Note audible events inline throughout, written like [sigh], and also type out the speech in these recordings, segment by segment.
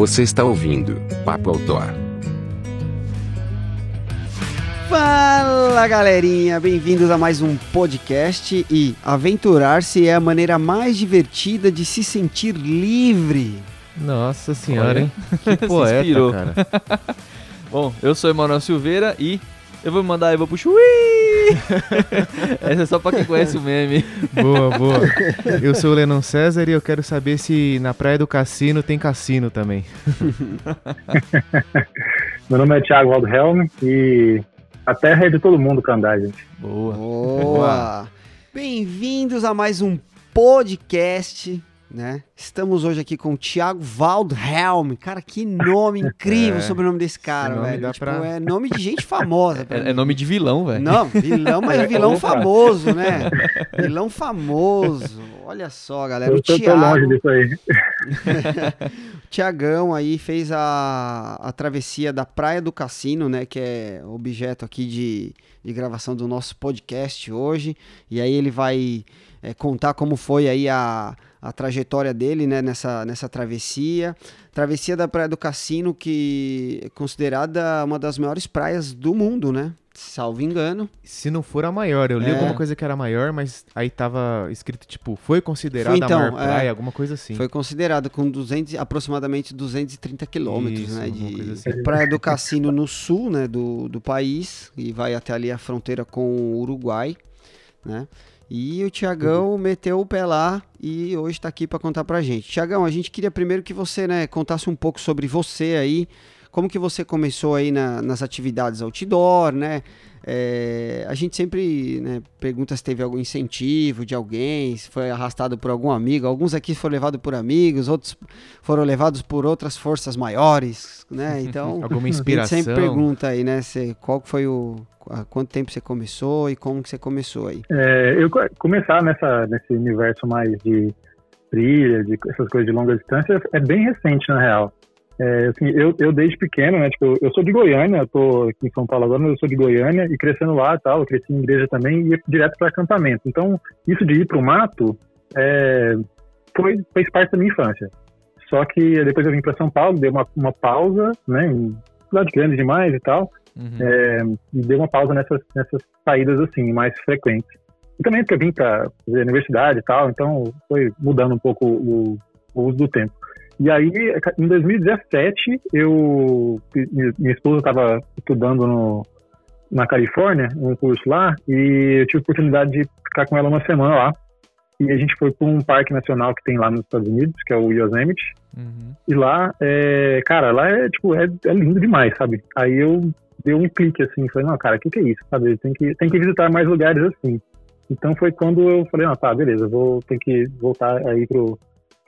Você está ouvindo Papo Outdoor. Fala galerinha, bem-vindos a mais um podcast e aventurar-se é a maneira mais divertida de se sentir livre. Nossa senhora, hein? [laughs] Que poeta, inspirou. cara. [laughs] Bom, eu sou Emanuel Silveira e eu vou mandar a Eva pro Chuí! [laughs] Essa é só pra quem conhece o meme. Boa, boa. Eu sou o Lennon César e eu quero saber se na Praia do Cassino tem cassino também. [laughs] Meu nome é Thiago Waldhelm e a terra é de todo mundo pra andar, gente. Boa. Boa! Bem-vindos a mais um podcast, né? Estamos hoje aqui com o Thiago Waldhelm. Cara, que nome incrível É, sobre o nome desse cara, nome velho. Tipo, pra- é nome de gente famosa. É, é nome de vilão, velho. Não, vilão, mas vilão Opa. famoso, né? Vilão famoso. Olha só, galera. O Eu longe Thiago, disso aí. [laughs] o Thiagão aí fez a, a travessia da Praia do Cassino, né? Que é objeto aqui de, de gravação do nosso podcast hoje. E aí ele vai é, contar como foi aí a, a trajetória dele, né? Nessa, nessa travessia. Travessia da Praia do Cassino, que é considerada uma das maiores praias do mundo, né? Salvo engano. Se não for a maior, eu li É. alguma coisa que era maior, mas aí tava escrito, tipo, foi considerada então, a maior é. praia, alguma coisa assim. Foi considerado com 200, aproximadamente 230 quilômetros, né? De assim. Praia do Cassino no sul, né? Do, do país e vai até ali a fronteira com o Uruguai, né? E o Tiagão meteu o pé lá e hoje está aqui para contar pra gente. Tiagão, a gente queria primeiro que você, né, contasse um pouco sobre você aí, como que você começou aí na- nas atividades outdoor, né? É, a gente sempre né, pergunta se teve algum incentivo de alguém, se foi arrastado por algum amigo. Alguns aqui foram levados por amigos, outros foram levados por outras forças maiores, né? Então, [laughs] Alguma a gente inspiração. sempre pergunta aí, né? Você, qual foi o. há quanto tempo você começou e como que você começou aí? É, eu co- começar nessa, nesse universo mais de trilha, de essas coisas de longa distância, é bem recente, na real. É, assim, eu, eu desde pequeno, né, tipo, eu, eu sou de Goiânia, eu tô aqui em São Paulo agora, mas eu sou de Goiânia e crescendo lá tal, eu cresci em igreja também e ia direto para acampamento. Então, isso de ir pro mato é, foi, fez parte da minha infância. Só que depois eu vim para São Paulo, dei uma, uma pausa, né, em cidade grande demais e tal, Uhum. é, e dei uma pausa nessas, nessas saídas assim, mais frequentes. E também porque eu vim para fazer universidade e tal, então foi mudando um pouco o, o uso do tempo. E aí, em 2017, eu mi- minha esposa estava estudando no, na Califórnia, um curso lá, e eu tive a oportunidade de ficar com ela uma semana lá. E a gente foi para um parque nacional que tem lá nos Estados Unidos, que é o Yosemite. Uhum. E lá, é, cara, lá é tipo, é, é lindo demais, sabe? Aí eu dei um clique assim, falei, não, cara, o que, que é isso, sabe? Tem que, tem que visitar mais lugares assim. Então foi quando eu falei, não, tá, beleza, vou ter que voltar aí pro,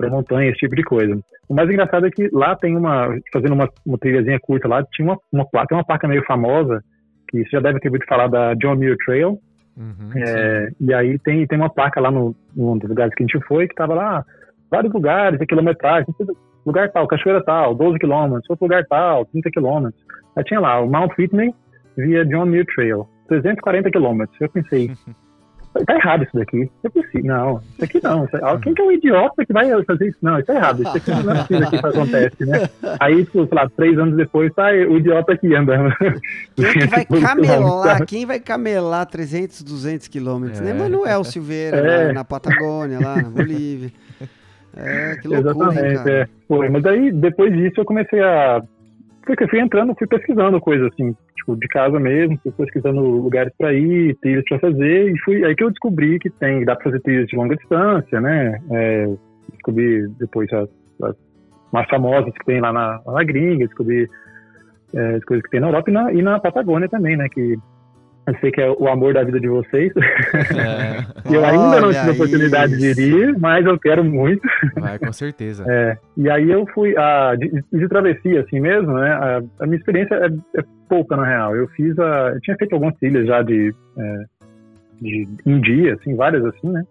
pra montanha, esse tipo de coisa. O mais engraçado é que lá tem uma, fazendo uma, uma trilhazinha curta lá, tinha uma, uma placa, tem uma placa meio famosa, que você já deve ter ouvido falar da John Muir Trail, Uhum. é, e aí tem, tem uma placa lá no, num dos lugares que a gente foi, que tava lá, vários lugares, a quilometragem, lugar tal, cachoeira tal, 12 quilômetros, outro lugar tal, 30 quilômetros. Aí tinha lá, o Mount Whitney via John Muir Trail, 340 quilômetros. Eu pensei, [laughs] tá errado isso daqui. Eu pensei, não, isso aqui não. Ah, Quem que é o idiota que vai fazer isso? Não, isso é errado. Isso aqui não é possível que isso acontece, né? Aí, tipo, sei lá, três anos depois, tá o idiota aqui andando. Quem é que vai 200 quilômetros. camelar? Quem vai camelar 300, 200 quilômetros? É. Né, Manuel Silveira, É. lá na Patagônia, lá na Bolívia. É, que loucura, hein, Exatamente, cara? é. Foi, mas aí, depois disso, eu comecei a... Fui, fui entrando, fui pesquisando coisas assim, tipo, de casa mesmo, fui pesquisando lugares para ir, trilhas para fazer, e fui aí que eu descobri que tem, dá para fazer trilhas de longa distância, né? É, descobri depois as, as mais famosas que tem lá na, na gringa, descobri é, as coisas que tem na Europa e na, e na Patagônia também, né? Que eu sei que é o amor da vida de vocês. É, [laughs] eu ainda não Olha tive a oportunidade isso. de ir, mas eu quero muito. Vai, com certeza. É, e aí eu fui, a, de, de travessia assim mesmo, né, a, a minha experiência é, é pouca na real, eu fiz a, eu tinha feito algumas trilhas já de, é, de um dia, assim, várias assim, né,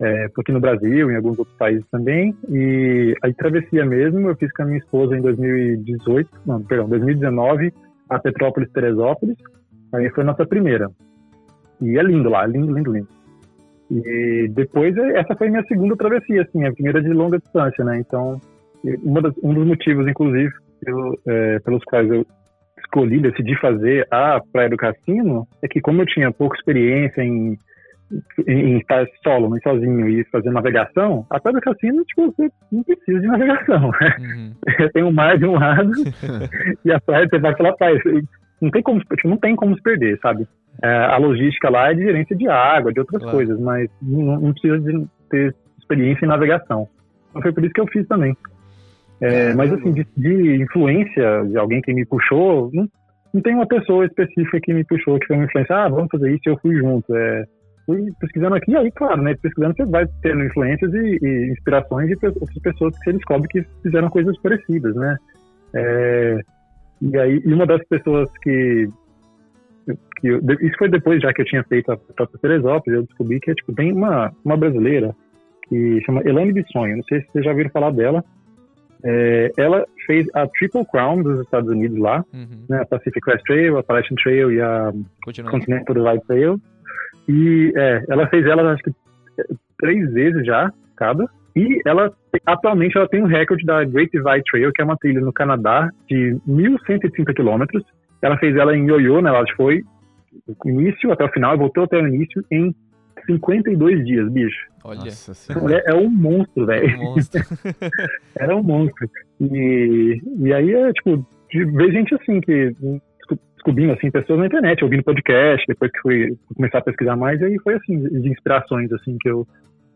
é, aqui no Brasil, em alguns outros países também, e a de travessia mesmo eu fiz com a minha esposa em 2018, não, perdão, 2019, a Petrópolis, Teresópolis, aí foi nossa primeira, e é lindo lá, lindo, lindo, lindo. E depois, essa foi minha segunda travessia, assim, a primeira de longa distância, né? Então, das, um dos motivos, inclusive, eu, é, pelos quais eu escolhi, decidi fazer a Praia do Cassino, é que como eu tinha pouca experiência em, em, em estar solo, mas sozinho e fazer navegação, a Praia do Cassino, tipo, você não precisa de navegação. né? Uhum. [laughs] tem um mar de um lado [laughs] e a praia, você vai pela praia. Não tem como, tipo, não tem como se perder, sabe? É, a logística lá é de gerência de água, de outras Claro. coisas, mas não, não precisa de ter experiência em navegação. Então foi por isso que eu fiz também. É, mas assim, de, de influência de alguém que me puxou, não, não tem uma pessoa específica que me puxou, que foi uma influência, ah, vamos fazer isso e eu fui junto. É, fui pesquisando aqui, aí, claro, né? Pesquisando você vai tendo influências e, e inspirações de outras pessoas que você descobre que fizeram coisas parecidas, né? É, e aí, e uma das pessoas que, que eu- isso foi depois já que eu tinha feito a própria Teresópolis, eu descobri que tipo, tem uma, uma brasileira que chama Elane Bissonho, não sei se vocês já ouviram falar dela. É, ela fez a Triple Crown dos Estados Unidos lá, Uhum. né, a Pacific Crest Trail, a Appalachian Trail e a Continua. Continental Divide Trail. E é, ela fez ela acho que é, três vezes já, cada. E ela atualmente ela tem um recorde da Great Divide Trail, que é uma trilha no Canadá de 1.130 quilômetros. Ela fez ela em Ioiô, né? Ela foi do início até o final e voltou até o início em 52 dias, bicho. Olha, Nossa A senhora. mulher é um monstro, velho. um monstro. [laughs] Era um monstro. E, e aí é, tipo, ver gente assim, que desco- descobrindo, assim, pessoas na internet, ouvindo podcast, depois que fui começar a pesquisar mais, e aí foi, assim, de inspirações, assim, que eu,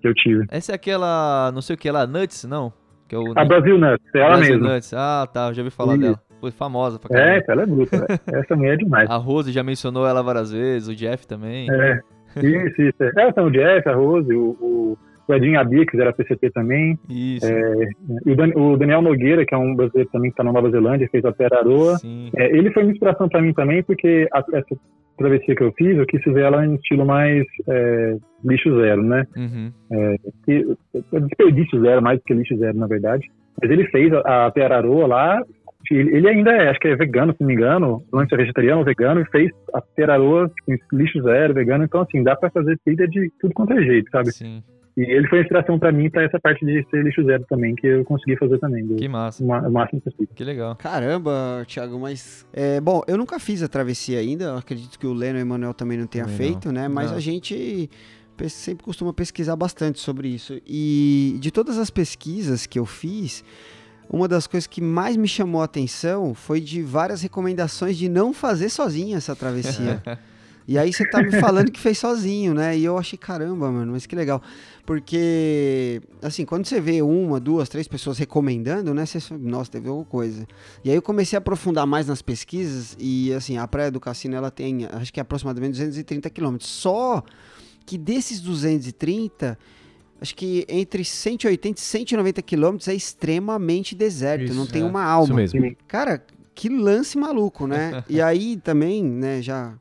que eu tive. Essa é aquela, não sei o que lá, Nuts, não? Que é o A Brasil Nuts, é ela Brasil mesma. Nuts. Ah, tá, já ouvi falar Isso. dela. Foi famosa pra É, caramba. ela é bruta, velho. [laughs] Essa mulher é demais. A Rose já mencionou ela várias vezes, o Jeff também. É, isso, isso. É, são o Jeff, a Rose, o, o, o Edinho Abi, que era PCT também. Isso. E o, Dan- o Daniel Nogueira, que é um brasileiro também que tá na Nova Zelândia, fez a Peraroa. É, ele foi uma inspiração para mim também, porque a- essa travessia que eu fiz, eu quis fazer ela em estilo mais é, lixo zero, né? Uhum. E, é desperdício zero, mais do que lixo zero, na verdade. Mas ele fez a, a Peraroa lá, ele, ainda é, acho que é vegano, se não me engano, é vegetariano vegano, e fez a Peraroa tipo, lixo zero, vegano, então assim, dá para fazer trilha de tudo quanto é jeito, sabe? Sim. E ele foi inspiração para mim para essa parte de ser lixo zero também, que eu consegui fazer também, do Que massa. ma- o máximo possível. Que legal. Caramba, Thiago, mas. É, bom, eu nunca fiz a travessia ainda. eu Acredito que o Leno e o Emanuel também não tenha Também feito, né? Mas Não. a gente sempre costuma pesquisar bastante sobre isso. E de todas as pesquisas que eu fiz, uma das coisas que mais me chamou a atenção foi de várias recomendações de não fazer sozinho essa travessia. [laughs] E aí você tá me falando que fez sozinho, né? E eu achei, caramba, mano, mas que legal. Porque, assim, quando você vê uma, duas, três pessoas recomendando, né? Você fala, nossa, teve alguma coisa. E aí eu comecei a aprofundar mais nas pesquisas e, assim, a Praia do Cassino, ela tem, acho que é aproximadamente 230 quilômetros. Só que desses 230... Acho que entre 180 e 190 quilômetros é extremamente deserto, Isso, não tem é. uma alma. Isso mesmo. Cara, que lance maluco, né? [laughs] e aí também, né, já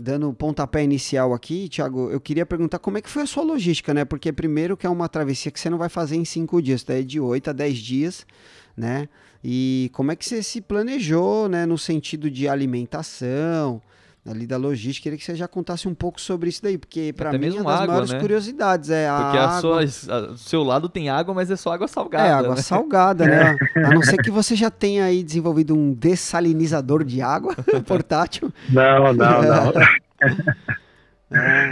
dando o pontapé inicial aqui, Thiago, eu queria perguntar como é que foi a sua logística, né? Porque primeiro que é uma travessia que você não vai fazer em cinco dias, daí é de oito a dez dias, né? E como é que você se planejou, né, no sentido de alimentação, ali da logística, queria que você já contasse um pouco sobre isso daí, porque para mim é uma das água, maiores né? curiosidades, é a Porque a água. sua, a- o seu lado tem água, mas é só água salgada. É, água né? salgada, né? [laughs] A não ser que você já tenha aí desenvolvido um dessalinizador de água [laughs] portátil. Não, não, não.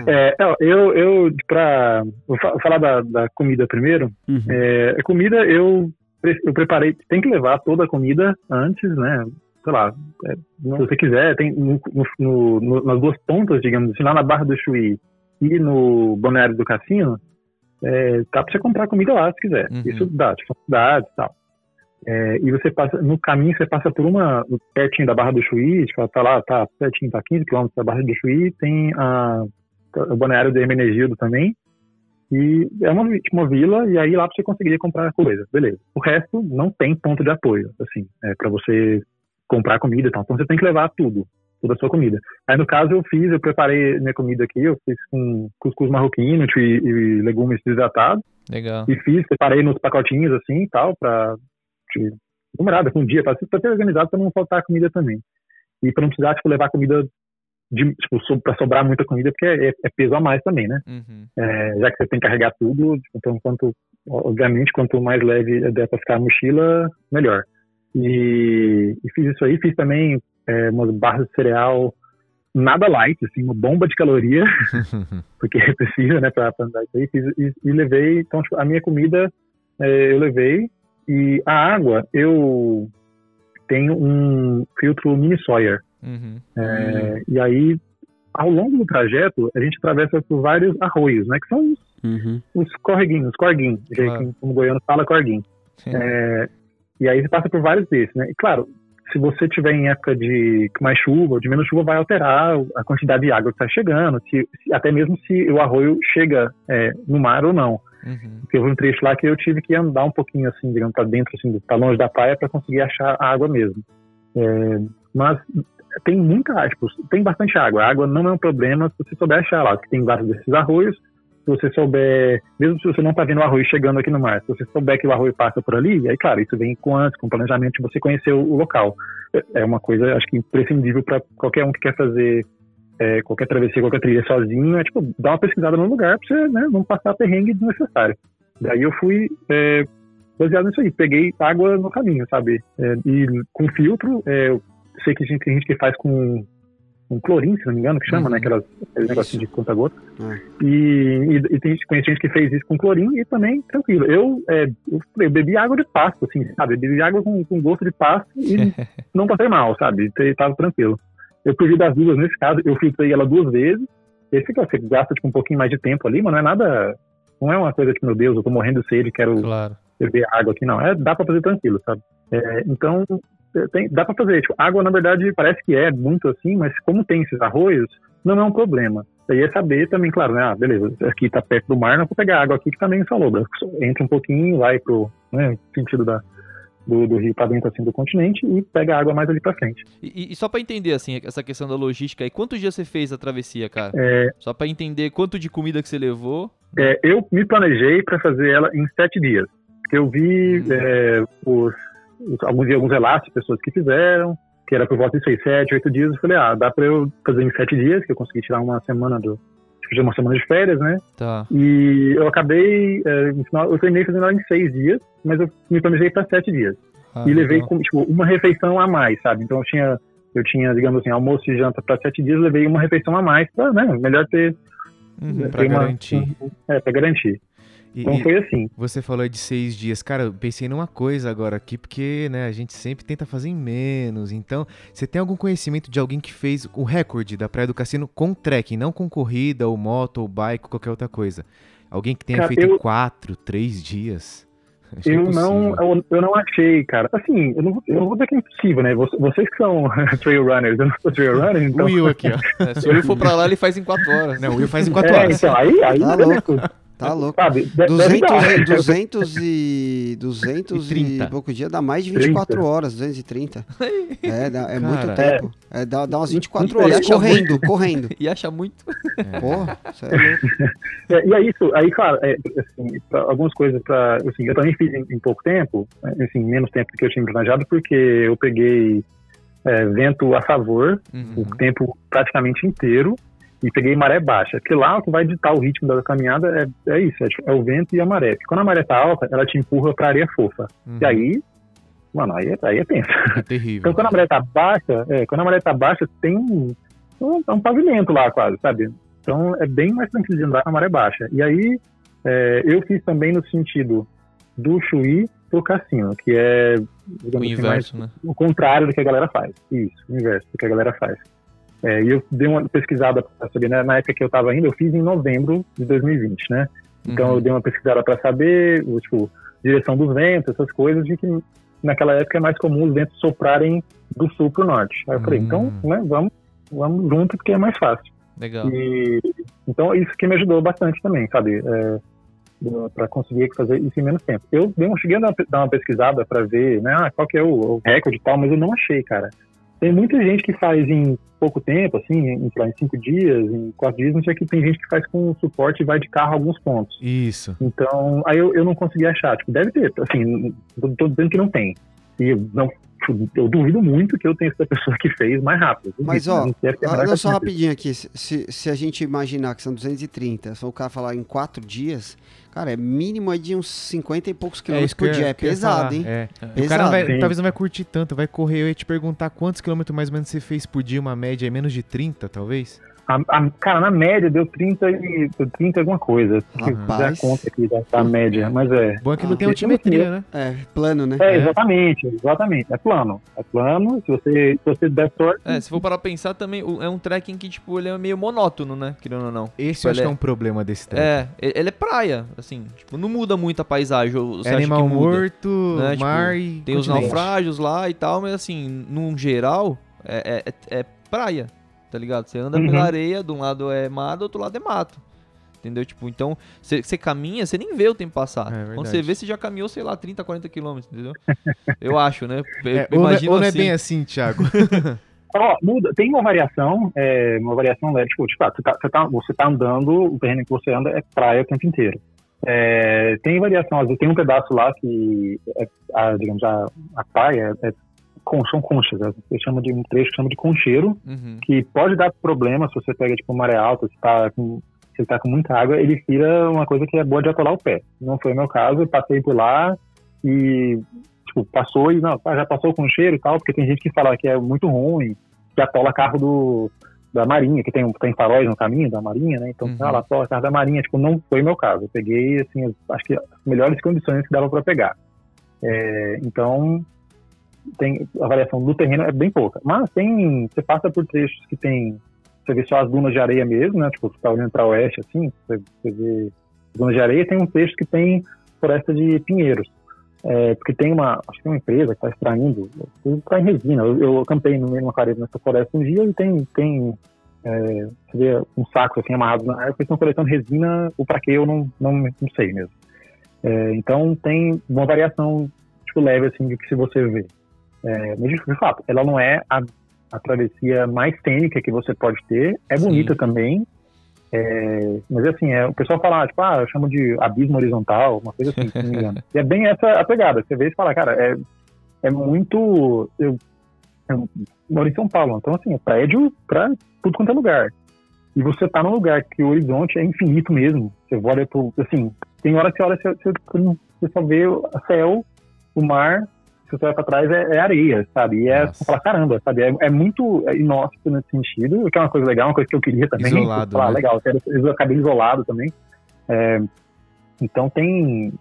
É, [laughs] não, eu, eu fa- falar da, da comida primeiro. uhum. É, a comida eu, eu preparei, tem que levar toda a comida antes, né? Sei lá, é, se você quiser, tem no, no- no- nas duas pontas, digamos assim, lá na Barra do Chuí e no Balneário do Cassino, é, dá pra você comprar comida lá se quiser. Uhum. Isso dá, tipo, cidades e tal. É, e você passa, no caminho você passa por uma, pertinho da Barra do Chuí, tipo, ela tá lá, tá pertinho, tá 15 quilômetros da Barra do Chuí, tem a, o balneário de Hermenegildo também, e é uma, tipo, uma vila, e aí lá você conseguiria comprar coisa, beleza. O resto não tem ponto de apoio, assim, é, para você comprar comida e tal, então você tem que levar tudo, toda a sua comida. Aí no caso eu fiz, eu preparei minha comida aqui, eu fiz com cuscuz marroquino e, e legumes desidratados, Legal. e fiz, separei nos pacotinhos assim e tal, pra tipo, numerada com um dia, pra, pra ter organizado pra não faltar comida também. E pra não precisar, tipo, levar comida de, tipo, so, pra sobrar muita comida, porque é, é peso a mais também, né? Uhum. É, já que você tem que carregar tudo, então quanto obviamente, quanto mais leve der para ficar a mochila, melhor. E, e, fiz isso aí, fiz também é, umas barras de cereal, nada light, assim, uma bomba de caloria, [laughs] porque é preciso, né, para andar isso aí. Fiz, e, e, levei, então, tipo, a minha comida é, eu levei, e a água eu tenho um filtro mini Sawyer. Uhum. É, e aí, ao longo do trajeto, a gente atravessa por vários arroios, né, que são os, Uhum. os correguinhos, os corguinhos, Claro. como o goiano fala, corguinho. É, e aí você passa por vários desses, né? E claro, se você tiver em época de mais chuva ou de menos chuva, vai alterar a quantidade de água que está chegando, se, se- até mesmo se o arroio chega é, no mar ou não. Uhum. Porque houve um trecho lá que eu tive que andar um pouquinho assim, digamos, para dentro, assim, para longe da praia para conseguir achar a água mesmo. É, mas tem muita tipo, tem bastante água. A água não é um problema se você souber achar lá, que tem vários desses arroios. Se você souber, mesmo se você não está vendo o arroio chegando aqui no mar, se você souber que o arroio passa por ali, aí, claro, isso vem com antes, com planejamento de você conhecer o, local. É- É uma coisa, acho que imprescindível para qualquer um que quer fazer é, qualquer travessia, qualquer trilha sozinho, é tipo, dar uma pesquisada no lugar para você né, não passar perrengue desnecessário. Daí eu fui é, baseado nisso aí, peguei água no caminho, sabe? É, e com filtro, é, eu sei que tem gente que faz com, com clorim, se não me engano, que chama, Uhum. né? Aquelas, aquele negocinho de conta-gota. É. E, e, e tem conheci gente que fez isso com clorim e também tranquilo. Eu, é, eu, eu bebi água de pasto, assim, sabe? Eu bebi água com, com gosto de pasto e [laughs] não passei mal, sabe? Te- Tava tranquilo. Eu prefiro das duas nesse caso, eu filtrei ela duas vezes. Esse que você gasta tipo, um pouquinho mais de tempo ali, mas não é nada. Não é uma coisa que, meu Deus, eu tô morrendo de sede, quero Claro. beber água aqui, não. É, dá pra fazer tranquilo, sabe? É, então, é, tem- dá pra fazer. Tipo, água, na verdade, parece que é muito assim, mas como tem esses arroios, não é um problema. Aí é saber também, claro, né? Ah, beleza, aqui tá perto do mar, não vou pegar água aqui que tá meio insalobra. Entra um pouquinho, vai pro né, sentido da, do, do rio pra dentro, assim, do continente e pega a água mais ali pra frente. E, e só pra entender, assim, essa questão da logística aí, quantos dias você fez a travessia, cara? É, Só pra entender quanto de comida que você levou. É, eu me planejei para fazer ela em sete dias. Eu vi Hum. é, os- alguns, alguns relatos de pessoas que fizeram, que era por volta de seis, sete, oito dias. Eu falei, ah, dá para eu fazer em sete dias, que eu consegui tirar uma semana do. Tive uma semana de férias, né? Tá. E eu acabei. é, no final, eu terminei fazendo ela em seis dias, mas eu me planejei para sete dias. Ah, e levei com, tipo, uma refeição a mais, sabe? Então eu tinha, eu tinha, digamos assim, almoço e janta para sete dias, levei uma refeição a mais, pra, né? Melhor ter. Uhum. Pra ter uma- garantir. é, para garantir. E, Então e foi assim. você falou de seis dias. Cara, eu pensei numa coisa agora aqui, porque né, a gente sempre tenta fazer em menos. Então, você tem algum conhecimento de alguém que fez o recorde da Praia do Cassino com trekking, não com corrida, ou moto, ou bike, qualquer outra coisa? Alguém que tenha Cara, feito eu- quatro, três dias? Acho é Eu não, eu, eu não achei, cara. Assim, eu não, vou- eu não vou dizer que é impossível, né? Vocês, que são [laughs] trail runners, eu não sou trail runner, [laughs] então. O Will aqui, ó. É, se o Will for pra lá, ele faz em 4 horas. Não, o Will faz em quatro é, horas. então, aí, aí Tá beleza, Tá louco. sabe? De- deve 200, dar. e- [laughs] 200 e 200 E e, 30. pouco dia dá mais de 24 30. horas, 230. [laughs] É, dá- é Cara. muito tempo. É, dá, dá umas 24 Ele horas correndo, correndo. [laughs] E acha muito. Porra, isso é louco. É, e é isso, aí, claro, é, assim, pra- algumas coisas para assim, eu também fiz em, em pouco tempo, né, assim, menos tempo do que eu tinha planejado, porque eu peguei é, vento a favor Uhum. o tempo praticamente inteiro e peguei maré baixa. Porque lá o que vai ditar o ritmo da caminhada é, é isso, é, é o vento e a maré. Porque quando a maré tá alta, ela te empurra pra areia fofa. Uhum. E aí, mano, aí, é- aí é tenso. É terrível. Então quando a maré tá baixa, é, quando a maré tá baixa, tem um, um, um pavimento lá quase, sabe? Então é bem mais tranquilo de andar com a maré baixa. E aí é, eu fiz também no sentido do Chuí pro Cassino, que é O digamos assim, mais inverso, né? o contrário do que a galera faz. Isso, o inverso do que a galera faz. É, e eu dei uma pesquisada para saber, né, na época que eu estava indo, eu fiz em novembro de 2020, né? Então Uhum. eu dei uma pesquisada para saber, tipo, direção dos ventos, essas coisas, de que naquela época é mais comum os ventos soprarem do sul para o norte. Aí eu falei, Hum. então, né, vamos, vamos junto porque é mais fácil. Legal. E, então isso que me ajudou bastante também, sabe? para conseguir fazer isso em menos tempo. Eu dei um, cheguei a dar dar uma pesquisada para ver, né, ah, qual que é o, o recorde e tal, mas eu não achei, cara. Tem muita gente que faz em pouco tempo, assim, em, em cinco dias, em quatro dias, não sei que tem gente que faz com suporte e vai de carro a alguns pontos. Isso. Então, aí eu, eu não consegui achar. Tipo, deve ter, assim, tô, tô dizendo que não tem. E não, eu duvido muito que eu tenha sido a pessoa que fez mais rápido. Mas, ó, é olha que só rapidinho aqui. Se, se a gente imaginar que são 230, se o cara falar em quatro dias, cara, é mínimo aí de uns 50 e poucos quilômetros isso que por eu dia. ia- É pesado, falar, hein? É. O Pesado. cara não vai- talvez não vai curtir tanto, vai correr. Eu ia te perguntar quantos quilômetros mais ou menos você fez por dia, uma média aí, menos de 30, talvez? A, a- cara, na média deu 30 e deu 30 e alguma coisa. Rapaz. conta aqui da, da média, mas é. Bom é que não Ah, tem é altimetria, né? É, plano, né? É, exatamente, exatamente. É plano. É plano. Se você, se você der sorte. É, se for parar pra pensar também, é um trekking que, tipo, ele é meio monótono, né? Querendo ou não. Esse Tipo, eu acho ele que é um problema desse trek. É, e- ele é praia, assim, tipo, não muda muito a paisagem. ou Você É acha animal que muda? morto, né? Tipo, mar e Tem os continente. naufrágios lá e tal, mas assim, num geral, é, é- é- é praia, tá ligado? Você anda Uhum. pela areia, de um lado é mar, do outro lado é mato. Entendeu? Tipo, então, você caminha, você nem vê o tempo passar. É Quando você vê, você já caminhou, sei lá, 30, 40 quilômetros, entendeu? [laughs] Eu acho, né? Eu É, ou, não é, ou não é assim. bem assim, Thiago. [laughs] Ó, muda. Tem uma variação, é, uma variação leve. Tipo, tipo, ah, você, tá, você, tá, você tá andando, o terreno que você anda é praia o tempo inteiro. É, tem variação, às vezes tem um pedaço lá que, é, a, digamos, a, a praia é, con- são conchas. né? Você chama de um trecho que chama de concheiro, Uhum. que pode dar problema se você pega tipo maré alta, se tá com se tá com muita água, ele vira uma coisa que é boa de atolar o pé. Não foi o meu caso, eu passei por lá e tipo, passou e não, ah, já passou com cheiro e tal, porque tem gente que fala que é muito ruim, que atola carro do da marinha, que tem tem faróis no caminho da marinha, né? Então, Uhum. ah, lá atola carro da marinha, tipo, não foi o meu caso. Eu peguei assim, as- acho que as melhores condições que dava para pegar. É, então, tem a variação do terreno é bem pouca. Mas tem, você passa por trechos que tem, você vê só as dunas de areia mesmo, né? Tipo, você tá olhando para oeste assim, você, você vê as dunas de areia, tem um trecho que tem floresta de pinheiros. É, porque tem uma, acho que tem uma empresa que está extraindo, está em resina. Eu, eu acampei no meio de uma nessa floresta um dia e tem, tem é, você vê um saco assim amarrado na árvore, estão coletando resina, o para que eu não, não, não sei mesmo. É, então tem uma variação tipo, leve assim de que se você vê. É, de, fato, ela não é a, a travessia mais cênica que você pode ter, é Sim. bonita também. é, mas assim, é, o pessoal fala, tipo, ah, eu chamo de abismo horizontal, uma coisa assim, se não me engano. [laughs] E é bem essa a pegada. Você vê e fala, cara, é, é muito. Eu, eu moro em São Paulo, então assim, é prédio pra tudo quanto é lugar. E você tá num lugar que o horizonte é infinito mesmo. Você olha pro. Assim, tem hora que você olha, você, você, você só vê o céu, o mar, se você olha pra trás é, é areia, sabe? E é, Nossa. fala, caramba, sabe? É, é muito inóspito nesse sentido, o que é uma coisa legal, uma coisa que eu queria também. Isolado, falar, né? legal, eu, acabei isolado também. É, então tem.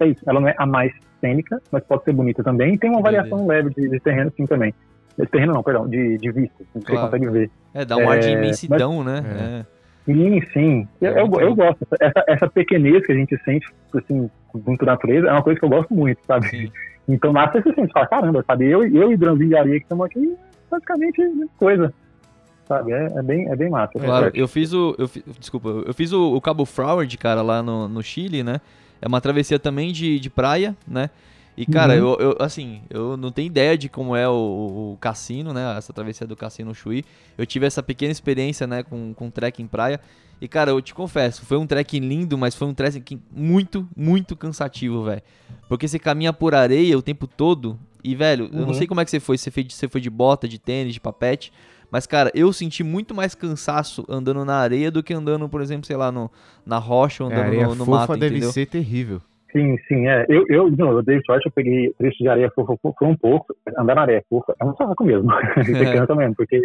É isso, ela não é a mais cênica, mas pode ser bonita também. E tem uma variação leve de, de terreno, sim, também. De terreno não, perdão, de, de vista, assim, Claro. você consegue ver. É, dá um ar de É, imensidão, né? Sim, sim. Eu, É eu, eu gosto. Essa, essa pequenez que a gente sente, assim, junto à natureza, é uma coisa que eu gosto muito, sabe? Sim. Então lá você se sente, fala, caramba, sabe? Eu, eu e o grãozinho de areia que estamos aqui, praticamente coisa. Sabe? É, é bem, é bem massa. Claro, É, eu fiz o. Eu desculpa, eu fiz o, o Cabo Froward, cara, lá no, no Chile, né? É uma travessia também de, de praia, né? E, cara, Uhum. eu, eu, assim, eu não tenho ideia de como é o, o cassino, né? Essa travessia do cassino Chuí. Eu tive essa pequena experiência, né, com, com trek em praia. E, cara, eu te confesso, foi um trek lindo, mas foi um trek muito, muito cansativo, velho. Porque você caminha por areia o tempo todo. E, velho, eu não Uhum. sei como é que você foi. Você de, você foi de bota, de tênis, de papete. Mas, cara, eu senti muito mais cansaço andando na areia do que andando, por exemplo, sei lá, no, na rocha ou É, andando areia no, no fofa mato, deve entendeu? ser terrível. Sim, sim, é. Eu, eu, não, eu dei sorte, eu peguei trecho de areia fofa, um pouco. Andar na areia fofa é um saco mesmo. Você cansa mesmo, porque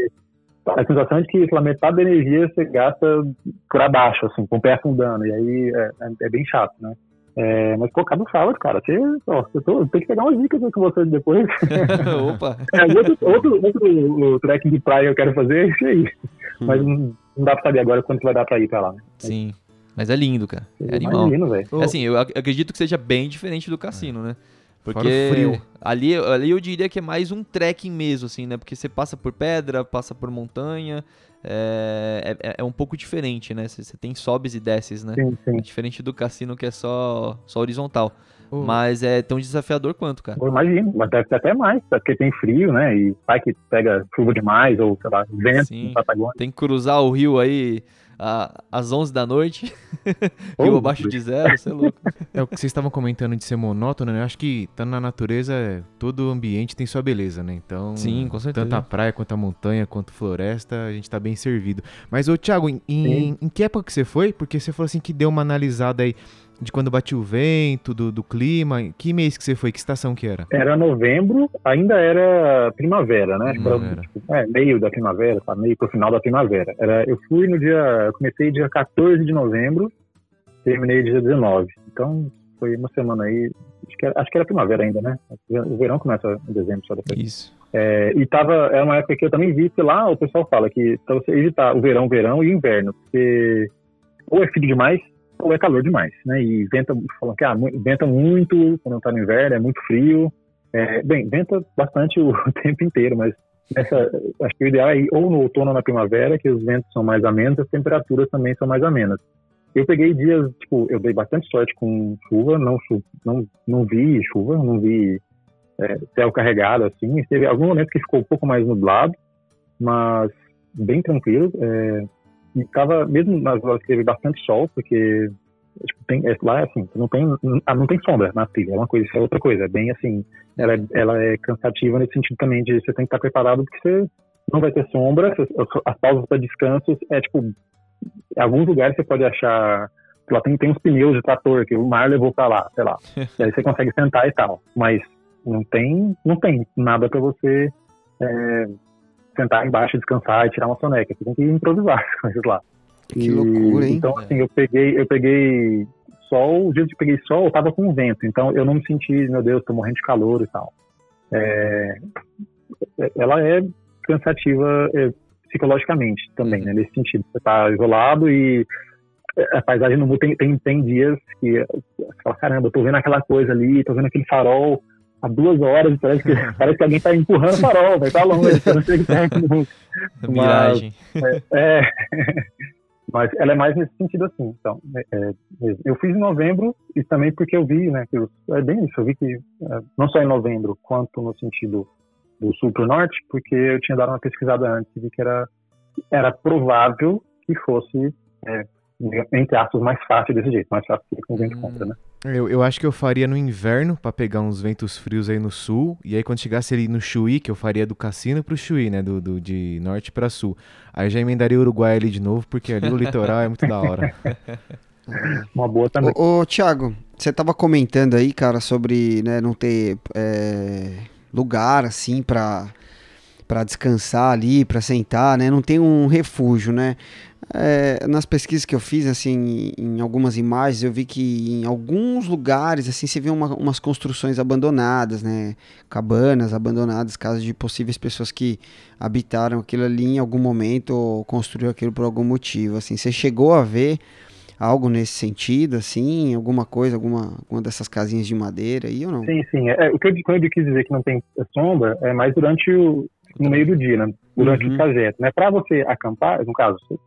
a sensação é de que pela metade da energia você gasta por abaixo, assim, com o pé afundando. E aí é, é- é bem chato, né? É, mas, pô, Cabo Froward, cara, você, ó, eu tô, eu tenho que pegar umas dicas com você depois. [laughs] Opa! É, outro, outro, outro o trekking de praia que eu quero fazer é esse aí. Mas não, não dá pra saber agora quando que vai dar pra ir pra lá, né? Sim. Mas é lindo, cara. É animal. Imagino, velho. Ô, Assim, eu ac- acredito que seja bem diferente do cassino, né? Porque Fora o frio. Ali, ali eu diria que é mais um trekking mesmo, assim, né? Porque você passa por pedra, passa por montanha, é, é, é um pouco diferente, né? Você, você tem sobes e desces, né? Sim, sim. É diferente do cassino que é só, só horizontal. Mas é tão desafiador quanto, cara. Eu imagino, mas deve ter até mais, porque tem frio, né? E vai que pega chuva demais, ou sei lá, vento Sim. na Patagônia. Tem que cruzar o rio aí a- às 11 da noite, [laughs] rio Oh, abaixo de zero, você é louco. [laughs] É o que vocês estavam comentando de ser monótono, né? Eu acho que estando na natureza é. Todo ambiente tem sua beleza, né? Então. Sim, com certeza. Tanto a praia quanto a montanha, quanto floresta, a gente tá bem servido. Mas, ô, Thiago, em, em, em que época que você foi? Porque você falou assim que deu uma analisada aí de quando batia o vento, do, do clima. Que mês que você foi? Que estação que era? Era novembro, ainda era primavera, né? Primavera. tipo, é, meio da primavera, tá? Meio pro final da primavera. Era, eu fui no dia. Eu comecei dia 14 de novembro, terminei dia 19. Então foi uma semana aí. Acho que era, acho que era primavera ainda, né? O verão começa em dezembro só depois. Isso. É, e tava, era uma época que eu também vi que lá o pessoal fala que pra você evitar o verão, verão e inverno, porque ou é frio demais ou é calor demais, né? E venta, falam que ah, venta muito quando tá no inverno, é muito frio. É, bem, venta bastante o [laughs] tempo inteiro, mas acho que o ideal é ir ou no outono ou na primavera, que os ventos são mais amenos, as temperaturas também são mais amenas. Eu peguei dias, tipo, eu dei bastante sorte com chuva, não, não, não vi chuva, não vi é, céu carregado, assim. Teve algum momento que ficou um pouco mais nublado, mas bem tranquilo. É, e tava, mesmo nas horas que teve bastante sol, porque tipo, tem, é, lá é assim, não tem, ah, não tem sombra na trilha, é uma coisa, é outra coisa. É bem assim, ela é, ela é cansativa nesse sentido também de você tem que estar preparado porque você não vai ter sombra, as, as pausas para descanso é tipo, em alguns lugares você pode achar lá tem, tem uns pneus de trator que o mar levou para lá, sei lá. [laughs] E aí você consegue sentar e tal. Mas não tem, não tem nada para você é, sentar embaixo, descansar e tirar uma soneca. Você tem que improvisar [laughs] as coisas lá. Que E, loucura, hein? Então, assim, eu peguei, eu peguei sol, o dia que eu peguei sol, eu tava com vento. Então, eu não me senti, meu Deus, tô morrendo de calor e tal. É, ela é cansativa é, psicologicamente também, né? Nesse sentido. Você tá isolado e a paisagem no mundo tem, tem, tem dias que você fala, caramba, eu tô vendo aquela coisa ali, tô vendo aquele farol há duas horas, parece que, [laughs] parece que alguém tá empurrando o farol, vai tá longe, não chega perto nunca. Mas- Miragem. É, [laughs] mas ela é mais nesse sentido assim. Então, é, é, eu fiz em novembro e também porque eu vi, né, que os- é bem isso, eu vi que é, não só em novembro quanto no sentido do sul para o norte, porque eu tinha dado uma pesquisada antes e vi que era era provável que fosse é, entre aspas mais fácil desse jeito, mais fácil que com vento Hum. contra, né? Eu, eu acho que eu faria no inverno pra pegar uns ventos frios aí no sul. E aí quando chegasse ali no Chuí, que eu faria do Cassino pro Chuí, né? Do, do- de norte pra sul. Aí já emendaria o Uruguai ali de novo, porque ali o litoral é muito da hora. [laughs] Uma boa também. Ô, ô Thiago, você tava comentando aí, cara, sobre né, não ter é, lugar assim pra, pra descansar ali, pra sentar, né? Não tem um refúgio, né? É, nas pesquisas que eu fiz, assim, em algumas imagens, eu vi que em alguns lugares, assim, você vê uma- umas construções abandonadas, né? Cabanas abandonadas, casas de possíveis pessoas que habitaram aquilo ali em algum momento ou construíram aquilo por algum motivo, assim. Você chegou a ver algo nesse sentido, assim, alguma coisa, alguma, alguma dessas casinhas de madeira aí ou não? Sim, sim. É, o que eu, quando eu quis dizer que não tem sombra é mais durante o no meio do dia, né? Durante Uhum. o trajeto, né? Para você acampar, no caso, você-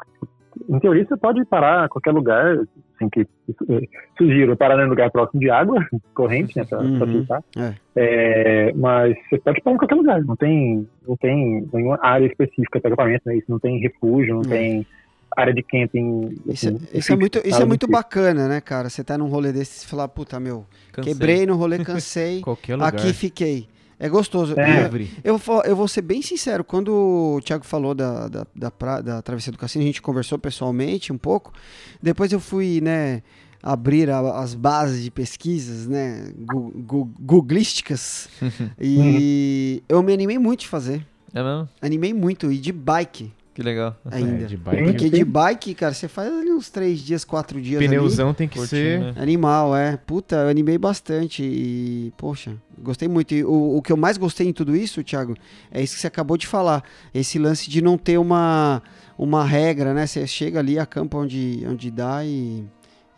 em teoria você pode parar em qualquer lugar, assim que eh, sugiro parar em um lugar próximo de água [laughs] corrente, né? Para Uhum. É. É, mas você pode parar em qualquer lugar. Não tem, não tem nenhuma área específica para acampamento, né? Isso não tem refúgio, não É. tem área de camping. Isso, assim, é- isso é muito, isso é muito tipo. bacana, né, cara? Você tá num rolê desse e falar, puta, meu, Cansei. quebrei no rolê, cansei, [laughs] Qualquer lugar. aqui fiquei. É gostoso. É. Eu-. Eu, vou- eu vou ser bem sincero, quando o Thiago falou da, da, da, pra- da Travessia do Cassino, a gente conversou pessoalmente um pouco. Depois eu fui, né, abrir a- as bases de pesquisas, né, gu, gu, googlísticas. [laughs] e eu me animei muito de fazer. É mesmo? Animei muito, e de bike Que legal. ainda. É, de bike. Porque de bike, cara, você faz ali uns três dias, quatro dias ali. Pneuzão tem que Curtinho, ser. né? Animal, é. Puta, eu animei bastante e, poxa, gostei muito. E o, o que eu mais gostei em tudo isso, Thiago, é isso que você acabou de falar. Esse lance de não ter uma, uma regra, né? Você chega ali, acampa onde, onde dá e,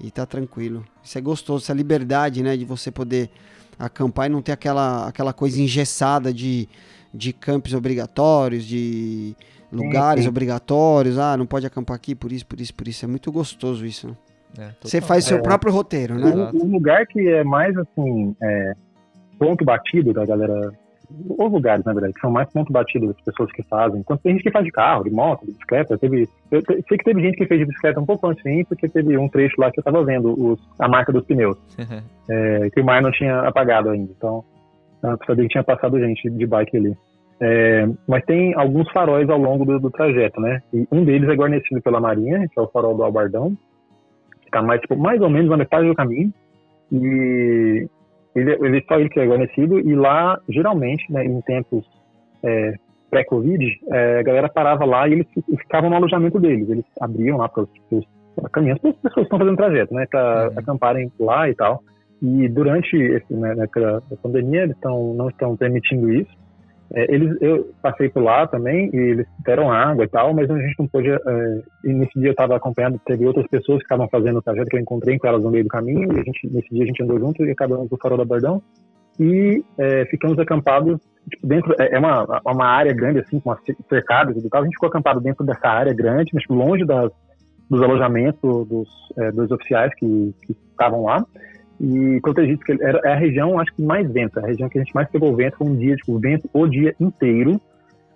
e tá tranquilo. Isso é gostoso, essa liberdade, né? De você poder acampar e não ter aquela, aquela coisa engessada de, de campos obrigatórios, de lugares sim. obrigatórios. Ah, não pode acampar aqui por isso, por isso, por isso. É muito gostoso isso, né? É, Você faz seu É. próprio roteiro, né? Um, um lugar que é mais assim, é, ponto batido da galera, os lugares, na verdade, que são mais ponto batido das pessoas que fazem. Então tem gente que faz de carro, de moto, de bicicleta. Teve, eu sei que teve gente que fez de bicicleta um pouco antes de mim, porque teve um trecho lá que eu tava vendo os, a marca dos pneus, [laughs] é, que o mar não tinha apagado ainda. Então, ah, pra saber que tinha passado gente de bike ali. É, mas tem alguns faróis ao longo do, do, trajeto, né? E um deles é guarnecido pela Marinha, que é o farol do Albardão, que tá mais, tipo, mais ou menos na metade do caminho. E ele, ele só ele que é guarnecido, e lá, geralmente, né, em tempos é, pré-Covid, é, a galera parava lá e eles ficavam no alojamento deles. Eles abriam lá para os caminhões, para as pessoas que estão fazendo trajeto, né, para uhum. acamparem lá e tal. E durante esse, né, a pandemia, eles tão, não estão permitindo isso. É, eles, eu passei por lá também e eles deram água e tal, mas a gente não pôde. É, e nesse dia eu estava acompanhando, teve outras pessoas que estavam fazendo o trajeto que eu encontrei com elas no meio do caminho. E a gente, nesse dia a gente andou junto e acabamos no farol da Bordão e é, ficamos acampados tipo, dentro. É, é uma, uma área grande assim, com uma cercada e tal. A gente ficou acampado dentro dessa área grande, mas longe das, dos alojamentos dos, é, dos oficiais que estavam lá e protegido, porque era, é a região, acho que mais venta, a região que a gente mais pegou vento foi um dia, tipo, vento o dia inteiro,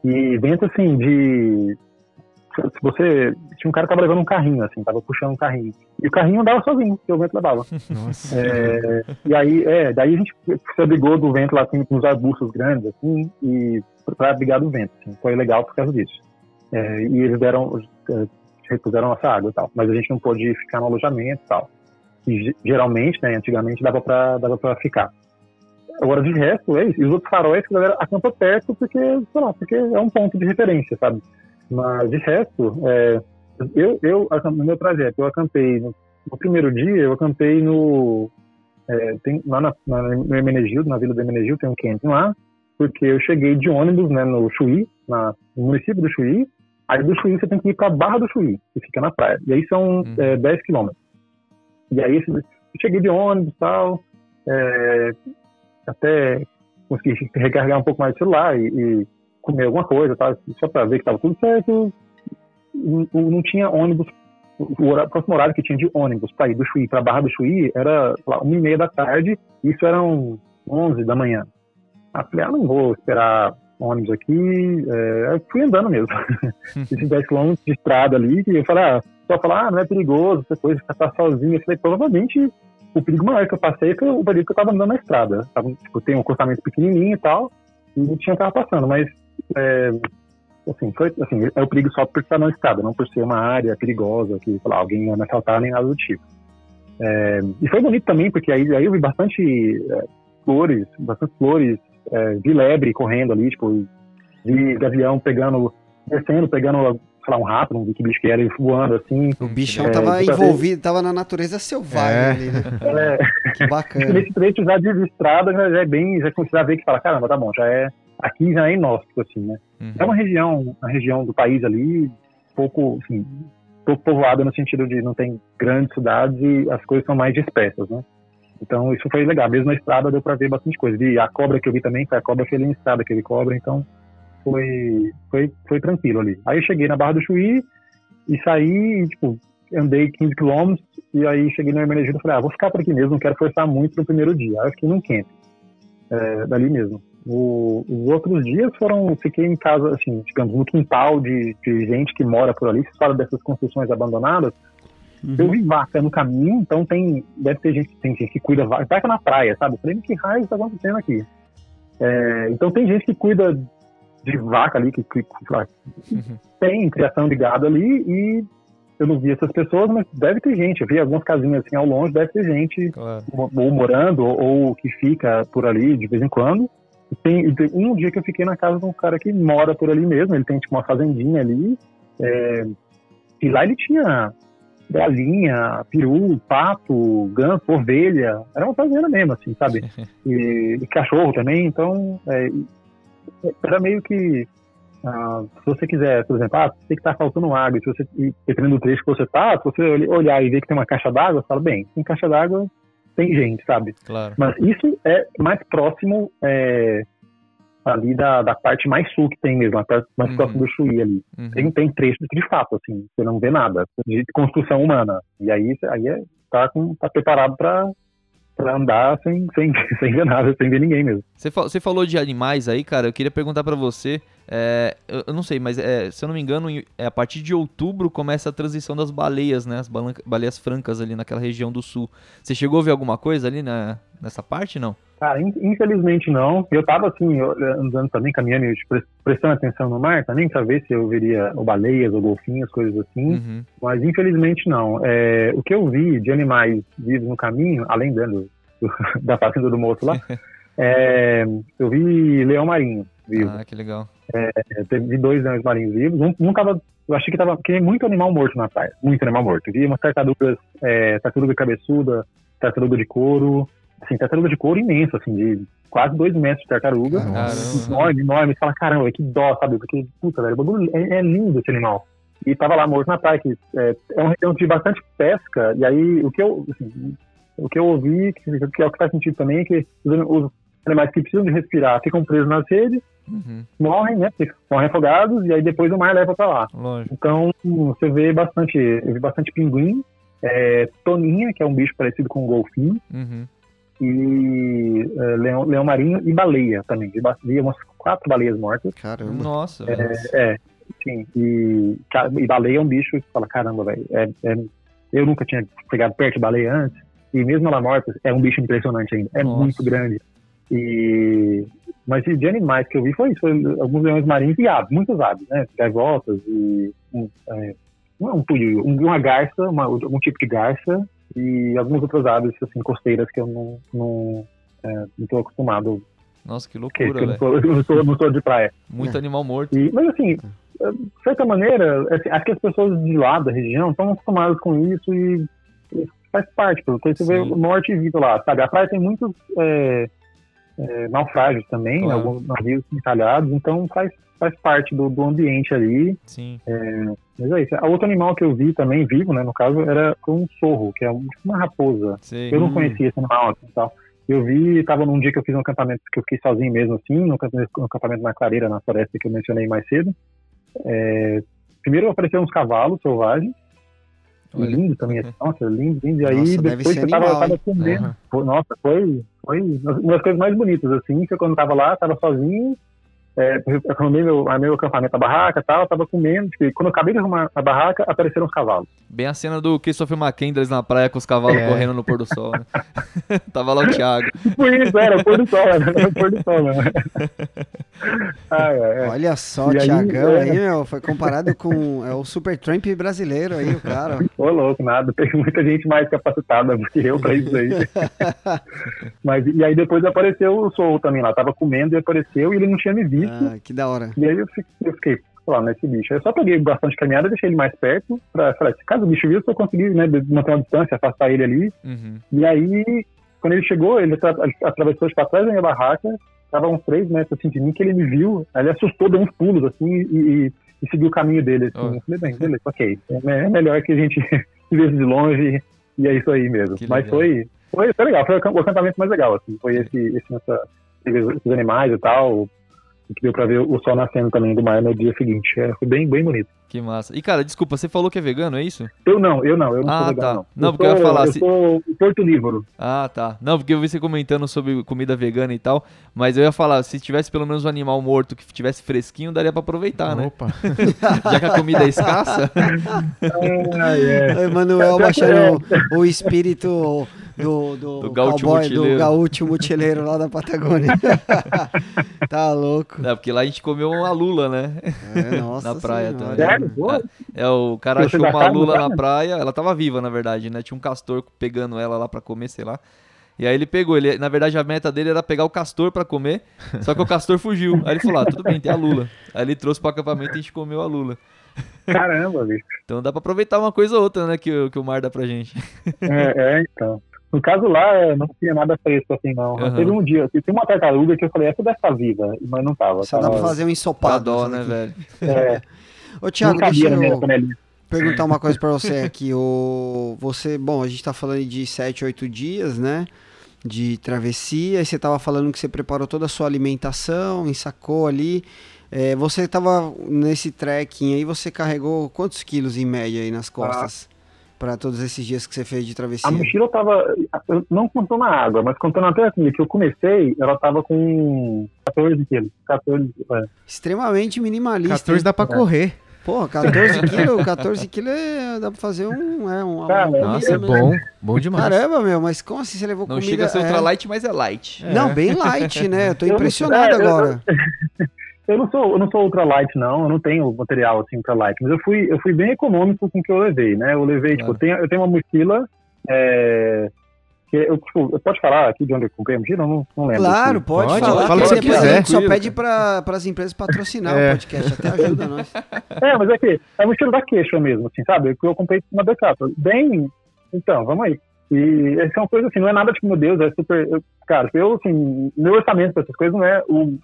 e vento, assim, de... Se você... Tinha um cara que tava levando um carrinho, assim, tava puxando um carrinho, e o carrinho andava sozinho, porque o vento levava. [laughs] Nossa. É, e aí, é, daí a gente se abrigou do vento lá, assim, com os arbustos grandes, assim, e para abrigar do vento, assim, foi legal por causa disso. É, e eles deram, é, repuseram nossa água e tal, mas a gente não pôde ficar no alojamento e tal que geralmente, né, antigamente dava para dava para ficar. Agora, de resto, é isso. E os outros faróis, a galera acampa perto porque, sei lá, porque é um ponto de referência, sabe? Mas, de resto, é, eu, eu, no meu trajeto, eu acampei, no, no primeiro dia, eu acampei no, é, tem, lá na, na, no Hermenegildo, na Vila do Hermenegildo, tem um camping lá, porque eu cheguei de ônibus, né, no Chuí, na, no município do Chuí, aí do Chuí você tem que ir para Barra do Chuí, que fica na praia, e aí são uhum. é, 10 quilômetros. E aí eu cheguei de ônibus e tal, é, até consegui recarregar um pouco mais o celular e, e comer alguma coisa, tá? só para ver que estava tudo certo. Não, não tinha ônibus, o, horário, o próximo horário que tinha de ônibus para ir do Chuí para Barra do Chuí era lá, uma e meia da tarde, isso eram 11 da manhã. Ah, falei, ah, não vou esperar ônibus aqui, é, eu fui andando mesmo. Esses 10 quilômetros de estrada ali, e eu falei, ah, só falar, ah, não é perigoso, essa coisa, ficar sozinho. Eu falei, provavelmente o perigo maior que eu passei foi o período que eu tava andando na estrada. Tava, tipo, tem um acostamento pequenininho e tal, e tinha carro passando, mas, é, assim, foi, assim, é o perigo só por estar na estrada, não por ser uma área perigosa, que, sei lá, alguém ia me nem nada do tipo. É, e foi bonito também, porque aí, aí eu vi bastante é, flores, bastante flores, é, vi lebre correndo ali, tipo, vi gavião pegando, descendo, pegando sei lá, um rato, não vi que bicho que era, voando assim. O bichão é, tava envolvido, tava na natureza selvagem é. ali, né? [laughs] É. Que bacana. Nesse trecho já de estrada já é bem, já começa a ver que fala, caramba, tá bom, já é, aqui já é inóspito, assim, né? Uhum. É uma região, uma região do país ali, pouco, assim, pouco povoada no sentido de não tem grandes cidades e as coisas são mais dispersas, né? Então isso foi legal, mesmo na estrada deu para ver bastante coisa. E a cobra que eu vi também, foi a cobra ele em estrada que ele cobra, então foi, foi, foi tranquilo ali. Aí eu cheguei na Barra do Chuí e saí, tipo, andei 15 quilômetros e aí cheguei no Hermenegildo e falei, ah, vou ficar por aqui mesmo, não quero forçar muito no primeiro dia. Aí eu fiquei num camp, é, dali mesmo. O, os outros dias foram, fiquei em casa, assim, digamos, no quintal de, de gente que mora por ali. Você fala dessas construções abandonadas, Uhum. Eu vi vaca no caminho, então tem, deve ter gente, tem gente que cuida vaca, vaca na praia, sabe? Eu falei, que raio está acontecendo aqui? É, então tem gente que cuida de vaca ali, que, que, que uhum. tem criação de gado ali e eu não vi essas pessoas, mas deve ter gente. Eu vi algumas casinhas assim ao longe, deve ter gente claro. ou, morando ou, que fica por ali de vez em quando. E tem, tem, um dia que eu fiquei na casa de um cara que mora por ali mesmo, ele tem tipo uma fazendinha ali. É, e lá ele tinha galinha, peru, pato, ganso, ovelha. Era uma fazenda mesmo, assim, sabe? [laughs] E, e cachorro também. Então, é, era meio que. Ah, se você quiser, por exemplo, ah, que está faltando água, se você, dependendo do trecho que você está, se você olhar e ver que tem uma caixa d'água, você fala, bem, tem caixa d'água, tem gente, sabe? Claro. Mas isso é mais próximo é, ali da, da parte mais sul que tem mesmo, a parte mais uhum. próximo do Chuí ali. Uhum. Tem, tem trechos de fato, assim, você não vê nada de construção humana. E aí, aí é, tá, com, tá preparado para para andar sem, sem, [laughs] sem ver nada, sem ver ninguém mesmo. Você, você falou de animais aí, cara, eu queria perguntar para você, é, eu, eu, não sei, mas é, se eu não me engano, é, a partir de outubro começa a transição das baleias, né, as baleias francas ali naquela região do sul. Você chegou a ver alguma coisa ali na, nessa parte, não? Cara, in- infelizmente não. Eu tava assim, eu- andando também, caminhando e pre- prestando atenção no mar também, pra ver se eu veria ou baleias ou golfinhos, coisas assim. Uhum. Mas infelizmente não. É, o que eu vi de animais vivos no caminho, além do, do- [laughs] da fazenda do moço lá, [laughs] é, eu vi leão marinho vivo. Ah, que legal. É, teve dois leões marinhos vivos. Um, um tava, eu achei que tava, porque tem muito animal morto na praia, muito animal morto. Vi umas tartarugas, é, tartaruga cabeçuda, tartaruga de couro, assim, tartaruga de couro imenso, assim, de quase dois metros de tartaruga. Caramba. Enorme, enorme. Você fala, caramba, que dó, sabe? Porque, puta, velho, o bagulho é, é lindo esse animal. E tava lá morto na praia, que é, é um região de bastante pesca, e aí o que eu, assim, o que eu ouvi, que, que é o que faz sentido também, é que os, os animais que precisam de respirar ficam presos nas redes, Uhum. morrem, né? Morrem afogados, e aí depois o mar leva pra lá. Lógico. Então, você vê bastante, eu vi bastante pinguim, é, toninha, que é um bicho parecido com um golfinho, Uhum. E é, leão, leão marinho e baleia também. Vi, ba- vi umas quatro baleias mortas. Caramba. Nossa, velho. É, sim. E, e baleia é um bicho que fala, caramba, velho. É, é- eu nunca tinha pegado perto de baleia antes. E mesmo ela morta, é um bicho impressionante ainda. É Nossa. muito grande. E, mas de animais que eu vi foi isso. Foi alguns leões marinhos e aves, muitas aves, né? Gaivotas e um, é, é um um- uma garça, uma, um tipo de garça e algumas outras aves assim, costeiras que eu não, não, é, não tô acostumado, Nossa, que que, que loucura, eu não sou, eu não sou, não sou de praia. Muito animal morto. E, mas assim, de certa maneira, assim, acho que as pessoas de lá da região estão acostumadas com isso e, e faz parte, porque você vê Sim. morte e vida lá, sabe? A praia tem muitos é, é, naufrágios também, Claro. alguns navios encalhados, então faz, faz parte do, do ambiente ali. Sim. Mas é isso. A outro animal que eu vi também, vivo, né, no caso, era um sorro, que é tipo uma raposa. Sei. Eu não Hum. conhecia esse animal assim, tal. Eu vi, tava num dia que eu fiz um acampamento, que eu fiquei sozinho mesmo assim, no acampamento, na Clareira, na floresta que eu mencionei mais cedo. É, primeiro apareceram uns cavalos selvagens, Olha. lindo também, nossa, lindo, lindo. E aí Nossa, depois eu tava, animal, tava hein? comendo. Uhum. Nossa, foi, foi uma das coisas mais bonitas, assim, que eu quando tava lá, tava sozinho, é, eu arrumei meu, armei meu acampamento, a barraca e tal, tava comendo, e quando eu acabei de arrumar a barraca, apareceram os cavalos. Bem a cena do Christopher McCandless na praia com os cavalos É. correndo no pôr do sol, né? [laughs] Tava lá o Thiago. Tipo isso, era o pôr do sol, era o pôr do sol, né? Ah, é, é. Olha só, E aí, Tiagão é. aí, meu, foi comparado com é, o Super Trump brasileiro aí, o cara. Ô, louco, nada. Tem muita gente mais capacitada do que eu pra isso aí. [laughs] Mas, e aí depois apareceu o Soul também lá. Tava comendo e apareceu e ele não tinha me visto. Ah, que da hora. E aí eu fiquei, eu fiquei lá, nesse bicho. Eu só peguei bastante caminhada, deixei ele mais perto. Pra, falar, se caso o bicho vir, eu consegui né, manter uma distância, afastar ele ali. Uhum. E aí, quando ele chegou, ele atra- atravessou para trás da minha barraca. Tava uns três metros assim de mim, que ele me viu. Aí ele assustou, deu uns pulos assim e, e- e seguiu o caminho dele. Assim. Oh. Eu falei, bem, beleza, ok. É, é melhor que a gente [laughs] se veja de longe e é isso aí mesmo. Que Mas legal. foi, foi, foi legal, foi o acamp- o acampamento mais legal, assim. Foi esse, esse nessa, esses animais e tal. Que deu pra ver o sol nascendo também do mar no dia seguinte. É, foi bem, bem bonito. Que massa. E, cara, desculpa, você falou que é vegano, é isso? Eu não, eu não, eu não Ah, sou vegano, tá. não. Não, eu porque eu ia sou, falar, Eu se- sou portolívoro. Ah, tá. Não, porque eu vi você comentando sobre comida vegana e tal, mas eu ia falar, se tivesse pelo menos um animal morto que tivesse fresquinho, daria pra aproveitar, né? Opa. [laughs] Já que a comida é escassa. Ah, é. Emanuel baixando o, [laughs] o espírito do, do, Do gaúcho cowboy, do gaúcho mochileiro lá da Patagônia. [laughs] tá louco. É, porque lá a gente comeu uma lula, né? É, nossa Na praia senhora. também. Sério? Pô, É, o cara achou dá uma carne, lula cara? na praia, ela tava viva, na verdade, né? Tinha um castor pegando ela lá pra comer, sei lá. E aí ele pegou, ele, na verdade a meta dele era pegar o castor pra comer, só que o castor fugiu. Aí ele falou, ah, tudo bem, tem a lula. Aí ele trouxe pro acampamento e a gente comeu a lula. Caramba, bicho. Então dá pra aproveitar uma coisa ou outra, né, que, o- que o mar dá pra gente. É, é, então. No caso lá, é, não tinha nada fresco assim, não. Aham. Teve um dia, tem uma tartaruga que eu falei, essa deve estar viva, mas não tava. Só dá tava, pra fazer um Dá ensopado. né, daqui. velho? É, [laughs] Ô, Thiago, deixa eu perguntar uma coisa pra você aqui. O, você, bom, a gente tá falando de 7, 8 dias, né? De travessia. E você tava falando que você preparou toda a sua alimentação, ensacou ali. É, você tava nesse trekking aí, você carregou quantos quilos em média aí nas costas? Pra todos esses dias que você fez de travessia? A mochila tava, não contando a água, mas contando até a comida que eu comecei, ela tava com 14 quilos. 14, é. Extremamente minimalista. 14 hein? dá pra correr. Pô, 14 quilos, 14 quilos é, dá pra fazer um. É, um Cara, uma Nossa, é mesmo. bom. Bom demais. Caramba, meu, mas como assim você levou Não comida? chega a ser é... ultra light, mas é light. Não, bem light, né? Eu tô Eu não- impressionado é, eu- agora. Eu [laughs] não sou, eu não sou ultralight, não. Eu não tenho material assim ultralight, mas eu fui, eu fui bem econômico com o que eu levei, né? Eu levei, Claro. tipo, eu tenho, eu tenho uma mochila. É, que eu, tipo, eu posso falar aqui de onde eu comprei a mochila? Eu não, não lembro. Claro, aqui. pode, Pode, falar. fala o que você a quiser. gente Só pede para as empresas patrocinar É. o podcast, até ajuda nós. [laughs] É, mas é que é a mochila da queixa mesmo, assim, sabe? Que eu comprei uma Decathlon. Bem, então, vamos aí. E essa é uma coisa assim, não é nada tipo, meu Deus, é super. eu- cara, eu, assim, meu orçamento para essas coisas não é o,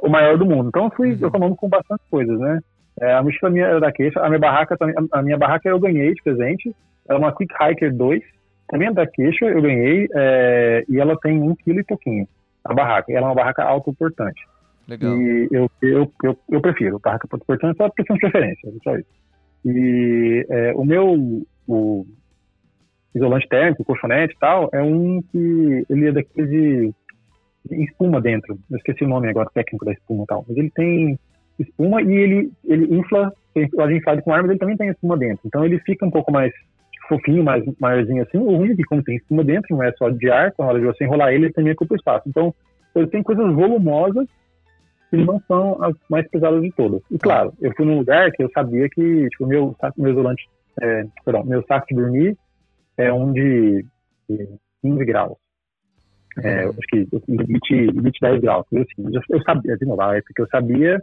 o maior do mundo. Então eu fui Uhum. econômico com bastante coisas, né? É, a mochila minha era da queixa, a minha barraca também, a minha barraca eu ganhei de presente. Ela é uma Quick Hiker 2, também é da queixa, eu ganhei, é, e ela tem um quilo e pouquinho, a barraca. Ela é uma barraca autoportante. Legal. E eu, eu, eu, eu prefiro barraca portante só por questão de preferência, é só isso. E é, o meu o isolante térmico, colchonete e tal, é um que ele é daquele de espuma dentro. Eu esqueci o nome agora técnico da espuma e tal. Mas ele tem espuma e ele, ele infla, a inflado com ar, mas ele também tem espuma dentro. Então ele fica um pouco mais fofinho, mais maiorzinho assim. O ruim é que como tem espuma dentro, não é só de ar, então na hora de você enrolar ele, ele também ocupa espaço. Então ele tem coisas volumosas que não são as mais pesadas de todas. E claro, eu fui num lugar que eu sabia que, tipo, meu meu isolante, é, perdão, meu saco de dormir é um de 15 graus. É, acho que limite, limite 10 graus. Eu, assim, eu, sabia, de novo, a época que eu sabia,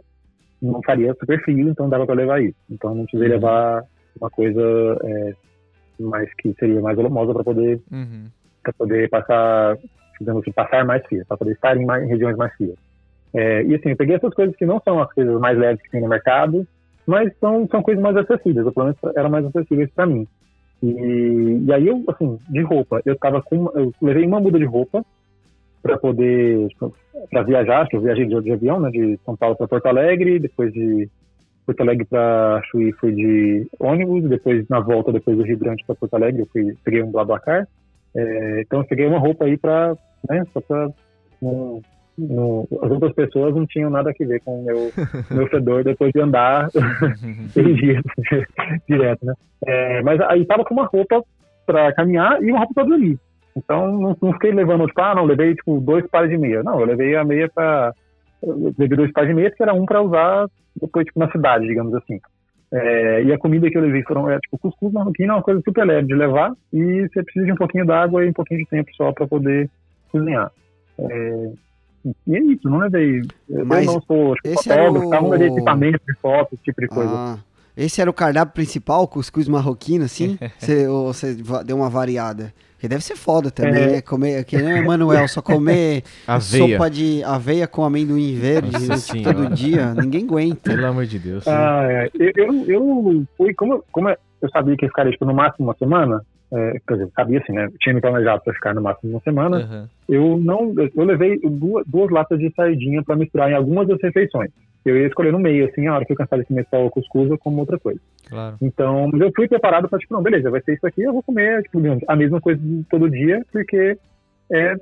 não faria super frio, então dava para levar isso. Então não precisei levar uma coisa é, mais que seria mais volumosa para poder Uhum. para poder passar, digamos assim, passar mais frias, para poder estar em, mais, em regiões mais frias. É, e assim, eu peguei essas coisas que não são as coisas mais leves que tem no mercado, mas são, são coisas mais acessíveis, ou pelo menos eram mais acessíveis para mim. E, e aí eu, assim, de roupa, eu tava com, eu levei uma muda de roupa para poder, para viajar, que eu viajei de, de avião, né, de São Paulo para Porto Alegre, depois de Porto Alegre para Chuí fui de ônibus, depois na volta, depois do Rio Grande para Porto Alegre, eu fui, peguei um Blablacar, é, então eu peguei uma roupa aí para, né, só para as outras pessoas não tinham nada a ver com o meu, [laughs] meu fedor depois de andar [laughs] três dias [laughs] direto, né? É, mas aí tava com uma roupa para caminhar e uma roupa para dormir. Então não, não fiquei levando, tipo, ah, não, levei tipo dois pares de meia. Não, eu levei a meia para levei dois pares de meia, que era um para usar depois, tipo, na cidade, digamos assim. É, e a comida que eu levei foram, é, tipo, cuscuz marroquino é uma coisa super leve de levar e você precisa de um pouquinho d'água e um pouquinho de tempo só para poder cozinhar. É, e é isso, não levei. Eu Mas não sou tipo, tá? não levei o- equipamento de foto, esse tipo de coisa. Ah, esse era o cardápio principal, cuscuz marroquino, assim? [laughs] Você, ou você deu uma variada? Porque deve ser foda também, É. né? Comer, que nem o Emanuel, só comer [laughs] Aveia. sopa de aveia com amendoim verde né, senhora. todo dia. Ninguém aguenta. Pelo amor de Deus. Ah, é. eu, eu, eu fui, como, eu- como eu sabia que ia ficar tipo, no máximo uma semana, é, quer dizer, sabia assim, né? Tinha me planejado para ficar no máximo uma semana, Uhum. eu não, eu- eu levei duas, duas latas de sardinha para misturar em algumas das refeições. Eu ia escolher no meio, assim, a hora que eu cansar de comer só o cuscuz ou como outra coisa. Claro. Então, eu fui preparado para, tipo, não, beleza, vai ser isso aqui, eu vou comer, tipo, a mesma coisa todo dia, porque é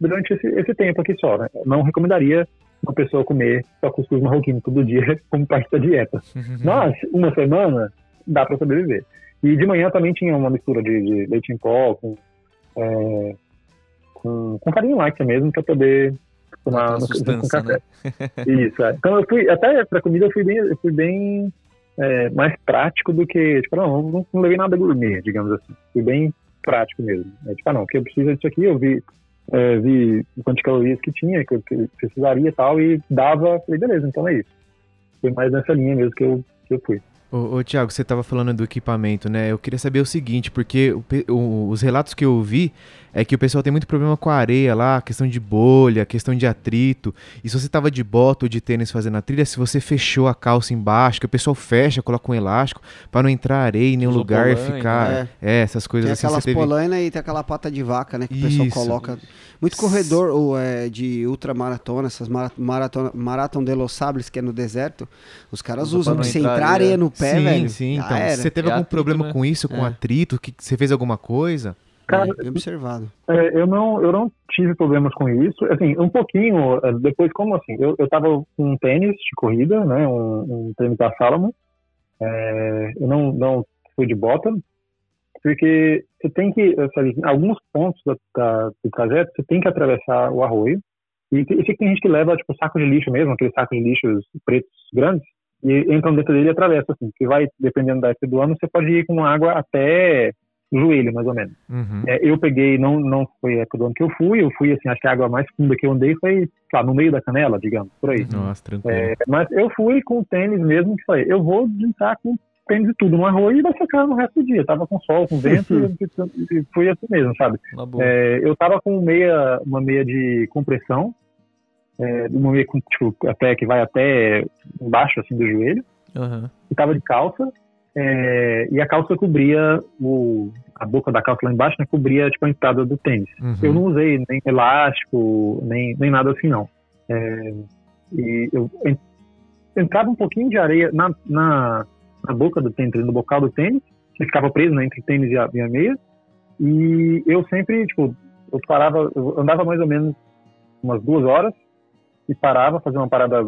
durante esse, esse tempo aqui só, né? Eu não recomendaria uma pessoa comer só cuscuz marroquino todo dia [laughs] como parte da dieta. [laughs] Mas, uma semana, dá para sobreviver. E de manhã também tinha uma mistura de, de leite em pó com, é, com, com farinha láctea mesmo, para poder junto com sustância, café. né? [laughs] Isso, é. Então eu fui, até pra comida eu fui bem, eu fui bem é, mais prático do que, tipo, não, não, não levei nada gourmet, digamos assim. Fui bem prático mesmo. É, tipo, ah, não, que eu preciso disso aqui, eu vi, é, vi o quanto de calorias que tinha, que eu, precisaria e tal, e dava, falei, beleza, então é isso. Foi mais nessa linha mesmo que eu, que eu fui. Ô, ô Thiago, você estava falando do equipamento, né? Eu queria saber o seguinte, porque o o- os relatos que eu ouvi é que o pessoal tem muito problema com a areia lá, questão de bolha, questão de atrito. E se você tava de bota ou de tênis fazendo a trilha, se você fechou a calça embaixo, que o pessoal fecha, coloca um elástico para não entrar areia em nenhum Usou lugar e polaina, ficar. né? É, essas coisas Tem assim. aquelas teve... polainas e tem aquela pata de vaca, né? Que o pessoal Isso. coloca. Muito corredor ou, é, de ultramaratona, essas mara- maratona, Marathon de Los Sables, que é no deserto, os caras Usa usam pra você entrar areia. no pé, sim, velho. sim. já Então, você teve É algum atrito, problema né? com isso, com É. atrito? Que você fez alguma coisa? Cara, Bem observado. É, eu não eu não tive problemas com isso assim um pouquinho é, depois como assim eu, eu tava com um tênis de corrida né um, um tênis da Salomon É, eu não, não fui de bota, porque você tem que, sabe, em alguns pontos da, da, do trajeto, você tem que atravessar o arroio. E tem, tem gente que leva, tipo, saco de lixo mesmo, aqueles sacos de lixos pretos grandes, e entram dentro dele e atravessa, assim. Que vai, dependendo da época do ano, você pode ir com água até joelho, mais ou menos. Uhum. É, eu peguei, não, não foi a época do ano que eu fui, eu fui, assim, acho que a água mais funda que eu andei foi, lá, no meio da canela, digamos, por aí. Nossa, tranquilo. É, mas eu fui com tênis mesmo, que falei, eu vou entrar com tênis e tudo no arroio e vai secar no resto do dia. Tava com sol, com vento, [laughs] e, fui assim mesmo, sabe? É, eu tava com meia, uma meia de compressão, é, uma meia com, tipo, até, que vai até embaixo, assim, do joelho, Aham. e tava de calça, é, e a calça cobria o, a boca da calça lá embaixo, né, cobria, tipo, a entrada do tênis. Uhum. Eu não usei nem elástico, nem, nem nada assim, não. É, e eu en- entrava um pouquinho de areia na, na, na boca do tênis, no bocal do tênis, que ficava preso né, entre o tênis e a, e a meia. E eu sempre, tipo, eu parava, eu andava mais ou menos umas duas horas e parava, fazia uma parada,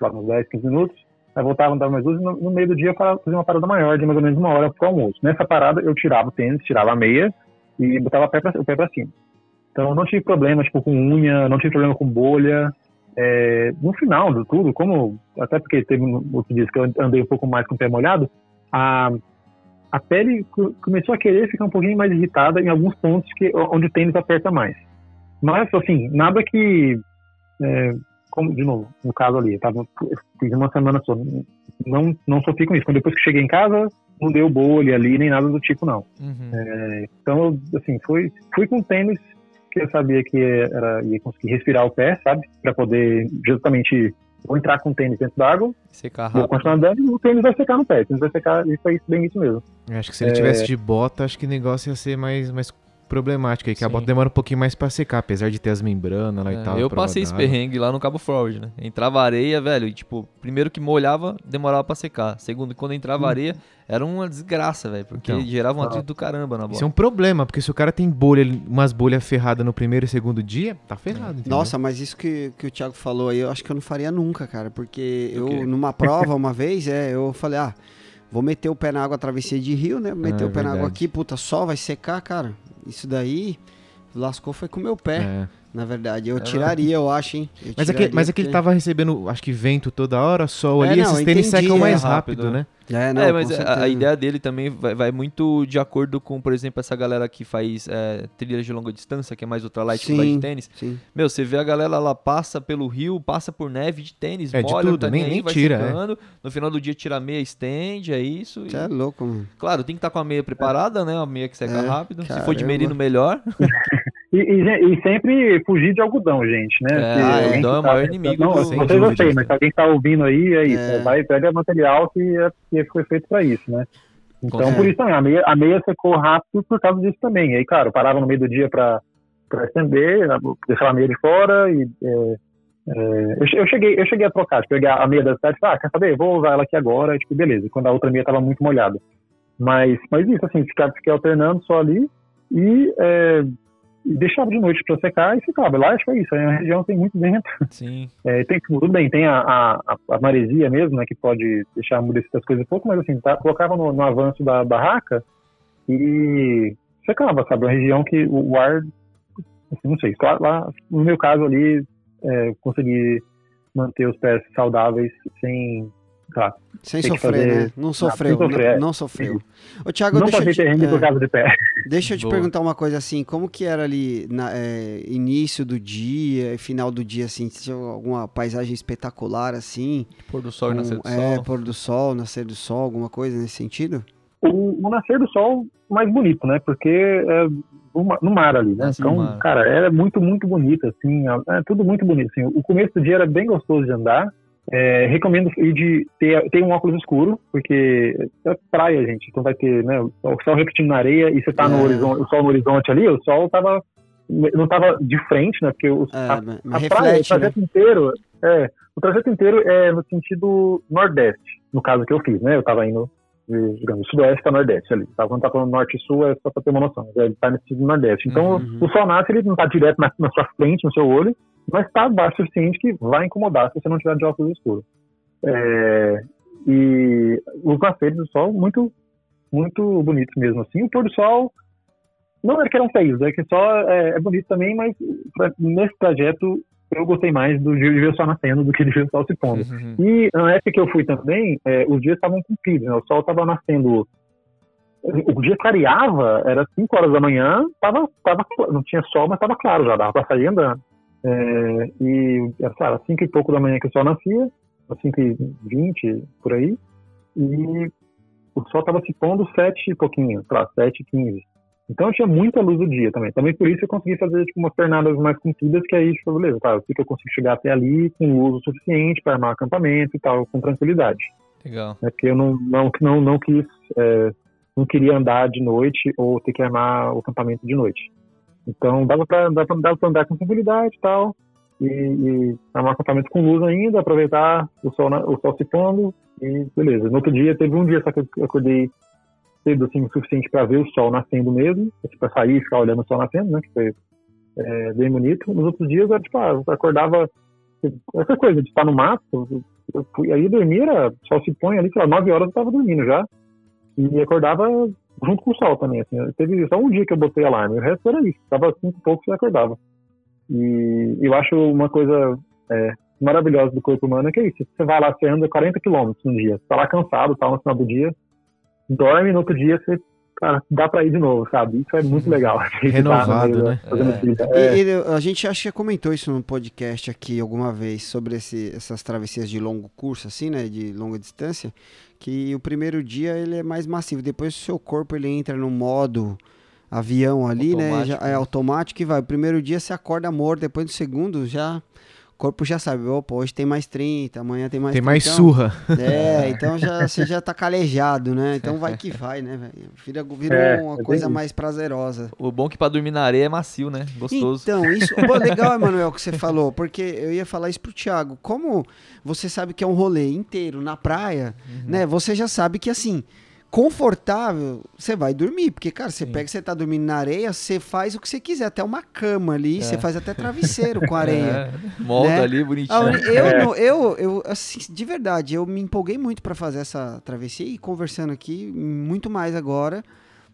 lá, uns 10, 15 minutos, aí voltava, andava mais duas e no, no meio do dia eu fazia uma parada maior, de mais ou menos uma hora pro almoço. Nessa parada eu tirava o tênis, tirava a meia e botava o pé pra, o pé cima. Então não tive problema, tipo, com unha, não tive problema com bolha. É, no final do tudo, como, até porque teve outro dia que eu andei um pouco mais com o pé molhado, a, a pele co- começou a querer ficar um pouquinho mais irritada em alguns pontos que, onde o tênis aperta mais. Mas, assim, nada que, é, como, de novo, no caso ali, eu tava, eu fiz uma semana só, não, não sofri com isso. Quando depois que cheguei em casa, não deu bolha ali, nem nada do tipo, não. Uhum. Então, eu, assim, fui, fui com tênis que eu sabia que era, ia conseguir respirar o pé, sabe? Pra poder justamente vou entrar com o tênis dentro d'água, Secar vou continuar andando e o tênis vai secar no pé. O tênis vai secar e foi bem isso mesmo. Eu Acho que se ele É. tivesse de bota, acho que o negócio ia ser mais, mais problemático aí, que a Sim. bota demora um pouquinho mais pra secar, apesar de ter as membranas lá É, e tal. eu passei esse d'água. perrengue lá no Cabo Forward, né? Entrava areia, velho, e tipo, primeiro que molhava, demorava pra secar. Segundo, quando entrava areia, era uma desgraça, velho, porque Então. gerava um atrito do caramba na bola. Isso é um problema, porque se o cara tem bolha, umas bolhas ferradas no primeiro e segundo dia, tá ferrado. entendeu? Nossa, mas isso que, que o Thiago falou aí, eu acho que eu não faria nunca, cara. Porque eu, numa prova, uma [laughs] vez, é, eu falei, ah, vou meter o pé na água, travessia de rio, né? Meter É o pé na água verdade. aqui, puta, sol vai secar, cara. Isso daí lascou foi com o meu pé, É. na verdade. Eu É tiraria, eu acho, hein? Eu Mas, é que, tiraria mas é que ele tava recebendo, acho que vento toda hora, sol É, ali, não, esses tênis secam é mais rápido, rápido, né? É, não, é, mas a, a ideia dele também vai, vai muito de acordo com, por exemplo, essa galera que faz é, trilhas de longa distância, que é mais ultralight que vai de Sim. tênis. Sim. Meu, você vê a galera lá passa pelo rio, passa por neve de tênis, É, de molha, não tudo, tá nem- aí, nem vai tira, é. secando. No final do dia tira a meia, estende, é isso. e- Você é louco, mano. Claro, tem que estar com a meia preparada, né? A meia que seca É, rápido. Se for de caramba. merino, melhor. [laughs] E, e, e sempre fugir de algodão, gente, né? É, Se ah, algodão que é o maior inimigo Não, do- dúvida. sei, mas se alguém tá ouvindo aí, é isso. É. Vai, pega material que, é, que foi feito pra isso, né? Então, por isso também, a meia, a meia secou rápido por causa disso também. E aí, claro, eu parava no meio do dia pra estender, deixava a meia de fora e... é, é, eu, che- eu cheguei, eu cheguei a trocar, de pegar a meia da cidade e falar, ah, quer saber, vou usar ela aqui agora, e, tipo, beleza, quando a outra meia tava muito molhada. Mas, mas isso, assim, ficar, fiquei alternando só ali e, é, e deixava de noite pra secar e ficava. Lá acho que é isso, a região tem muito vento. Sim. [laughs] É, tem, tudo bem, tem a, a, a- maresia mesmo, né, que pode deixar amudecer as coisas um pouco, mas assim, tá, colocava no, no avanço da barraca e secava, sabe? Uma região que o, o ar, assim, não sei, lá, lá, no meu caso ali, é, consegui manter os pés saudáveis sem, tá, Sem Tem sofrer, fazer- né? Não sofreu, sem sofrer, não, é. não sofreu. Ô, Thiago, não deixa eu, te, terreno é, por causa de pé. deixa eu te Boa. perguntar uma coisa assim, como que era ali na, é, início do dia e final do dia, assim, tinha alguma paisagem espetacular, assim? Pôr do sol e com- nascer do é, sol. pôr do sol, nascer do sol, alguma coisa nesse sentido? o, o nascer do sol mais bonito, né? Porque é no ma- no mar ali, né? Nasce no Então, cara, era muito, muito bonito, assim, é tudo muito bonito. Assim. O começo do dia era bem gostoso de andar. É, recomendo ir de ter, ter um óculos escuro, porque é praia, gente. Então vai ter, né? O sol refletindo na areia e você tá no É. horizonte, o sol no horizonte ali, o sol tava não tava de frente, né? Porque o, É, a, a mas praia, o reflete, né? trajeto inteiro, é, o trajeto inteiro é no sentido nordeste, no caso que eu fiz, né? Eu tava indo, de, digamos, sudoeste para nordeste ali. Tá? Quando tá falando norte e sul é só pra ter uma noção, ele tá nesse sentido nordeste. Então, Uhum. o sol nasce, ele não tá direto na, na sua frente, no seu olho, mas tá baixo o suficiente que vai incomodar se você não tiver de óculos escuros. É, E os nasceres do sol muito, muito bonitos mesmo, assim. O pôr do sol, não é que eram feios, é que só é, é bonito também, mas pra, nesse trajeto eu gostei mais do dia de ver o sol nascendo do que de ver o sol se pondo. Uhum. E na época que eu fui também, é, os dias estavam compridos, né? O sol estava nascendo. O dia clareava, era 5 horas da manhã, tava, tava, não tinha sol, mas estava claro já, dava para sair andando. É, e era 5 e pouco da manhã que o sol nascia, 5 e 20 por aí, e o sol estava se pondo 7 e pouquinho, sei lá, 7 e 15. Então tinha muita luz do dia também. Também por isso eu consegui fazer tipo, umas pernadas mais compridas, que aí, tipo, beleza, tá, eu sei que eu consigo chegar até ali com luz o suficiente para armar acampamento e tal, com tranquilidade. Legal. Né? Porque eu não, não, não, não quis, é, não queria andar de noite ou ter que armar o acampamento de noite. Então dava para andar com tranquilidade e tal, e, e armar acampamento com luz ainda, aproveitar o sol, o sol se pondo, e beleza. No outro dia, teve um dia só que eu acordei cedo assim, o suficiente para ver o sol nascendo mesmo, para sair e ficar olhando o sol nascendo, né? Que foi é, bem bonito. Nos outros dias, eu, tipo, ah, eu acordava essa coisa de estar no mato, eu fui, aí dormir, o sol se põe ali, sei lá, 9 horas eu estava dormindo já, e acordava junto com o sol também, assim, teve só um dia que eu botei alarme, o resto era isso, estava cinco e pouco e acordava. E eu acho uma coisa é, maravilhosa do corpo humano é que é isso, você vai lá, você anda 40 quilômetros no dia, você tá lá cansado, tal, no final do dia, dorme, no outro dia você cara, dá pra ir de novo, sabe? Isso é muito legal. [laughs] Renovado, né? É. E, e a gente acho que comentou isso no podcast aqui alguma vez sobre esse, essas travessias de longo curso, assim, né? De longa distância. Que o primeiro dia ele é mais massivo. Depois o seu corpo ele entra no modo avião ali, né? Já, Automático, é né? automático e vai. O primeiro dia você acorda morto, depois do segundo já. O corpo já sabe, opa, hoje tem mais 30, amanhã tem mais Tem 30. mais então- surra. É, então [laughs] já, você já tá calejado, né? Então vai que vai, né, velho? Vira, vira É, uma é coisa mais prazerosa. O bom é que pra dormir na areia é macio, né? Gostoso. Então, isso. Pô, [laughs] legal, Emanuel, que você falou, porque eu ia falar isso pro Thiago. Como você sabe que é um rolê inteiro na praia, Uhum. né? Você já sabe que assim. Confortável, você vai dormir, porque, cara, você pega, você tá dormindo na areia, você faz o que você quiser, até uma cama ali, você faz até travesseiro com [laughs] areia. É, molda né? ali, bonitinho. uni- eu, É. eu, eu, assim, de verdade, eu me empolguei muito para fazer essa travessia e conversando aqui muito mais agora,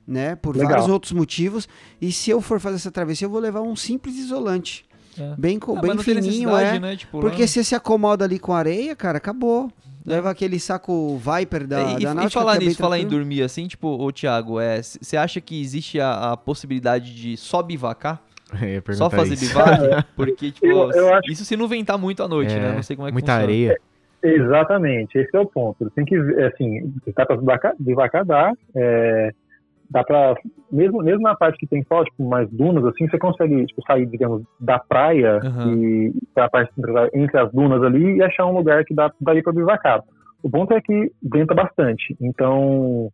né? Por Legal. vários outros motivos. E se eu for fazer essa travessia, eu vou levar um simples isolante. É. Bem, Ah, bem fininho, é. né? Tipo, Porque lá- se você se acomoda ali com areia, cara, acabou. Leva aquele saco Viper da, É, e, da e Náutica, falar que é nisso, falar em dormir assim, tipo, ô Thiago, é, você acha que existe a, a possibilidade de só bivacar? [laughs] Eu ia Só fazer isso. bivac? [laughs] Porque, tipo, Eu- eu acho- isso se não ventar muito à noite, É, né? Não sei como é que Muita funciona. areia. Exatamente, esse é o ponto. Tem que, ver, assim, dá pra bivacar, bivacar dá, é, dá pra, mesmo, mesmo na parte que tem só, tipo, mais dunas, assim, você consegue, tipo, sair, digamos, da praia Aham. e pra parte entre, as dunas ali e achar um lugar que dá, daria pra bivacar. O ponto é que venta bastante, então,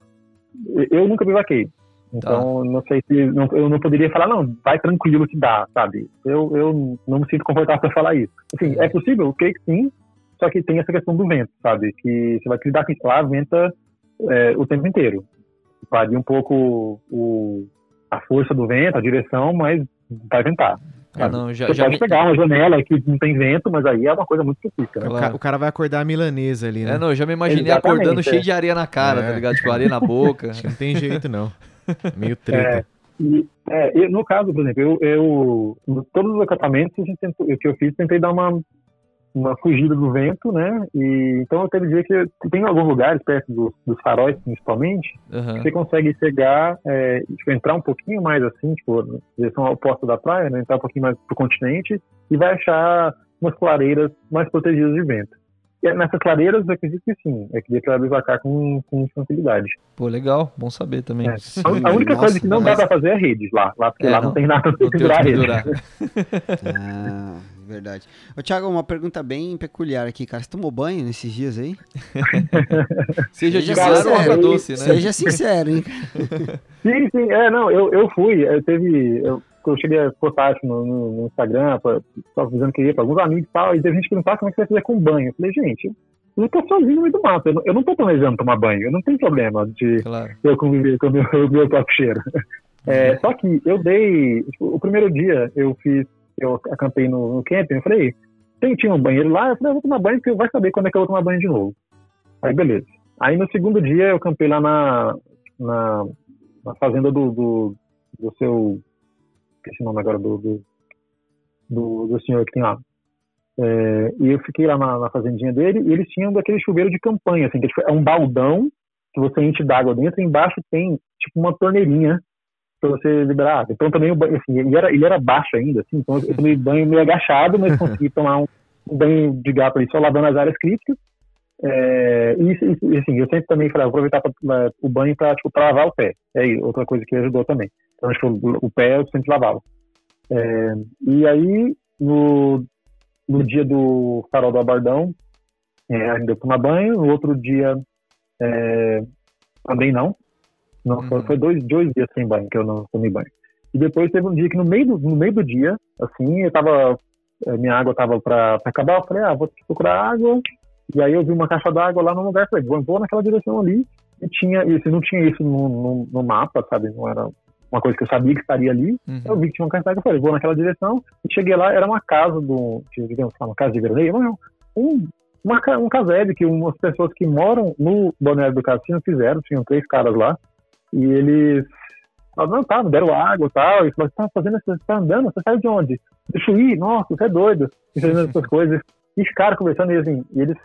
eu- nunca bivaquei. Então, não sei se, não, eu não poderia falar, não, vai tranquilo que dá, sabe? Eu, eu não me sinto confortável para falar isso. Assim, é possível? Que sim, só que tem essa questão do vento, sabe? Que você vai lidar com isso lá, venta é, o tempo inteiro. Varia um pouco o, a força do vento, a direção, mas vai ventar. Ah, não, já, Você já pode me... pegar uma janela que não tem vento, mas aí é uma coisa muito específica, né? O, ca- o cara vai acordar a milanesa ali, né? É, não, eu já me imaginei Exatamente, acordando é. cheio de areia na cara, É. tá ligado? Tipo, areia na boca. [laughs] Acho que não tem jeito, não. Meio treta. E, é, eu- no caso, por exemplo, eu, eu em todos os acampamentos que eu fiz, tentei dar uma uma fugida do vento, né? E então eu quero dizer que tem alguns lugares perto dos, dos faróis, principalmente, Aham. que você consegue chegar, é, tipo, entrar um pouquinho mais assim, tipo, na direção oposta da praia, né? Entrar um pouquinho mais pro continente e vai achar umas clareiras mais protegidas de vento. E nessas clareiras, eu acredito que sim, é que dê para bivacar com, com tranquilidade. Pô, legal, bom saber também. É. A, a única Nossa, coisa que não mas- dá pra fazer é redes lá, lá porque É, lá não. não, tem nada pra pendurar onde rede. [laughs] [laughs] Ah, verdade. Ô, Thiago, uma pergunta bem peculiar aqui, cara. Você tomou banho nesses dias aí? [laughs] Seja de claro ou água doce, né? Seja sincero, hein? [laughs] Sim, sim, é, não, eu, eu fui, eu teve, eu, eu cheguei a postar acho, no, no, Instagram, pra- só avisando que ia pra alguns amigos e tal, e teve gente perguntar como é que você vai fazer com banho. Eu falei, gente, eu tô sozinho no meio do mato, eu não, eu não tô planejando tomar banho, eu não tenho problema de Claro. eu conviver com o meu, [laughs] meu próprio cheiro. É, só que eu dei, tipo, o primeiro dia eu fiz, eu acampei no, no camping, eu falei, tem, tinha um banheiro lá, eu falei, eu vou tomar banho porque vai saber quando é que eu vou tomar banho de novo. Aí beleza. Aí no segundo dia eu campei lá na, na, na fazenda do, do, do seu. Esqueci o nome agora do, do, do, do senhor que tem lá. É, e eu fiquei lá na, na, fazendinha dele e eles tinham daquele chuveiro de campanha, assim, que é um baldão que você enche d'água dentro e embaixo tem tipo uma torneirinha para você liberar. Então também o banho, assim, ele era, ele era baixo ainda, assim, então eu tomei banho meio agachado, mas [laughs] consegui tomar um, um banho de gato ali só lavando as áreas críticas. É, e, e, assim, eu sempre também falei, aproveitar pra, pra, o banho para tipo, lavar o pé. É outra coisa que ajudou também. Então, acho que o, o pé eu sempre lavava. É, e aí, no, no dia do farol do Abardão, é, ainda eu tomar banho. No outro dia, é, também não. Não uhum. Foi dois, dois dias sem banho que eu não tomei banho. E depois teve um dia que no meio do, no meio do dia, assim, eu tava, é, minha água tava para acabar, eu falei, ah, vou procurar água. E aí eu vi uma caixa d'água lá no lugar, falei, vou naquela direção ali. E tinha isso, não tinha isso no, no, no, mapa, sabe? Não era uma coisa que eu sabia que estaria ali. Uhum. Eu vi que tinha uma caixa d'água, falei, vou naquela direção. E cheguei lá, era uma casa do, digamos, uma casa de veraneio, não, um, uma, um casebre que umas pessoas que moram no Balneário do Cassino fizeram, tinham três caras lá. E eles não, tá, deram água e tal. E falaram, você tá fazendo, você tá andando, você sai de onde? Deixa eu ir, nossa, você é doido. E fazendo essas [laughs] coisas. E ficaram conversando e assim, e eles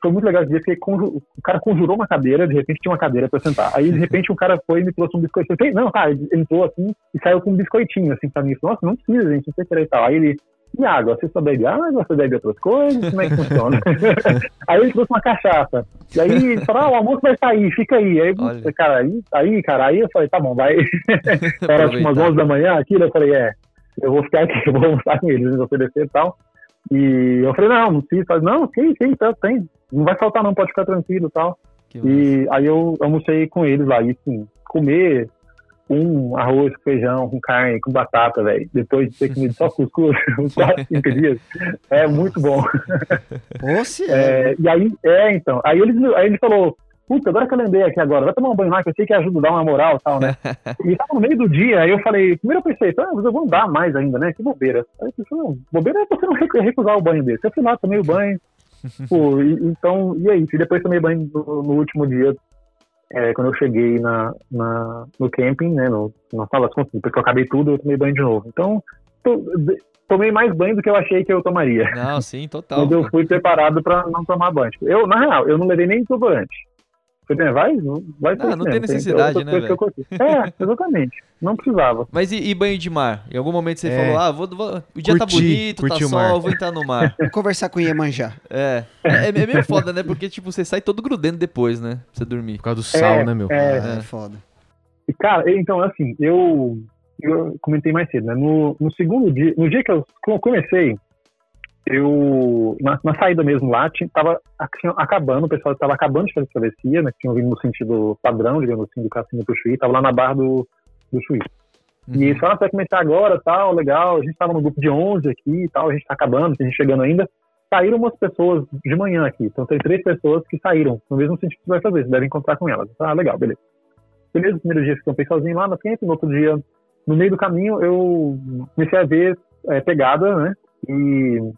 foi muito legal dia, porque o cara conjurou uma cadeira, de repente tinha uma cadeira para sentar. Aí, de repente, o cara foi e me trouxe um biscoito. Eu falei, não, cara, ele entrou assim e saiu com um biscoitinho, assim, pra mim. Nossa, não precisa, gente, não sei o que e tal. Aí ele, e água? Você só bebe água, você bebe outras coisas? Como é que funciona? [laughs] aí ele trouxe uma cachaça. E aí ele falou, ah, o almoço vai sair, fica aí. Aí, Olha. cara, aí, aí, cara, aí eu falei, tá bom, vai. [laughs] Era tipo umas 11 da manhã aquilo, eu falei, é, eu vou ficar aqui, [laughs] eu vou almoçar com eles, eles oferecer e tal. E eu falei, não, não precisa. Não, sim, sim, tá, tem. Não vai faltar não, pode ficar tranquilo e tal. e aí eu almocei com eles lá. E assim, comer um arroz com feijão, com carne, com batata, velho, depois de ter comido só [laughs] cuscuz [laughs] uns 4, 5 dias, é muito bom. [laughs] Poxa, é, é, e aí, é, então, aí ele, aí ele falou, puta, agora que eu lembrei aqui agora, vai tomar um banho lá, que eu sei que ajuda a dar uma moral e tal, né? e tava no meio do dia, aí eu falei, primeiro eu pensei, ah, mas eu vou dar mais ainda, né? Que bobeira. Aí eu pensei, não, bobeira é você não recusar o banho desse. Eu fui lá, tomei o banho, pô, e, então, e aí? E depois tomei banho no, no último dia, é, quando eu cheguei na, na, no camping, né, no, na sala depois que eu acabei tudo, eu tomei banho de novo. Então, tomei mais banho do que eu achei que eu tomaria. Não, sim, total. Quando eu fui preparado para não tomar banho. Eu, na real, eu não levei nem desodorante. Você tem, vai, vai Não, não tem necessidade, tem, né, velho? É, [laughs] exatamente. Não precisava. Mas e, e, banho de mar? Em algum momento você é. falou, ah, vou, vou, o dia tá curti, tá bonito, tá sol, vou entrar no mar. Vou [laughs] conversar com o Iemanjá. É. É, é meio foda, né? Porque, tipo, você sai todo grudendo depois, né? Pra você dormir. Por causa do sal, é, né, meu? É, é, foda. E, cara, então, assim, eu, eu comentei mais cedo, né? No, no segundo dia, no dia que eu comecei, eu, na, na, saída mesmo lá, tinha, tava acabando, o pessoal estava acabando de fazer travessia, né, tinham vindo no sentido padrão, digamos assim, do Cassino pro Chuí, tava lá na barra do, do Chuí. Uhum. E eles falaram, vai começar agora, tal, legal, a gente tava no grupo de 11 aqui e tal, a gente tá acabando, a gente chegando ainda. Saíram umas pessoas de manhã aqui, então tem três pessoas que saíram, no mesmo sentido que você vai fazer, você deve encontrar com elas. Ah, legal, beleza. Beleza, no primeiro dia eu campei sozinho lá na frente, no outro dia, no meio do caminho, eu comecei a ver é, pegada, né, e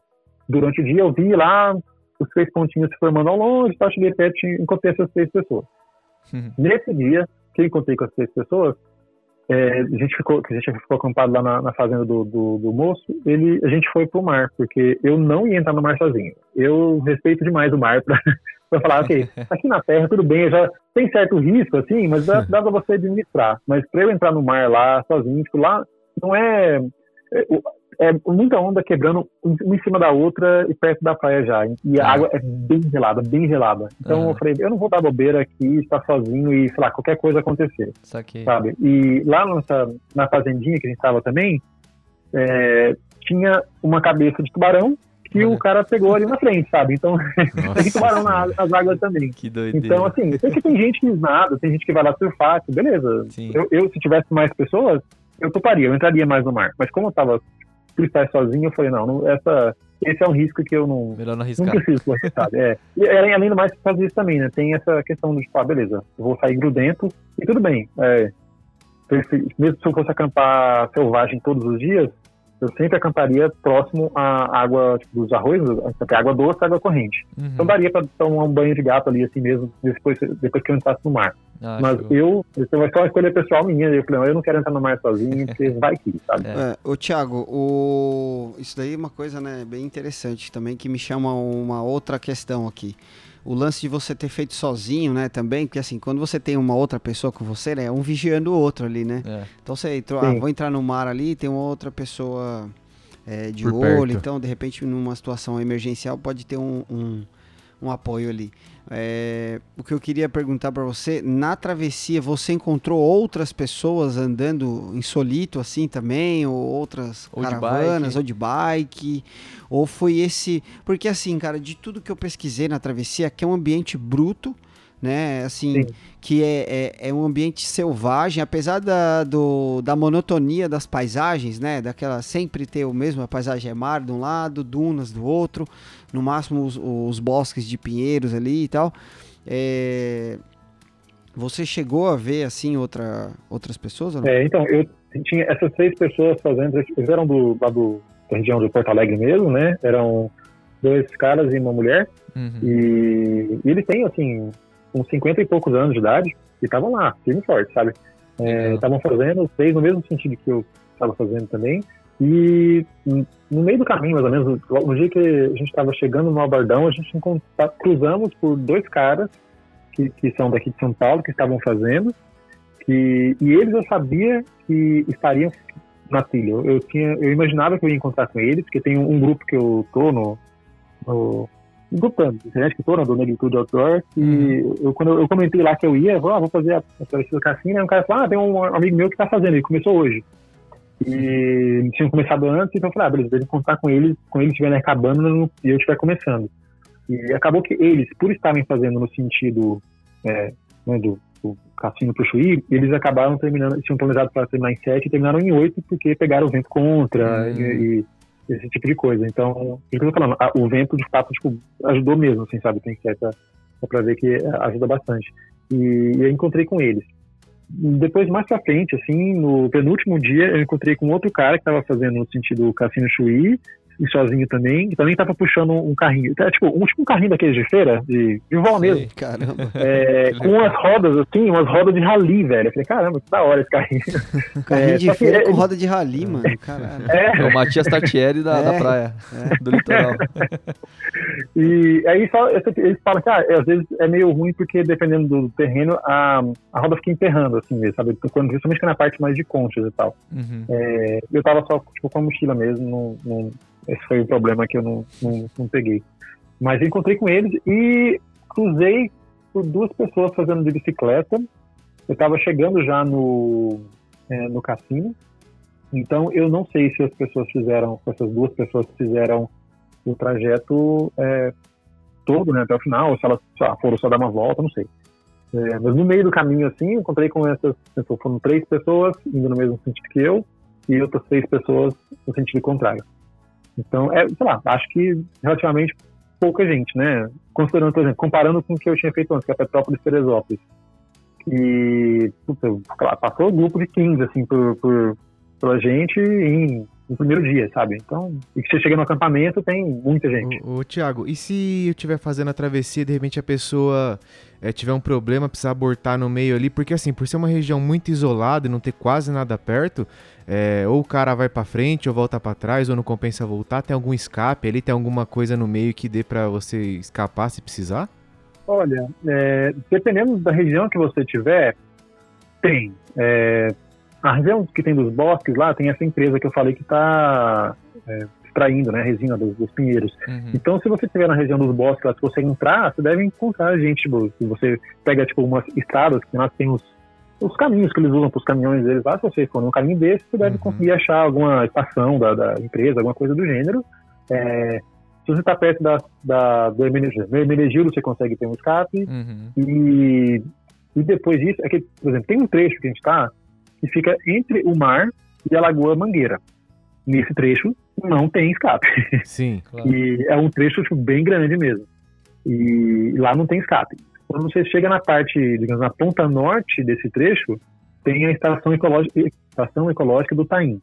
durante o dia eu vi lá os três pontinhos se formando ao longe, tá? cheguei perto e encontrei essas três pessoas. Uhum. Nesse dia que eu encontrei com as três pessoas, é, a gente ficou, a gente ficou acampado lá na, na fazenda do, do, do, moço, ele, a gente foi pro mar, porque eu não ia entrar no mar sozinho. Eu respeito demais o mar [laughs] para falar, ok, [laughs] aqui na terra tudo bem, já tem certo risco, assim, mas dá, dá pra você administrar. Mas para eu entrar no mar lá sozinho, tipo, lá não é, é é muita onda quebrando uma em cima da outra e perto da praia já. E a ah. água é bem gelada, bem gelada. Então uhum. eu falei, eu não vou dar bobeira aqui, estar sozinho e, sei lá, qualquer coisa acontecer. Sabe? E lá nessa, na fazendinha que a gente estava também, é, tinha uma cabeça de tubarão que o cara pegou ali na frente, sabe? Então, [laughs] tem tubarão na, nas águas também. Que doideira. Então, assim, sei que tem gente que nada, tem gente que vai lá surfar, beleza. Eu, eu, se tivesse mais pessoas, eu toparia, eu entraria mais no mar. Mas como eu tava por estar sozinho, eu falei, não, não, essa, esse é um risco que eu não, Melhor não, arriscar. não preciso? É. E além do mais, fazer isso também, né? Tem essa questão de, tipo, ah, beleza, eu vou sair grudento e tudo bem. É, mesmo se eu fosse acampar selvagem todos os dias, eu sempre acamparia próximo à água tipo, dos arroios, porque água doce água corrente. Uhum. Então daria para tomar um banho de gato ali assim mesmo, depois, depois que eu entrasse no mar. Ah, Mas show. eu, isso vai ser uma escolha pessoal minha. Eu falei, não, eu não quero entrar no mar sozinho, [laughs] porque vai que, sabe? É. É, ô Thiago, o... isso daí é uma coisa né, bem interessante também que me chama uma outra questão aqui. O lance de você ter feito sozinho, né, também, porque assim, quando você tem uma outra pessoa com você, né, é um vigiando o outro ali, né? É. Então você entrou, ah, vou entrar no mar ali, tem uma outra pessoa é, de Por olho, perto. então de repente numa situação emergencial pode ter um, um, um apoio ali. É, o que eu queria perguntar para você, na travessia você encontrou outras pessoas andando em solito assim também, ou outras Ou de caravanas, bike. ou de bike, ou foi esse, porque assim, cara, de tudo que eu pesquisei na travessia, aqui é um ambiente bruto, né, assim, Sim. que é, é, é um ambiente selvagem, apesar da, do, da monotonia das paisagens, né? Daquela sempre ter o mesmo, a paisagem é mar de um lado, dunas do outro, no máximo os, os bosques de pinheiros ali e tal. É, você chegou a ver assim outra, outras pessoas? Ou não? É, então, eu tinha essas três pessoas fazendo, eles eram do, lá do, da região de Porto Alegre mesmo, né? Eram dois caras e uma mulher, Uhum. e, e eles têm, assim, uns 50 e poucos anos de idade, e estavam lá, firme e forte, sabe? Estavam fazendo, os três no mesmo sentido que eu estava fazendo também, e no meio do caminho, mais ou menos, no dia que a gente estava chegando no Albardão, a gente encont- cruzamos por dois caras que, que são daqui de São Paulo, que estavam fazendo, que, e eles eu sabia que estariam na trilha. Eu, eu tinha, eu imaginava que eu ia encontrar com eles, porque tem um, um grupo que eu tô no, no da internet que eu tô, né, do Negritude Outdoor, e eu, quando eu, eu comentei lá que eu ia, eu falei, ah, vou fazer a, a travessia do Cassino, aí um cara falou, ah, tem um amigo meu que tá fazendo, ele começou hoje. E tinham começado antes, então eu falei, ah, beleza, devo contar com eles, com eles estiverem acabando e eu estiver começando. E acabou que eles, por estarem fazendo no sentido é, né, do, do Cassino pro Chuí, eles acabaram terminando, tinham planejado para terminar em sete e terminaram em oito porque pegaram o vento contra Hum. e, e esse tipo de coisa. Então, o que eu tô falando, o vento de fato tipo, ajudou mesmo, assim, sabe? Tem que ser é pra ver que é, ajuda bastante. E, e eu encontrei com eles. Depois, mais pra frente, assim, no penúltimo dia, eu encontrei com outro cara que tava fazendo no sentido Cassino Chuí, e sozinho também, que também tava puxando um carrinho. É, tipo, um, tipo um carrinho daqueles de feira, de, de vó mesmo. Caramba, É, com umas rodas, assim, umas rodas de rally, velho. Eu falei, caramba, que da hora esse carrinho. carrinho É, de feira é- com roda de rali, mano, caralho. É, É o Matias Tartieri da, da É. praia, do litoral. [laughs] E aí só, eles falam que ah, às vezes é meio ruim porque dependendo do terreno, a, a roda fica emperrando, assim mesmo, sabe? Quando, principalmente na parte mais de conchas e tal. Uhum. É, eu tava só tipo, com a mochila mesmo, não, não- esse foi o problema que eu não, não, não peguei. Mas encontrei com eles e cruzei por duas pessoas fazendo de bicicleta. Eu tava chegando já no, é, no cassino, então eu não sei se as pessoas fizeram, se essas duas pessoas fizeram o trajeto é, todo, né, até o final, ou se elas foram só dar uma volta, não sei. É, mas no meio do caminho, assim, eu encontrei com essas pessoas, foram três pessoas indo no mesmo sentido que eu, e outras seis pessoas no sentido contrário. Então, é, sei lá, acho que relativamente pouca gente, né? Considerando, por exemplo, comparando com o que eu tinha feito antes, que é Petrópolis Teresópolis. E, puta, claro, passou um grupo de 15, assim, por, por, pela gente em, no primeiro dia, sabe? Então, e que você chega no acampamento, tem muita gente. Ô, ô, Thiago, e se eu estiver fazendo a travessia e de repente a pessoa eh, tiver um problema, precisar abortar no meio ali? Porque assim, por ser uma região muito isolada e não ter quase nada perto, eh, ou o cara vai pra frente ou volta pra trás, ou não compensa voltar, tem algum escape ali, tem alguma coisa no meio que dê pra você escapar se precisar? Olha, é, dependendo da região que você tiver, tem. É, a região que tem dos bosques lá, tem essa empresa que eu falei que está extraindo né, a resina dos, dos pinheiros. Uhum. Então, se você estiver na região dos bosques, lá, se você entrar, você deve encontrar gente. Tipo, se você pega tipo, umas estradas que lá tem os, os caminhos que eles usam para os caminhões deles lá, se você for num caminho desse, você deve Uhum. conseguir achar alguma estação da, da empresa, alguma coisa do gênero. É, se você está perto da, da, do Hermenegildo você consegue ter um escape. Uhum. E, e depois disso, é que, por exemplo, tem um trecho que a gente está que fica entre o mar e a Lagoa Mangueira. Nesse trecho não tem escape. [laughs] Sim. Claro. E é um trecho tipo, bem grande mesmo. E lá não tem escape. Quando você chega na parte, digamos, na ponta norte desse trecho, tem a estação ecológica, estação ecológica do Taim.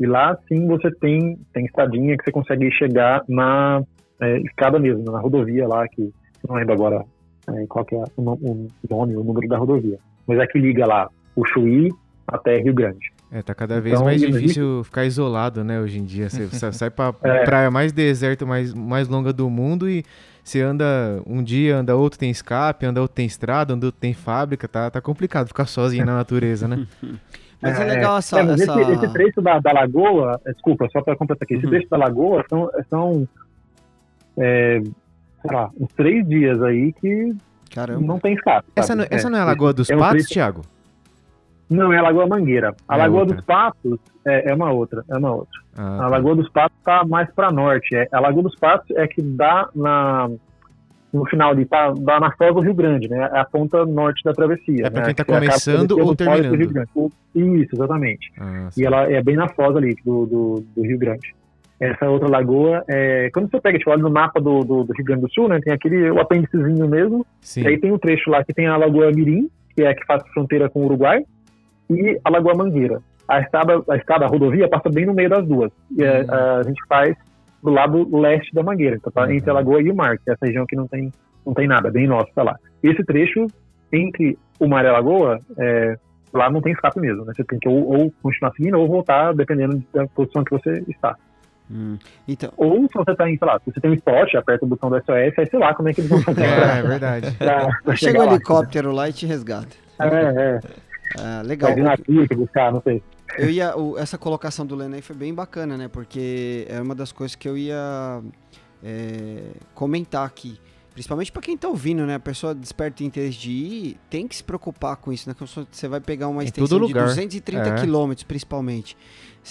E lá sim você tem, tem estradinha que você consegue chegar na é, escada mesmo, na rodovia lá, que não lembro agora é, qual que é o, no- o nome, o número da rodovia. Mas é que liga lá o Chuí até Rio Grande. É, tá cada vez Então, mais difícil ficar isolado, né, hoje em dia. Você sa- sai pra [laughs] É. praia mais deserta, mais, mais longa do mundo e você anda um dia, anda outro tem escape, anda outro tem estrada, anda outro tem fábrica. Tá, tá complicado ficar sozinho na natureza, né? [laughs] Mas é legal essa. É, mas essa... esse, esse trecho da, da lagoa, é, desculpa, só para completar aqui, esse Uhum. trecho da lagoa são, são é, sei lá, uns três dias aí que Caramba. não tem escape. Essa não, essa não é a Lagoa dos é um Patos, trecho- Thiago? Não, é a Lagoa Mangueira. A É Lagoa outra. dos Patos é, é uma outra, é uma outra. Ah, A tá. Lagoa dos Patos está mais para norte. É, a Lagoa dos Patos é que dá na no final ali, tá, dá na foz do Rio Grande, né? É a ponta norte da travessia. É pra né? quem tá Que acaba começando ou terminando. Rio Grande. O- Isso, exatamente. Ah, E ela é bem na foz ali do, do, do Rio Grande. Essa outra lagoa, é, quando você pega, tipo, olha no mapa do, do, do Rio Grande do Sul, né, tem aquele, o apêndicezinho mesmo, sim. e aí tem um trecho lá que tem a Lagoa Mirim, que é a que faz fronteira com o Uruguai, e a Lagoa Mangueira. A estrada, a estrada, a rodovia passa bem no meio das duas. E é, a, a gente faz do lado leste da Mangueira, então tá Uhum. entre a Lagoa e o mar, que é essa região que não tem, não tem nada, bem nossa lá. Esse trecho entre o mar e a lagoa, é, lá não tem escape mesmo, né? Você tem que ou, ou continuar seguindo ou voltar, dependendo da posição que você está. Hum. Então, Ou se você tá em, sei lá, se você tem um spot, aperta o botão do SOS, aí sei lá como é que eles vão [laughs] fazer É, pra, é verdade. pra, pra chega o lá. helicóptero lá e te resgata. É, é. Ah, legal. Vai na buscar, não sei. Eu ia, o- essa colocação do Leno aí foi bem bacana, né? Porque é uma das coisas que eu ia é, comentar aqui. Principalmente para quem tá ouvindo, né? A pessoa desperta o interesse de ir, tem que se preocupar com isso, né? Que você vai pegar uma Em extensão todo de lugar. 230 É. quilômetros, principalmente.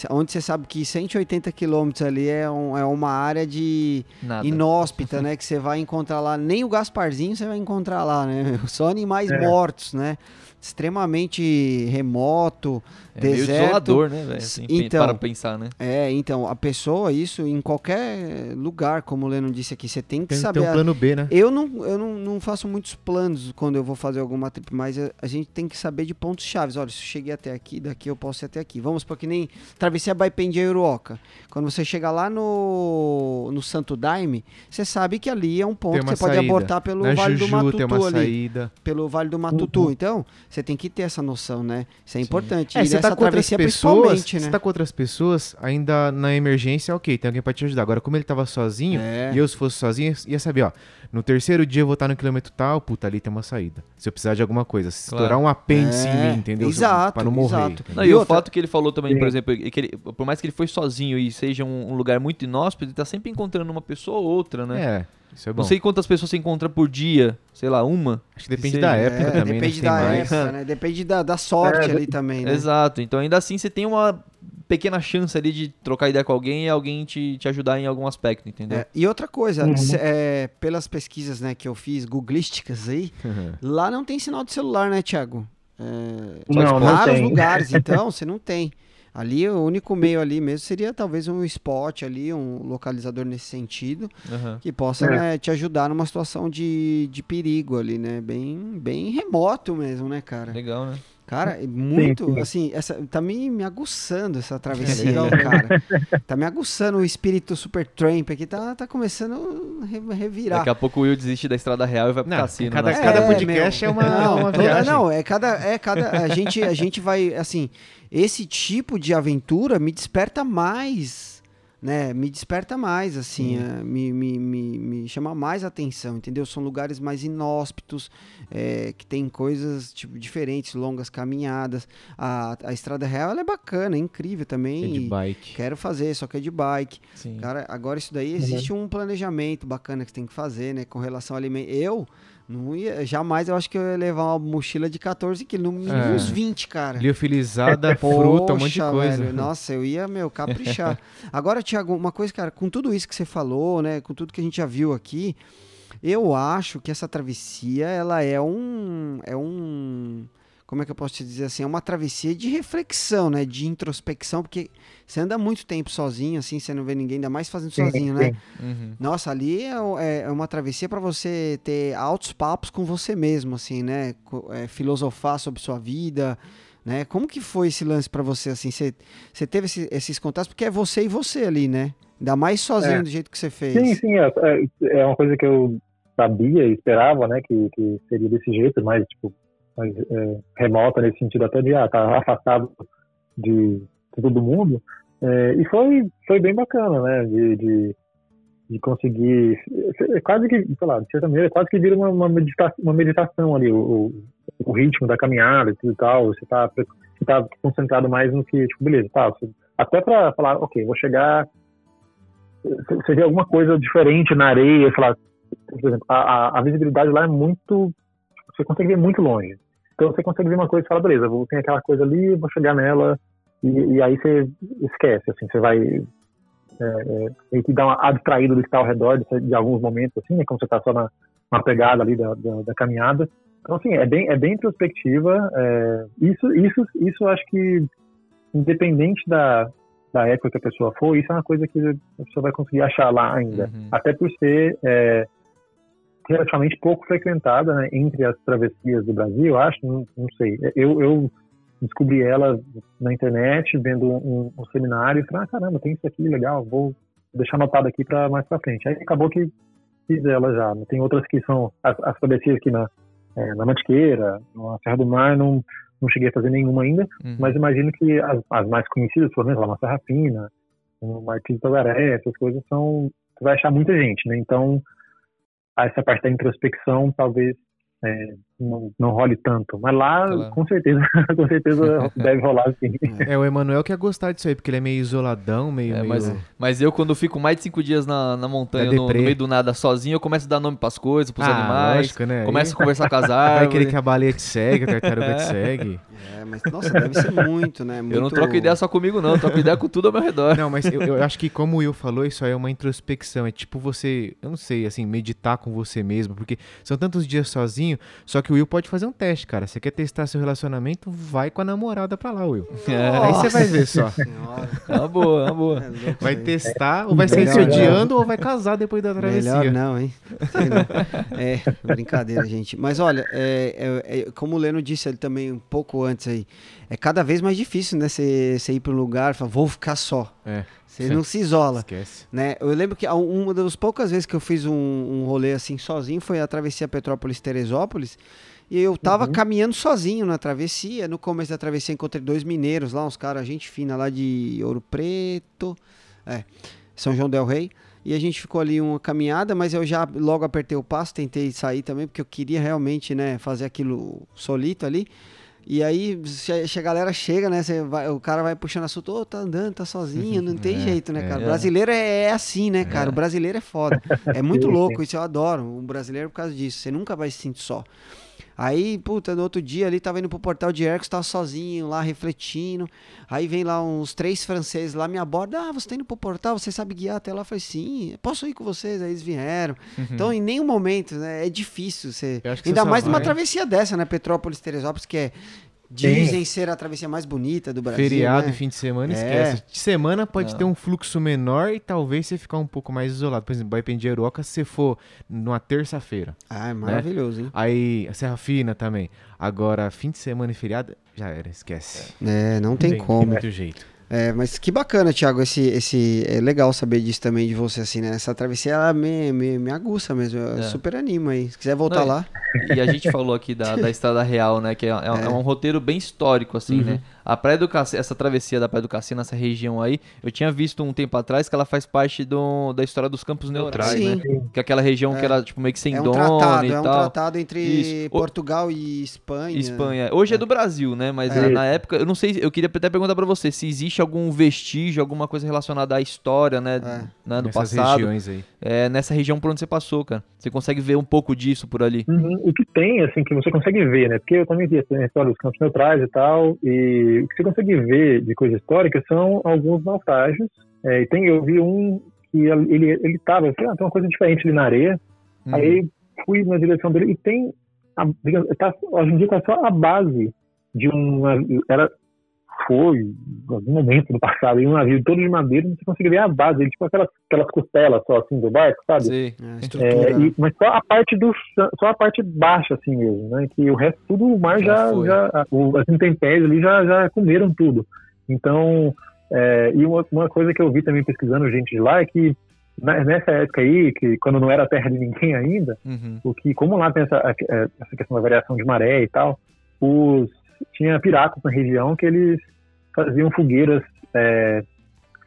Onde você sabe que 180 quilômetros ali é, um- é uma área de Nada. inóspita, né? Que você vai encontrar lá, nem o Gasparzinho você vai encontrar lá, né? [laughs] Só animais É. mortos, né? Extremamente remoto, É meio deserto. desolador, né, velho? Assim, Então. para pensar, né? É, então, a pessoa, isso em qualquer lugar, como o Leno disse aqui, você tem que Tem que ter saber. um plano B, né? Eu, não, eu não, não faço muitos planos quando eu vou fazer alguma trip, mas a, a gente tem que saber de pontos chaves. Olha, se eu cheguei até aqui, daqui eu posso ir até aqui. Vamos para que nem travessia de Uruoca. Quando você chega lá no, no Santo Daime, você sabe que ali é um ponto que você pode saída. abortar pelo Na Vale do Juju tem uma Matutu ali. saída. Pelo Vale do Matutu. Então, você tem que ter essa noção, né? Isso é importante. É, e você nessa tá com outras travessia, pessoas, principalmente, você né? tá com outras pessoas, ainda na emergência, ok, tem alguém pra te ajudar. Agora, como ele tava sozinho, É. e eu se fosse sozinho, ia saber, ó, no terceiro dia eu vou estar no quilômetro tal, puta, ali tem uma saída. Se eu precisar de alguma coisa, se Claro. estourar um apêndice É, em mim, entendeu? exato, Pra não morrer. exato. Não, E e, o outra- fato que ele falou também, por Sim. exemplo, que ele, por mais que ele foi sozinho e seja um, um lugar muito inóspito, ele tá sempre encontrando uma pessoa ou outra, né? É, isso é bom. Não sei quantas pessoas você encontra por dia, sei lá, uma. Acho que depende da época É, também, né? Depende tem da mais. época, né? Depende da, da sorte É, ali também, né? Exato. Então ainda assim você tem uma pequena chance ali de trocar ideia com alguém e alguém te, te ajudar em algum aspecto, entendeu? É, e outra coisa, Uhum. cê- é, pelas pesquisas né, que eu fiz, googlísticas aí, [laughs] lá não tem sinal de celular, né, Thiago? É, Não, não raros tem. lugares, [laughs] então você não tem. Ali o único meio ali mesmo seria talvez um spot ali, um localizador nesse sentido, Aham. que possa É. né, te ajudar numa situação de, de perigo ali, né? Bem, bem remoto mesmo, né, cara? Legal, né? Cara, é muito, sim. assim, essa, tá me, me aguçando essa travessia, cara. [laughs] Tá me aguçando o espírito super tramp aqui, tá, tá começando a re- revirar. Daqui a pouco o Will desiste da estrada real e vai pro Não, cassino. cada- né? cada podcast é uma- uma toda- viagem. Não, é cada, é cada, a gente, a gente vai, assim, esse tipo de aventura me desperta mais, né? Me desperta mais, assim, é, me, me, me, me chama mais atenção, entendeu? São lugares mais inóspitos, é, que tem coisas tipo diferentes, longas caminhadas. A, a estrada real ela é bacana, é incrível também. É de bike. Quero fazer, só que é de bike. Sim. Cara, agora isso daí existe um planejamento bacana que você tem que fazer, né? Com relação ao alimento. Eu não ia, jamais eu acho que eu ia levar uma mochila de 14 quilos, no mínimo É. uns 20, cara. Liofilizada, fruta, um monte de coisa. velho, nossa, eu ia, meu, caprichar. [laughs] Agora, Thiago, uma coisa, cara, com tudo isso que você falou, né? Com tudo que a gente já viu aqui, eu acho que essa travessia, ela é um. É um. Como é que eu posso te dizer assim? É uma travessia de reflexão, né? De introspecção, porque você anda muito tempo sozinho, assim, você não vê ninguém, ainda mais fazendo sozinho, né? Uhum. Nossa, ali é, é- é uma travessia para você ter altos papos com você mesmo, assim, né? É, filosofar sobre sua vida, né? Como que foi esse lance para você, assim? Você, você teve esse- esses contatos? Porque é você e você ali, né? Ainda mais sozinho É. do jeito que você fez. Sim, sim, é, é- é uma coisa que eu sabia e esperava, né, que, que seria desse jeito, mas, tipo, é, remota nesse sentido até de, ah, tá afastado de, de todo mundo. É, e foi, foi bem bacana, né, de, de, de conseguir, é quase que, sei lá, de certa maneira, quase que vira uma, uma, medita, uma meditação ali, o, o, ritmo da caminhada e tudo e tal, você tá, você tá concentrado mais no que, tipo, beleza, tá, você- até pra falar, ok, vou chegar você- vê alguma coisa diferente na areia, lá, por exemplo, a, a- a visibilidade lá é muito, você consegue ver muito longe. Então você consegue ver uma coisa e fala, beleza, vou tem aquela coisa ali, vou chegar nela e, e aí você esquece, assim, você vai é, é, dar uma abstraída do que está ao redor de, de alguns momentos, assim, né, como você está só na, na pegada ali da, da, da caminhada. Então assim, é bem, é bem introspectiva. é, isso, isso, isso acho que independente da, da época que a pessoa for, isso é uma coisa que a pessoa vai conseguir achar lá ainda. Uhum. Até por ser é, relativamente pouco frequentada né, entre as travessias do Brasil, acho, não, não sei. Eu, eu descobri ela na internet, vendo um, um seminário, e falei, ah, caramba, tem isso aqui, legal, vou deixar anotado aqui para mais para frente. Aí acabou que fiz ela já. Tem outras que são as, as travessias aqui na, é, na Mantiqueira, na Serra do Mar, não, não cheguei a fazer nenhuma ainda, Uhum. mas imagino que as, as mais conhecidas, por exemplo, lá na Serra Fina, o Martins do Togaré, essas coisas são. Você vai achar muita gente, né? Então, essa parte da introspecção talvez é, não, não role tanto. Mas lá, Claro. com certeza, [laughs] com certeza [laughs] deve rolar sim. É, o Emanuel que ia gostar disso aí, porque ele é meio isoladão, meio. É, meio... mas, mas eu, quando fico mais de cinco dias na, na montanha, É no, no meio do nada, sozinho, eu começo a dar nome pras coisas, pros ah, animais. lógico, né? Começo a conversar com as Aí [laughs] Vai árvores. querer que a baleia te segue, a tartaruga te segue. É, mas nossa, deve ser muito, né? Muito... Eu não troco ideia só comigo, não. Eu troco ideia com tudo ao meu redor. Não, mas eu, eu acho que como o Will falou, isso aí é uma introspecção. É tipo você, eu não sei, assim, meditar com você mesmo, porque são tantos dias sozinho, só que o Will pode fazer um teste, cara. Você quer testar seu relacionamento, vai com a namorada pra lá, Will. [laughs] Aí você vai ver só. Senhora, É uma boa, é uma boa. é louco Vai testar ou vai sair se odiando ou vai casar depois da travessia. Melhor não, hein? Sei não. É, brincadeira, gente. Mas olha, é, é- é- como o Leno disse ali também um pouco antes aí, é cada vez mais difícil, né? Você ir para um lugar e falar, vou ficar só. É, Você não se isola. esquece. Né? Eu lembro que uma das poucas vezes que eu fiz um, um rolê assim sozinho foi a travessia Petrópolis-Teresópolis. E eu tava caminhando sozinho na travessia. No começo da travessia encontrei dois mineiros lá, uns caras, gente fina lá de Ouro Preto, é, São João Del Rei. E a gente ficou ali uma caminhada, mas eu já logo apertei o passo, tentei sair também, porque eu queria realmente, né, fazer aquilo solito ali. E aí, se se a galera chega, né? vai- o cara vai puxando assunto, ô, tá andando, tá sozinho, não tem [laughs] É, jeito, né, é. cara? É. O brasileiro é, é assim, né, cara? O brasileiro é foda. É muito louco, isso eu adoro. O brasileiro por causa disso. Você nunca vai se sentir só. Aí, puta, no outro dia ali tava indo pro portal de Hercos, tava sozinho lá, refletindo. Aí vem lá uns três franceses lá, me abordam. Ah, você tá indo pro portal, você sabe guiar até lá? Eu falei, sim, posso ir com vocês? Aí eles vieram. Então, em nenhum momento, né, é difícil você. Ainda você mais numa travessia dessa, né? Petrópolis, Teresópolis, que é. Dizem ser a travessia mais bonita do Brasil. Feriado né? e fim de semana, É. esquece. De semana pode Não. ter um fluxo menor e talvez você ficar um pouco mais isolado. Por exemplo, Baipim de Aroca, se você for numa terça-feira. Ah, é maravilhoso, hein? Aí, a Serra Fina também. Agora, fim de semana e feriado, já era, esquece. É, não tem como. muito jeito. É, mas que bacana, Thiago, esse, esse, é legal saber disso também de você, assim, né? Essa travessia, ela me, me, me aguça mesmo, eu É. super anima aí. Se quiser voltar Não, lá, E a gente falou aqui da, da [laughs] Estrada Real, né? Que é, é um- é um roteiro bem histórico, assim, né? A Praia do Cassino, essa travessia da Praia do Cassino, essa região aí, eu tinha visto um tempo atrás que ela faz parte do, da história dos Campos Neutrais, Sim. né? Que é aquela região que era, tipo, meio que sem é um dono tratado, e é um tal. tratado entre Isso. O- Portugal e Espanha. Espanha. Hoje é do Brasil, né? Mas É. na- época, eu não sei, eu queria até perguntar pra você se existe algum vestígio, alguma coisa relacionada à história, né? É. né, do Nessas passado. regiões aí. É, nessa região por onde você passou, cara. Você consegue ver um pouco disso por ali. Uhum. O que tem, assim, que você consegue ver, né? Porque eu também vi essa história dos campos neutrais e tal, e o que você consegue ver de coisa histórica são alguns naufrágios. É, e tem, eu vi um que ele, ele tava, assim, ah, tem uma coisa diferente ali na areia, Uhum. aí fui na direção dele e tem, a, digamos, tá, hoje em dia tá só a base de uma, era foi, em algum momento no passado, em um navio todo de madeira, você consegue ver a base, ele, tipo aquelas, aquelas costelas só assim do barco, sabe? Sim. É, É, e- mas só a parte do só a parte baixa assim mesmo, né? Que o resto tudo o mar Já já, já o, as intempéries ali já, já comeram tudo. Então, é, e uma, uma coisa que eu vi também pesquisando gente de lá é que nessa época aí, que quando não era terra de ninguém ainda, Uhum. o que como lá tem essa, a- é, essa questão da variação de maré e tal, os tinha piratas na região que eles faziam fogueiras é,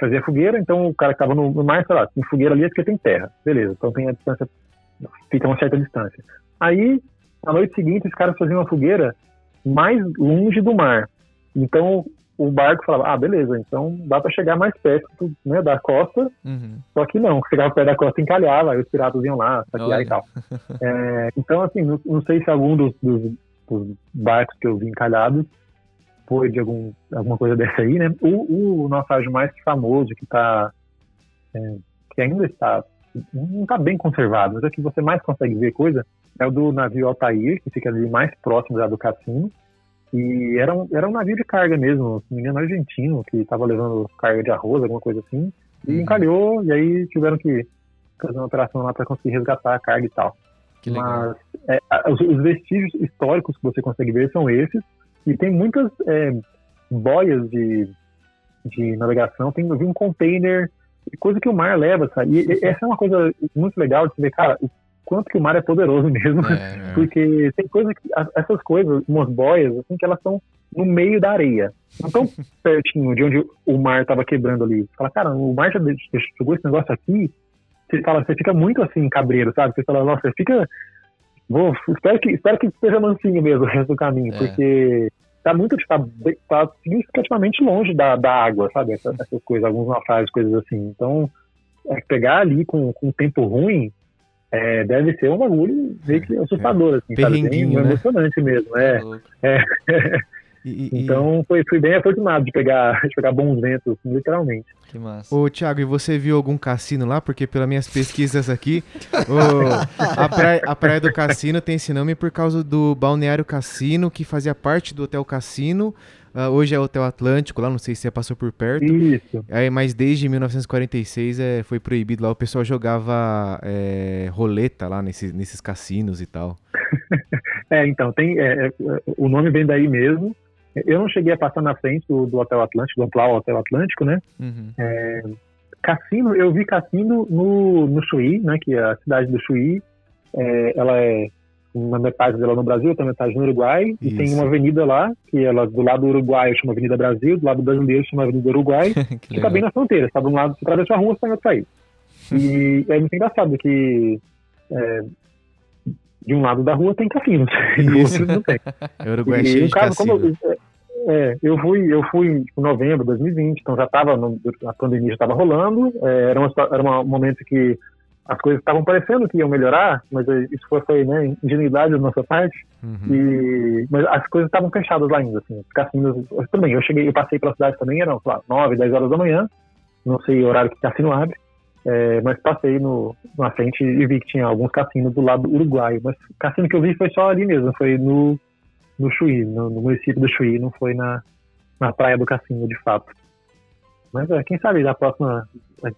fazia fogueira, então o cara que estava no, no mar, sei lá, tem fogueira ali é porque tem terra. Beleza, então tem a distância, fica uma certa distância. Aí, na noite seguinte, os caras faziam uma fogueira mais longe do mar. Então, o barco falava, ah, beleza, então dá para chegar mais perto né, da costa, Uhum. só que não, chegava perto da costa encalhava, aí os piratas iam lá, saquear e tal. É, então, assim, não, não sei se algum dos, dos- dos barcos que eu vi encalhados foi de algum, alguma coisa dessa aí, né? O, o naufrágio mais famoso que tá, é, que ainda está, não está bem conservado, mas é que você mais consegue ver coisa, é o do navio Altair, que fica ali mais próximo já do cassino, e era um, era um navio de carga mesmo, se não me engano, argentino, que estava levando carga de arroz, alguma coisa assim, e Uhum. encalhou, e aí tiveram que fazer uma operação lá para conseguir resgatar a carga e tal. Mas é, os, os vestígios históricos que você consegue ver são esses, e tem muitas é, boias de, de navegação, tem eu vi um container, coisa que o mar leva, sabe? E, e essa é uma coisa muito legal de ver, cara, o quanto que o mar é poderoso [laughs] mesmo, É, porque tem coisa que, essas coisas, umas boias, assim, que elas estão no meio da areia. Não tão [laughs] pertinho de onde o mar estava quebrando ali. Você fala, cara, o mar já jogou esse negócio aqui. Você fala, você fica muito assim, cabreiro, sabe? Você fala, nossa, você fica. Vou, espero que, espero que esteja mansinho mesmo o resto do caminho, É. porque tá muito, tá, tá significativamente longe da, da água, sabe? Essa- essas coisas, alguns naufrágios, coisas assim. Então, é, pegar ali com, com tempo ruim é, deve ser um bagulho meio que assustador, assim, sabe? Bem né? emocionante mesmo, é. louco. [laughs] E, e- e- Então, foi, fui bem afortunado de pegar, [laughs] de pegar bons ventos, literalmente. Que massa. Ô, Thiago, e você viu algum cassino lá? Porque pelas minhas pesquisas aqui, o- a, praia, a Praia do Cassino tem esse nome por causa do Balneário Cassino, que fazia parte do Hotel Cassino. Ah, hoje é Hotel Atlântico, lá não sei se você passou por perto. Isso. Aí, mas desde 1946 é, foi proibido lá. O pessoal jogava é, roleta lá nesses, nesses cassinos e tal. [laughs] É, então, tem, é, é, o nome vem daí mesmo. Eu não cheguei a passar na frente do, do Hotel Atlântico, do atual Hotel Atlântico, né? Uhum. Cassino, eu vi cassino no, no Chuí, né? Que é a cidade do Chuí. É, ela é uma metade dela no Brasil, outra metade no Uruguai. E tem Isso. uma avenida lá, que ela do lado do Uruguai chama Avenida Brasil, do lado brasileiro chama Avenida Uruguai. [laughs] que que tá bem na fronteira. Você tá de um lado, você atravessa a rua, você outro país. E [laughs] é muito engraçado que é, de um lado da rua tem cassinos, [laughs] e do Isso. outro não tem. Uruguai é E, cheio de caso, como é, eu fui, eu fui em tipo, novembro de 2020, então já estava a pandemia já estava rolando, é, era, uma, era um momento que as coisas estavam parecendo que iam melhorar, mas é, isso foi, foi né, ingenuidade da nossa parte. Uhum. E, mas as coisas estavam fechadas lá ainda, assim, os cassinos, bem, eu cheguei, eu passei pela cidade também, eram, sei lá, 9, 10 horas da manhã, não sei o horário que o cassino abre, é, mas passei no, na frente e vi que tinha alguns cassinos do lado uruguaio, mas o cassino que eu vi foi só ali mesmo, foi no, no Chuí, no, no município do Chuí, não foi na, na praia do cassino, de fato. Mas é, quem sabe da próxima,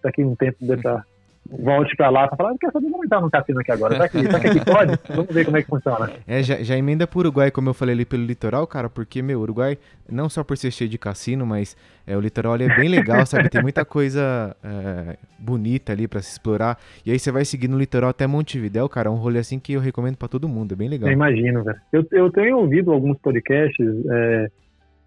daqui um tempo dessa volte pra lá pra falar, "Ah, quer saber, vamos entrar no cassino aqui agora, já que, já que aqui pode, vamos ver como é que funciona. É, já, já emenda pro Uruguai, como eu falei ali pelo litoral, cara, porque, meu, Uruguai, não só por ser cheio de cassino, mas é, o litoral ali é bem legal, sabe? Tem muita coisa é, bonita ali pra se explorar. E aí você vai seguir no litoral até Montevidéu, cara, é um rolê assim que eu recomendo pra todo mundo, é bem legal. Eu imagino, velho. Eu, eu tenho ouvido alguns podcasts é,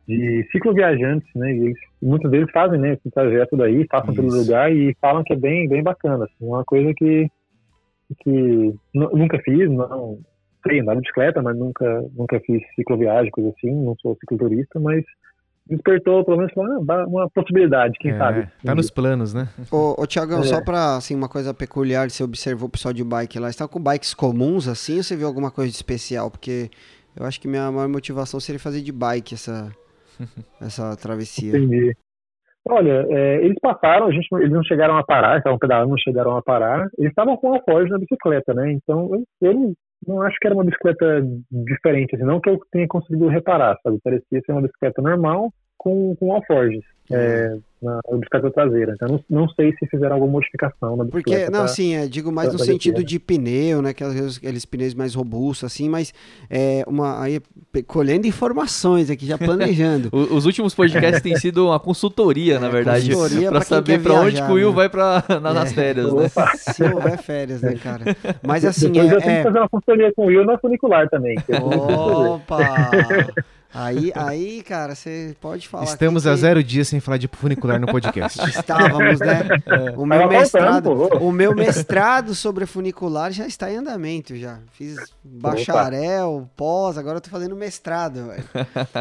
de cicloviajantes, né? E eles- muitos deles fazem, né, esse trajeto daí, passam pelo Isso. lugar e falam que é bem, bem bacana. Assim, uma coisa que, que nu- nunca fiz, não sei andar de bicicleta, mas nunca, nunca fiz cicloviagem, coisa assim, não sou cicloturista, mas despertou pelo menos uma, uma possibilidade, quem É, sabe. Tá nos planos, né? Ô, ô Tiagão, É. só pra, assim, uma coisa peculiar, você observou o pessoal de bike lá, você tá com bikes comuns, assim, ou você viu alguma coisa de especial? Porque eu acho que minha maior motivação seria fazer de bike essa, [laughs] essa travessia. Entendi. Olha, é, eles passaram, a gente, eles não chegaram a parar, estavam pedalando, não chegaram a parar. Eles estavam com alforje na bicicleta, né? Então, eu, não, acho que era uma bicicleta diferente, assim, não que eu tenha conseguido reparar, sabe? Parecia ser uma bicicleta normal. com, com alforjes. É, na bicicleta traseira. Então não, não sei se fizeram alguma modificação na bicicleta. Porque, não, pra- sim, é, digo mais no sentido de pneu, né? Aqueles, aqueles pneus mais robustos, assim, mas é uma. Aí, colhendo informações aqui, já planejando. [laughs] Os últimos podcasts têm sido uma consultoria, na É, verdade, consultoria pra pra quem saber pra onde que o Will né? vai pra, [laughs] na- nas É. férias, né? Opa, [laughs] Se houver férias, né, cara? Mas assim, Depois eu é. tenho que é... fazer uma consultoria com o Will na funicular também. eu. Opa! Aí, aí, cara, você pode falar. Estamos a que zero dias sem falar de funicular no podcast. [laughs] Estávamos, né? O meu mestrado, o meu mestrado sobre funicular já está em andamento já. Fiz bacharel, pós, agora eu tô fazendo mestrado. velho.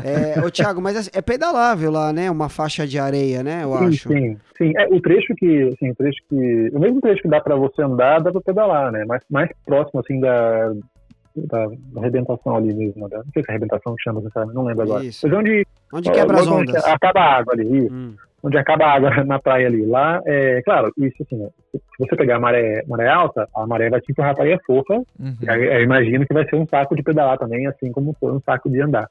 É, ô Thiago, mas é pedalável lá, né? Uma faixa de areia, né? Eu Sim, acho. sim, sim. É, o trecho que, assim, o trecho que, o mesmo trecho que dá pra você andar, dá pra pedalar, né? Mas mais próximo, assim, da, da, da arrebentação ali mesmo, né? não sei se é arrebentação que chama, não lembro agora. Isso. Mas onde, Onde quebra as onde ondas. acaba a água ali, isso. Hum, onde acaba a água [laughs] na praia ali. Lá, é claro, isso assim, se você pegar a maré, maré alta, a maré vai te empurrar para a areia fofa. Uhum. Eu, imagino que vai ser um saco de pedalar também, assim como foi um saco de andar.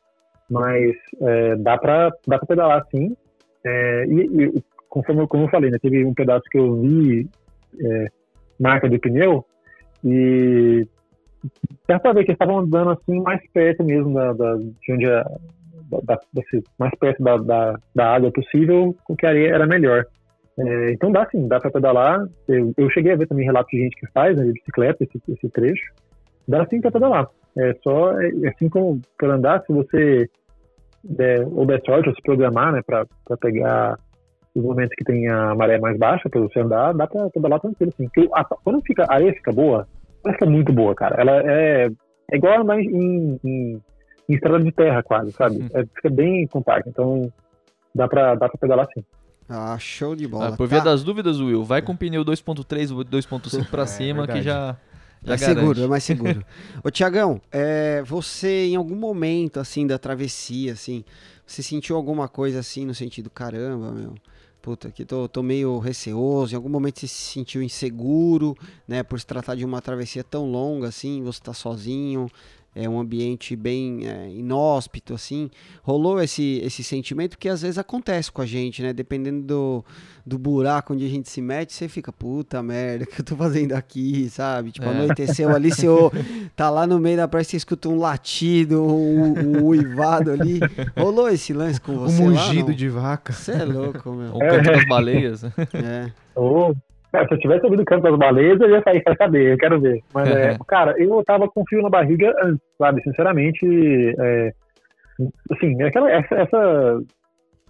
Mas é, dá para dá pra pedalar sim. É, e, e conforme eu, como eu falei, né, teve um pedaço que eu vi é, marca de pneu e pra ver que eles estavam andando assim mais perto mesmo da, da- de onde a, da, da- desse- mais perto da, da, da água possível, com que a areia era melhor. É, então dá sim, dá para pedalar. Eu, eu cheguei a ver também relatos de gente que faz né, de bicicleta esse, esse trecho. Dá sim para pedalar. É só, é, assim como para andar, se você der, ou der sorte, ou se programar, né, para pegar os momentos que tem a maré mais baixa para você andar, dá para pedalar tranquilo sim. Porque a- quando fica, a areia fica boa, ela fica muito boa, cara. Ela é, é igual andar em, em, em estrada de terra quase, sabe? Uhum. É, fica bem compacto. Então dá para dá pra pedalar sim. Ah, show de bola. Ah, por via tá? das dúvidas, Will, vai com pneu 2.3 ou 2.5 pra É, cima que já, já É garante. seguro, é mais seguro. [laughs] Ô, Tiagão, é, você em algum momento, assim, da travessia, assim, você sentiu alguma coisa assim no sentido, caramba, meu, puta, aqui tô, tô meio receoso, em algum momento você se sentiu inseguro, né, por se tratar de uma travessia tão longa, assim, você tá sozinho, é um ambiente bem é, inóspito, assim, rolou esse, esse sentimento que às vezes acontece com a gente, né, dependendo do, do buraco onde a gente se mete, você fica, puta merda, [laughs] o que eu tô fazendo aqui, sabe? Tipo, É. anoiteceu ali, você tá lá no meio da praia, você escuta um latido, um, um uivado ali. Rolou esse lance com Um você lá, mugido não? de vaca. Você é louco, meu. O canto das baleias. É. Ô, cara, se eu tivesse ouvido o canto das baleias, eu ia sair pra saber, eu quero ver. Mas, é, [laughs] cara, eu tava com frio na barriga antes, sabe? Sinceramente, é, assim, aquela, essa, essa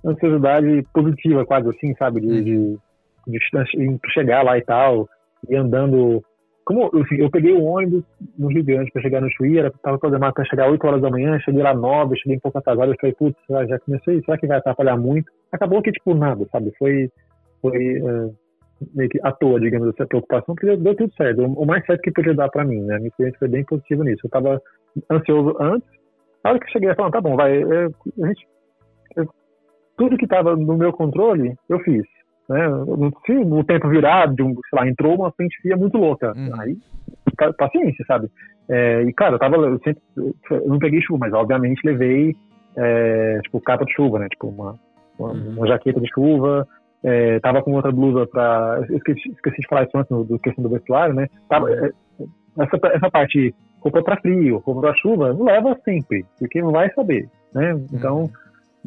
ansiosidade positiva quase assim, sabe? De, de, de chegar lá e tal, e andando... Como assim, eu peguei o ônibus no Rio Grande pra chegar no Chuí, era, tava programado pra chegar 8 horas da manhã, cheguei lá 9, cheguei um pouco atrasado, eu falei, putz, já- comecei, será que vai atrapalhar muito? Acabou que, tipo, nada, sabe? Foi, foi é, meio que à toa, digamos assim, a preocupação, porque deu, tudo certo. O, mais certo que podia dar pra mim, né? A minha experiência foi bem positiva nisso. Eu tava ansioso antes, na hora que eu cheguei, eu falei, tá bom, vai, é, a gente, eu- tudo que tava no meu controle, eu fiz. Né? Eu- Se o tempo virar, de um, sei lá, entrou uma frente fria muito louca. Uhum. Aí, pa- paciência, sabe? É, e, cara, eu tava, eu sempre, eu não peguei chuva, mas obviamente levei, é, tipo, capa de chuva, né? Tipo, uma, uma, Uhum. uma jaqueta de chuva, é, tava com outra blusa pra. Eu esqueci, esqueci de falar isso antes no, do questão do vestuário, né? Tava, é, essa, essa parte, roupa pra frio, roupa pra chuva, leva sempre, porque não vai saber, né? Então,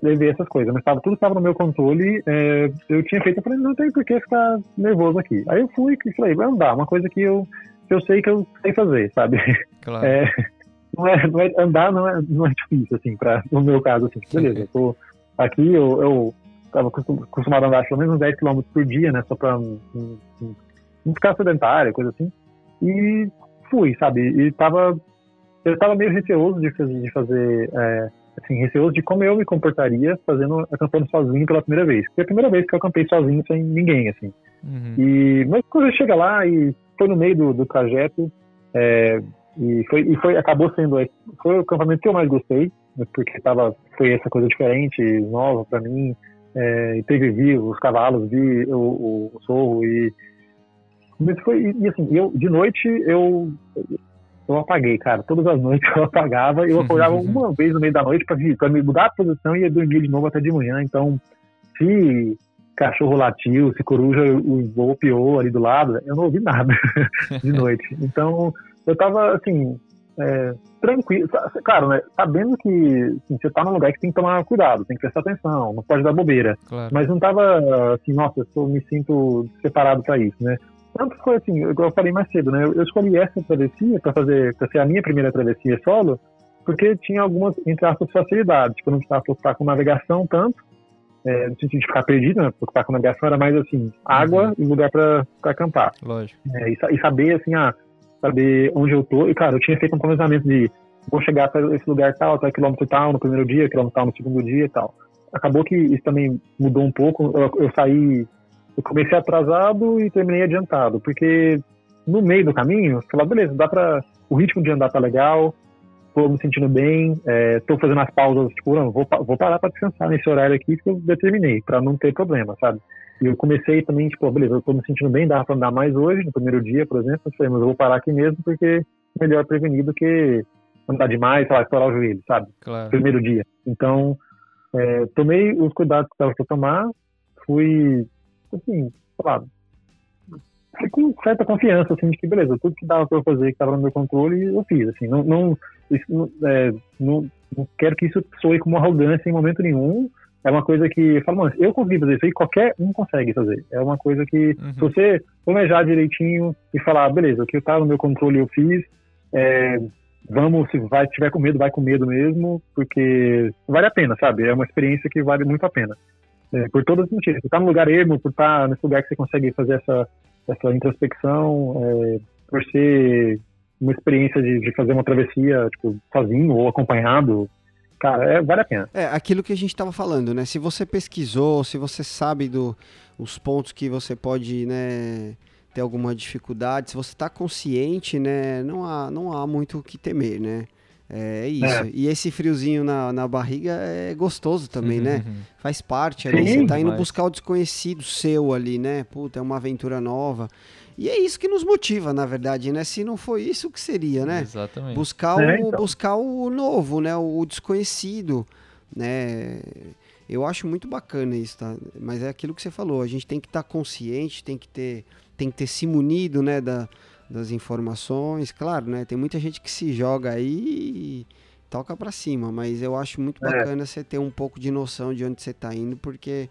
levei essas coisas, mas tava, tudo estava no meu controle, é, eu tinha feito, eu falei, não tem por que ficar nervoso aqui. Aí eu fui e falei, vai andar, uma coisa que eu, que eu sei que eu sei fazer, sabe? Claro. É, não é, não é- andar não é, não é difícil, assim, pra, no meu caso, assim, beleza, eu tô aqui, eu, eu tava acostum- acostumado a andar pelo menos 10 km por dia, né, só pra não, não- não ficar sedentário, coisa assim, e fui, sabe, e tava, eu tava meio receoso de fazer, de fazer é, assim, receoso de como eu me comportaria fazendo, acampando sozinho pela primeira vez, foi a primeira vez que eu acampei sozinho sem ninguém, assim, Uhum. e, mas quando ele chega lá e foi no meio do, do trajeto, é, e foi, e foi, acabou sendo, foi o acampamento que eu mais gostei, né, porque tava, foi essa coisa diferente, nova pra mim, é, e teve vi os cavalos, vi o, o, o sorro e, mas foi, e, assim, eu, de noite eu, eu apaguei, cara. Todas as noites [laughs] eu apagava eu acordava [laughs] uma vez no meio da noite para me mudar a posição e ia dormir de novo até de manhã. Então, se cachorro latiu, se coruja usou piou ali do lado, eu não ouvi nada [laughs] de noite. Então, eu tava, assim, é, tranquilo. Claro, né, sabendo que assim, você tá num lugar que tem que tomar cuidado, tem que prestar atenção, não pode dar bobeira. Claro. Mas não tava assim, nossa, eu me sinto separado para isso, né? Tanto foi assim, igual eu falei mais cedo, né? Eu escolhi essa travessia para fazer, para ser a minha primeira travessia solo, porque tinha algumas, entre aspas, facilidades. Tipo, eu não precisava preocupar com navegação tanto, é, no sentido de ficar perdido, né? Preocupar com navegação era mais assim, água uhum. e lugar para acampar. Lógico. É, e, e, saber, assim, ah, saber onde eu tô. E, cara, eu tinha feito um planejamento de vou chegar para esse lugar tal, até quilômetro tal, no primeiro dia, quilômetro tal no segundo dia e tal. Acabou que isso também mudou um pouco. Eu, eu saí eu comecei atrasado e terminei adiantado, porque no meio do caminho, eu falei, beleza, dá pra. O ritmo de andar tá legal, tô me sentindo bem, é, tô fazendo as pausas, tipo, não, vou, vou parar pra descansar nesse horário aqui que eu determinei, pra não ter problema, sabe? E eu comecei também, tipo, beleza, eu tô me sentindo bem, dá pra andar mais hoje, no primeiro dia, por exemplo, eu falei, mas eu vou parar aqui mesmo, porque melhor prevenir do que andar demais, sei lá, estourar o joelho, sabe? Claro. Primeiro dia. Então, é, tomei os cuidados que estava para tomar, fui assim, claro, com certa confiança, assim, de que beleza, tudo que dava para eu fazer, que estava no meu controle, eu fiz, assim, não, não, isso, é, não, não, quero que isso soe como arrogância em momento nenhum, é uma coisa que, eu falo, mano, eu consegui fazer isso aí, qualquer um consegue fazer, é uma coisa que, uhum. se você planejar direitinho e falar, beleza, o que estava no meu controle eu fiz, é, vamos, se vai, tiver com medo, vai com medo mesmo, porque vale a pena, sabe, é uma experiência que vale muito a pena. É, por todos os motivos. Por estar no lugar ermo, por estar nesse lugar que você consegue fazer essa, essa introspecção, é, por ser uma experiência de, de, fazer uma travessia tipo, sozinho ou acompanhado. Cara, é, vale a pena. É, aquilo que a gente estava falando, né? Se você pesquisou, se você sabe do, os pontos que você pode, né, ter alguma dificuldade, se você está consciente, né, não há, não há muito o que temer, né? É isso. É. E esse friozinho na, na barriga é gostoso também, uhum. né? Faz parte ali. Sim, você tá indo mas... buscar o desconhecido seu ali, né? Puta, é uma aventura nova. E é isso que nos motiva, na verdade, né? Se não foi isso, o que seria, né? Exatamente. Buscar, é, o, então. buscar o novo, né? O desconhecido, né? Eu acho muito bacana isso, tá? Mas é aquilo que você falou, a gente tem que estar tá consciente, tem que ter, tem que ter se munido, né? Da, das informações. Claro, né? Tem muita gente que se joga aí e toca para cima, mas eu acho muito é. bacana é. você ter um pouco de noção de onde você está indo, porque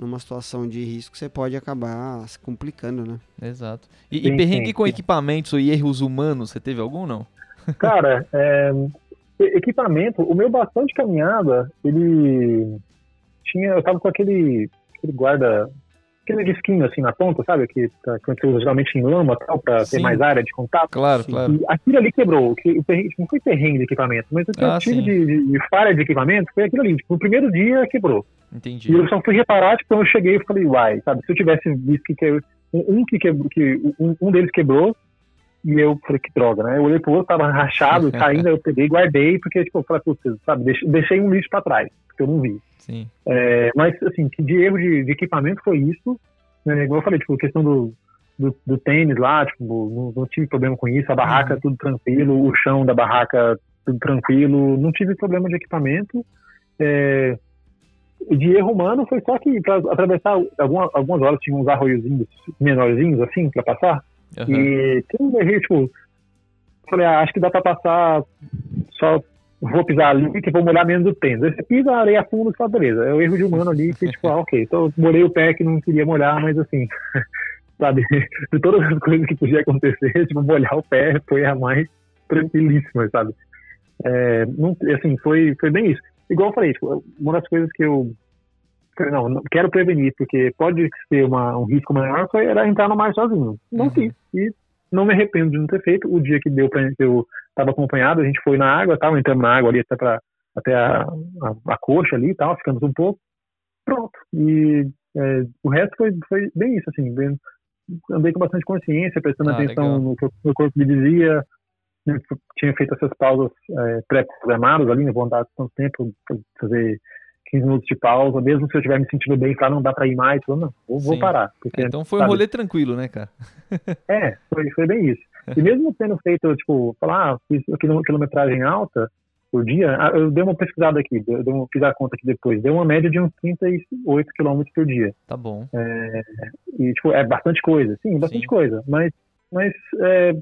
numa situação de risco você pode acabar se complicando, né? Exato. E, sim, e perrengue sim, com sim. equipamentos e erros humanos, você teve algum não? [laughs] Cara, é, equipamento, o meu bastão de caminhada, ele tinha, eu tava com aquele, aquele guarda aquele disquinho assim na ponta, sabe? Que, tá, que você usa geralmente em lama tal, pra sim. ter mais área de contato. Claro, sim. claro. E aquilo ali quebrou. Que, o perrengue, não foi perrengue de equipamento, mas o que ah, eu tive de, de, de, falha de equipamento foi aquilo ali. Tipo, no primeiro dia quebrou. Entendi. E eu só fui reparar, tipo, quando eu cheguei e falei, uai, sabe? Se eu tivesse visto que, que um, que, quebrou, que um, um deles quebrou, e eu falei, que droga, né? Eu olhei pro outro, tava rachado, [laughs] caindo, eu peguei e guardei, porque, tipo, eu falei, putz, sabe, deixei, deixei um lixo pra trás, porque eu não vi. Sim. É, mas, assim, de erro de, de, equipamento foi isso. Né? Igual eu falei, tipo, questão do, do, do tênis lá, tipo, não, não, tive problema com isso, a barraca uhum. tudo tranquilo, o chão da barraca tudo tranquilo, não tive problema de equipamento. É, de erro humano foi só que para atravessar algumas, algumas horas tinha uns arroiozinhos menorzinhos assim para passar. Uhum. E tipo, falei, ah, acho que dá para passar só vou pisar ali que vou molhar menos o tênis. Aí você pisa areia fundo e fala, beleza, é o erro de humano ali que, tipo, ah, ok, então molhei o pé que não queria molhar, mas assim, [laughs] sabe, de todas as coisas que podia acontecer, [laughs] tipo, molhar o pé foi a mais tranquilíssima, sabe? É, não, assim, foi, foi bem isso. Igual eu falei, tipo, uma das coisas que eu não, não quero prevenir, porque pode ser uma, um risco maior, foi era entrar no mar sozinho. Não uhum. fiz. E não me arrependo de não ter feito. O dia que deu para eu estava acompanhado, a gente foi na água, tal, entramos na água ali até para até a, a, a, coxa ali e tal, ficamos um pouco. Pronto. E é, o resto foi, foi bem isso, assim, bem, andei com bastante consciência, prestando ah, atenção legal. no que o meu corpo me dizia, tinha feito essas pausas é, pré-programadas ali, não vou andar tanto tempo, fazer 15 minutos de pausa, mesmo se eu estiver me sentindo bem, claro, não dá para ir mais, eu, não, vou, vou parar. Porque, então foi sabe, um rolê tranquilo, né, cara? [laughs] é, foi, foi bem isso. E mesmo tendo feito, tipo, falar, ah, fiz quilometragem alta por dia, ah, eu dei uma pesquisada aqui, eu dei uma, fiz a conta aqui depois, deu uma média de uns 38 quilômetros por dia. Tá bom. É, e, tipo, é bastante coisa, sim, bastante Sim. coisa, mas, mas é,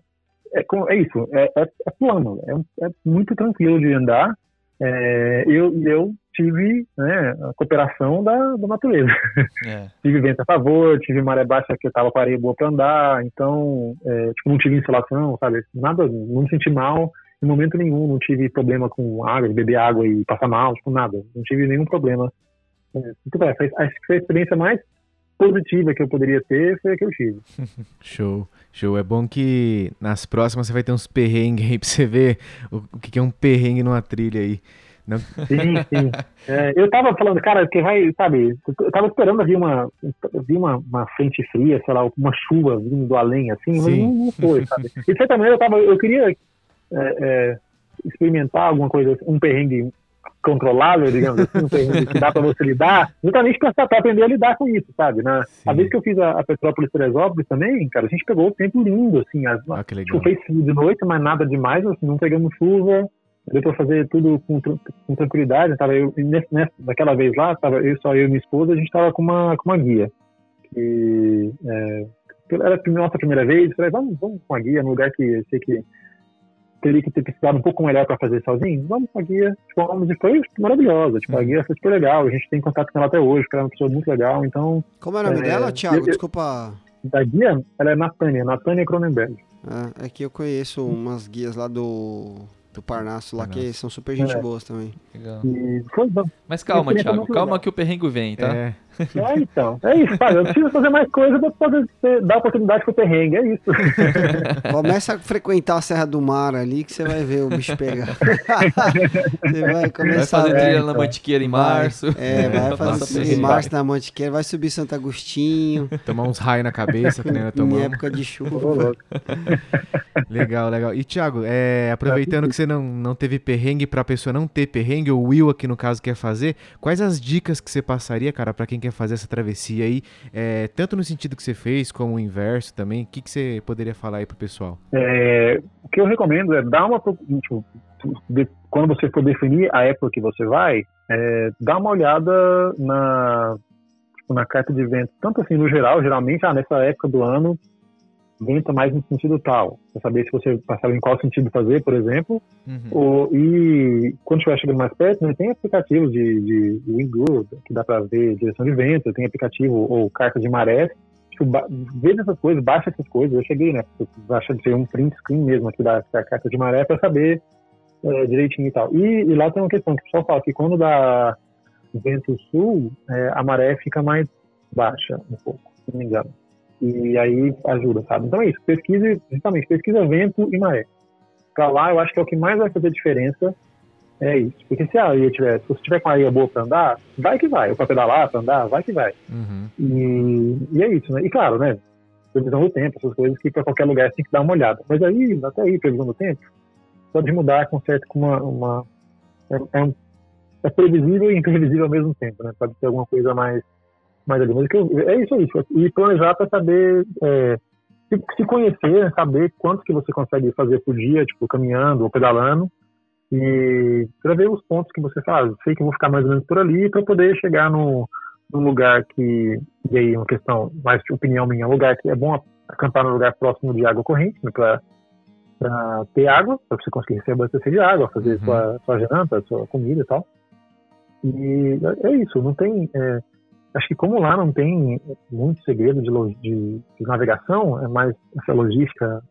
é, é isso, é, é, é plano, é, é muito tranquilo de andar. É, eu, eu tive né, a cooperação da, da natureza. É. [laughs] tive vento a favor, tive maré baixa que eu tava com areia boa pra andar, então, é, tipo, não tive insolação, sabe? Nada, não me senti mal em momento nenhum, não tive problema com água, beber água e passar mal, tipo, nada. Não tive nenhum problema. É, foi- acho que foi a experiência mais positiva que eu poderia ter, foi a que eu tive. [laughs] Show, show. É bom que nas próximas você vai ter uns perrengues aí pra você ver o, o que é um perrengue numa trilha aí. Não, Sim, sim. [laughs] É, eu tava falando, cara, que vai, sabe, eu tava esperando vir uma, vir uma, uma frente fria, sei lá, uma chuva vindo do além, assim, mas Sim. não, não foi, sabe? E certa maneira eu tava, eu queria é, é, experimentar alguma coisa, um perrengue controlável, digamos assim, um que dá pra você lidar, justamente pra, pra aprender a lidar com isso, sabe? Na, Sim. a vez que eu fiz a, a Petrópolis Teresópolis também, cara, a gente pegou o tempo lindo, assim, as, ah, que legal. Tipo, fez frio de noite, mas nada demais, assim, não pegamos chuva. Deu pra fazer tudo com, com tranquilidade. Tava eu, nesse, nessa, daquela vez lá, tava eu, só eu e minha esposa, a gente tava com uma, com uma guia. Que é, era a nossa primeira vez, falei, vamos, vamos com a guia num lugar que eu sei que teria que ter pesquisado um pouco melhor para fazer sozinho. Vamos com a guia. Tipo, vamos, e foi maravilhosa. Tipo, a guia foi super legal. A gente tem contato com ela até hoje, porque ela é uma pessoa muito legal. Então, Como é o nome É, dela, Thiago? eu- Desculpa. da guia, ela é Natânia, Natânia Cronenberg. É, é que eu conheço umas guias lá do, do Parnasso lá que são super gente É. boas também. Legal. E. Mas calma, Thiago. muito Calma que o perrengue vem, tá? É, [laughs] É, então. É isso, sabe? Eu preciso fazer mais coisa pra poder ter- dar oportunidade pro perrengue. É isso. [laughs] Começa a frequentar a Serra do Mar ali que você vai ver o bicho pegar. [laughs] você vai Vai começar fazer a trilha então. na Mantiqueira em Vai. março. É, vai fazer em março na Mantiqueira, vai subir Santo Agostinho, tomar uns raios na cabeça, que nem eu em época de chuva. Legal, legal. E Thiago, é, aproveitando que você não, não teve perrengue pra pessoa não ter perrengue, o Will aqui no caso quer fazer, quais as dicas que você passaria, cara, pra quem quer fazer essa travessia aí, é, tanto no sentido que você fez, como o inverso também, o que, que você poderia falar aí pro pessoal? É, o que eu recomendo é dar uma. Tipo, de- quando você for definir a época que você vai, é, dá uma olhada na, tipo, na carta de vento. Tanto assim, no geral, geralmente, ah, nessa época do ano, venta mais no sentido tal. Pra saber se você passava em qual sentido fazer, por exemplo. Uhum. O- e quando estiver chegando mais perto, né, tem aplicativos de, de que dá para ver direção de vento, tem aplicativo ou carta de maré. Tipo, veja essas coisas, baixa essas coisas. Eu cheguei, né? Baixa de ter um print screen mesmo aqui da, da carta de maré para saber é, direitinho e tal. E, e lá tem uma questão que o pessoal fala que quando dá vento sul, é, a maré fica mais baixa um pouco, se não me engano. E aí ajuda, sabe? Então é isso. Pesquise, justamente, pesquisa vento e maré pra lá, eu acho que é o que mais vai fazer diferença. É isso. Porque se a areia tiver, se você tiver com a areia boa pra andar, vai que vai. Ou pra pedalar, pra andar, vai que vai. Uhum. E, e é isso, né? E claro, né? Previsão do tempo, essas coisas que pra qualquer lugar você tem que dar uma olhada. Mas aí, até aí, previsão do tempo, pode mudar com certo com uma. uma é, é, um- é previsível e imprevisível ao mesmo tempo, né? Pode ter alguma coisa mais, mais ali. Mas eu- é isso aí. E planejar pra saber. é, se, conhecer, saber quanto que você consegue fazer por dia, tipo, caminhando ou pedalando, e para ver os pontos que você faz. Sei que vou ficar mais ou menos por ali para poder chegar no, num lugar que, e aí uma questão mais de opinião minha, um lugar que é bom acampar num lugar próximo de água corrente, né, para ter água, para você conseguir se abastecer de água, fazer Uhum. sua, sua janta, sua comida e tal. E é isso, não tem. é, acho que como lá não tem muito segredo de, de, de navegação, é mais essa logística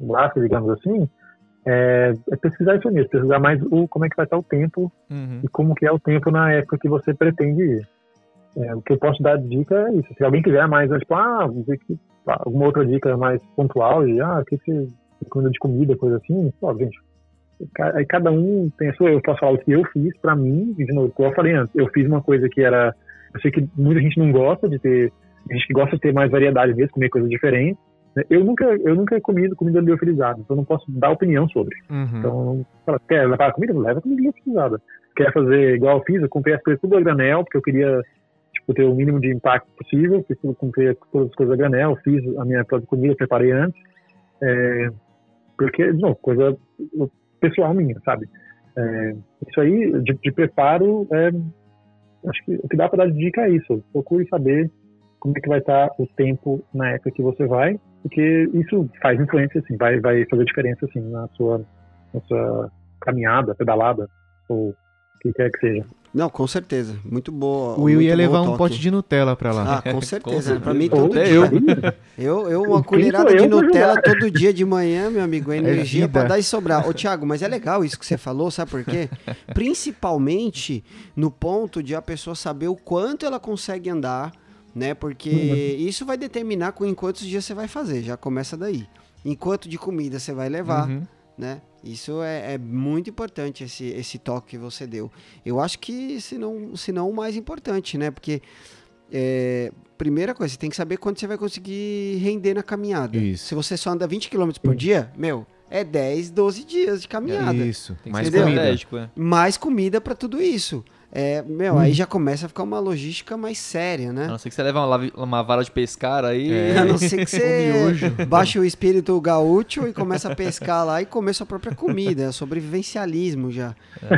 básica, digamos assim, é, é pesquisar isso mesmo, pesquisar mais o, como é que vai estar o tempo Uhum. e como que é o tempo na época que você pretende ir. É, o que eu posso dar de dica é isso. Se alguém quiser mais, tipo, ah, que, alguma outra dica mais pontual, e ah, o que você comida de comida, coisa assim, ó, gente, aí cada um tem a sua, eu posso falar o que eu fiz pra mim, e de novo, como eu falei antes, eu fiz uma coisa que era, eu sei que muita gente não gosta de ter, tem gente que gosta de ter mais variedade mesmo, comer coisas diferentes, né? eu nunca, eu nunca comi comida liofilizada, então não posso dar opinião sobre. Uhum. Então, fala, quer levar comida? Leva comida liofilizada. Quer fazer igual eu fiz? Eu comprei as coisas tudo a granel, porque eu queria tipo, ter o mínimo de impacto possível. Fiz tudo, comprei todas as coisas a granel, fiz a minha própria comida, preparei antes. É, Porque, não, coisa pessoal minha, sabe? É, isso aí, de, de preparo, é, acho que o que dá para dar de dica é isso. Procure saber como é que vai estar o tempo na época que você vai, porque isso faz influência, assim, vai, vai fazer diferença, assim, na sua, na sua caminhada, pedalada, ou o que quer que seja. Não, com certeza. Muito boa. O Will ia levar um pote de Nutella pra lá. Ah, com certeza. Com Pra mim, todo Até dia. eu. Eu, eu, uma colherada de Nutella todo dia de manhã, meu amigo, é energia vida. pra dar e sobrar. Ô, Thiago, mas é legal isso que você falou, sabe por quê? [laughs] Principalmente no ponto de a pessoa saber o quanto ela consegue andar, né? Porque isso vai determinar com em quantos dias você vai fazer, já começa daí. Em quanto de comida você vai levar, Uhum. né? Isso é, é muito importante, esse, esse toque que você deu. Eu acho que, se não, se não o mais importante, né? Porque, é, primeira coisa, você tem que saber quanto você vai conseguir render na caminhada. Isso. Se você só anda 20 km por dia, meu, é 10, 12 dias de caminhada. Isso. Tem que Mais ser Entendeu? comida. é. Mais comida pra tudo isso. É, meu, aí já começa a ficar uma logística mais séria, né? A não ser que você leve uma, uma vara de pescar aí. É. [laughs] A não ser que você baixe o espírito gaúcho e começa a pescar lá e comer sua própria comida. É sobrevivencialismo já,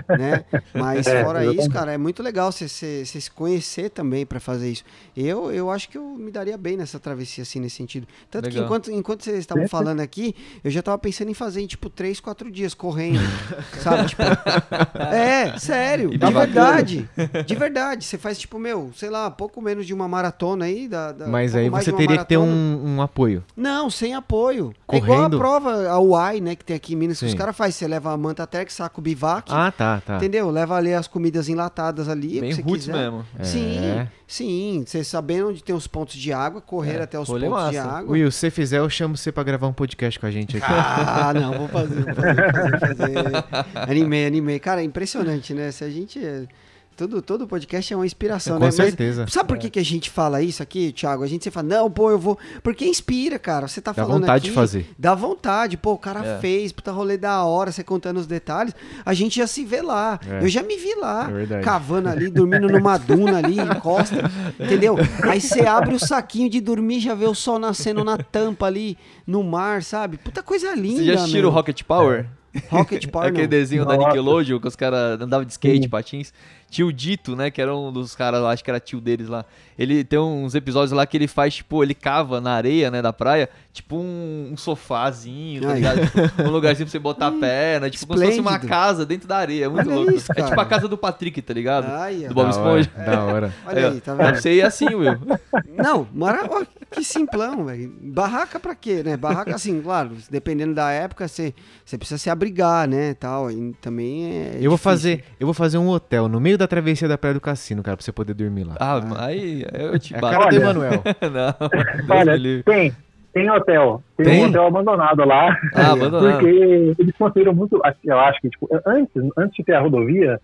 né? Mas É, fora isso, cara, é muito legal você, você, você se conhecer também pra fazer isso. Eu, eu acho que eu me daria bem nessa travessia, assim, nesse sentido. Tanto que Legal. enquanto, enquanto vocês estavam falando aqui, eu já tava pensando em fazer em, tipo, três, quatro dias correndo, sabe? [laughs] Tipo, é, sério, E de bacana. Verdade. [laughs] De verdade. Você faz, tipo, meu, sei lá, pouco menos de uma maratona aí. Da, da- Mas aí você de teria que ter maratona. um, um apoio. Não, sem apoio. É igual a Correndo? prova, a UAI, né, que tem aqui em Minas, que os Sim. caras fazem. Você leva a manta térmica, saco bivac, Ah, tá, tá. entendeu? Leva ali as comidas enlatadas ali, Bem que você roots quiser. mesmo. Sim, É. sim. Você sabendo onde tem os pontos de água, correr É, até os rolê pontos de massa. água. Will, se você fizer, eu chamo você pra gravar um podcast com a gente aqui. Ah, [laughs] não, vou fazer, vou fazer, fazer, fazer. Animei, animei. Cara, é impressionante, né? Se a gente. Tudo, todo podcast é uma inspiração, Com né? Mas certeza. sabe por que, que a gente fala isso aqui, Thiago? A gente sempre fala, não, pô, eu vou. Porque inspira, cara. Você tá Dá falando. vontade aqui, de fazer. Dá vontade, pô, o cara É. fez, puta rolê da hora, você contando os detalhes. A gente já se vê lá. É. Eu já me vi lá. É verdade. Cavando ali, dormindo numa duna ali, encosta. [laughs] Entendeu? Aí você abre o saquinho de dormir, já vê o sol nascendo na tampa ali, no mar, sabe? Puta coisa linda. Você já assistiu o. Rocket Power? Rocket Power, [laughs] Aquele não. desenho da Nossa. Nickelodeon que os caras andavam de skate, Sim. patins. Tio Dito, né? Que era um dos caras lá, acho que era tio deles lá. Ele tem uns episódios lá que ele faz, tipo, ele cava na areia, né, da praia, tipo um, um sofazinho, tá ligado? Tipo, [laughs] um lugarzinho pra você botar a perna, tipo, como se fosse uma esplêndido. casa dentro da areia. É muito Olha louco. isso, é tipo a casa do Patrick, tá ligado? Ai, do Bob Da hora, Esponja. Da hora. [laughs] Olha aí, tá vendo? você ir assim, Will. [laughs] Não, mara... ó, que simplão, velho. Barraca pra quê, né? Barraca, assim, claro, dependendo da época, você, você precisa se abrigar, né, tal. E também é eu vou fazer, eu vou fazer um hotel no meio da travessia da Praia do Cassino, cara, pra você poder dormir lá. Ah, aí eu te é a bato. cara do Olha. Emanuel. [laughs] Não, Olha, tem. Tem hotel. Tem, Tem? um hotel abandonado lá. Ah, abandonado. Porque eles construíram muito. acho- Eu acho que, tipo, antes, antes de ter a rodovia,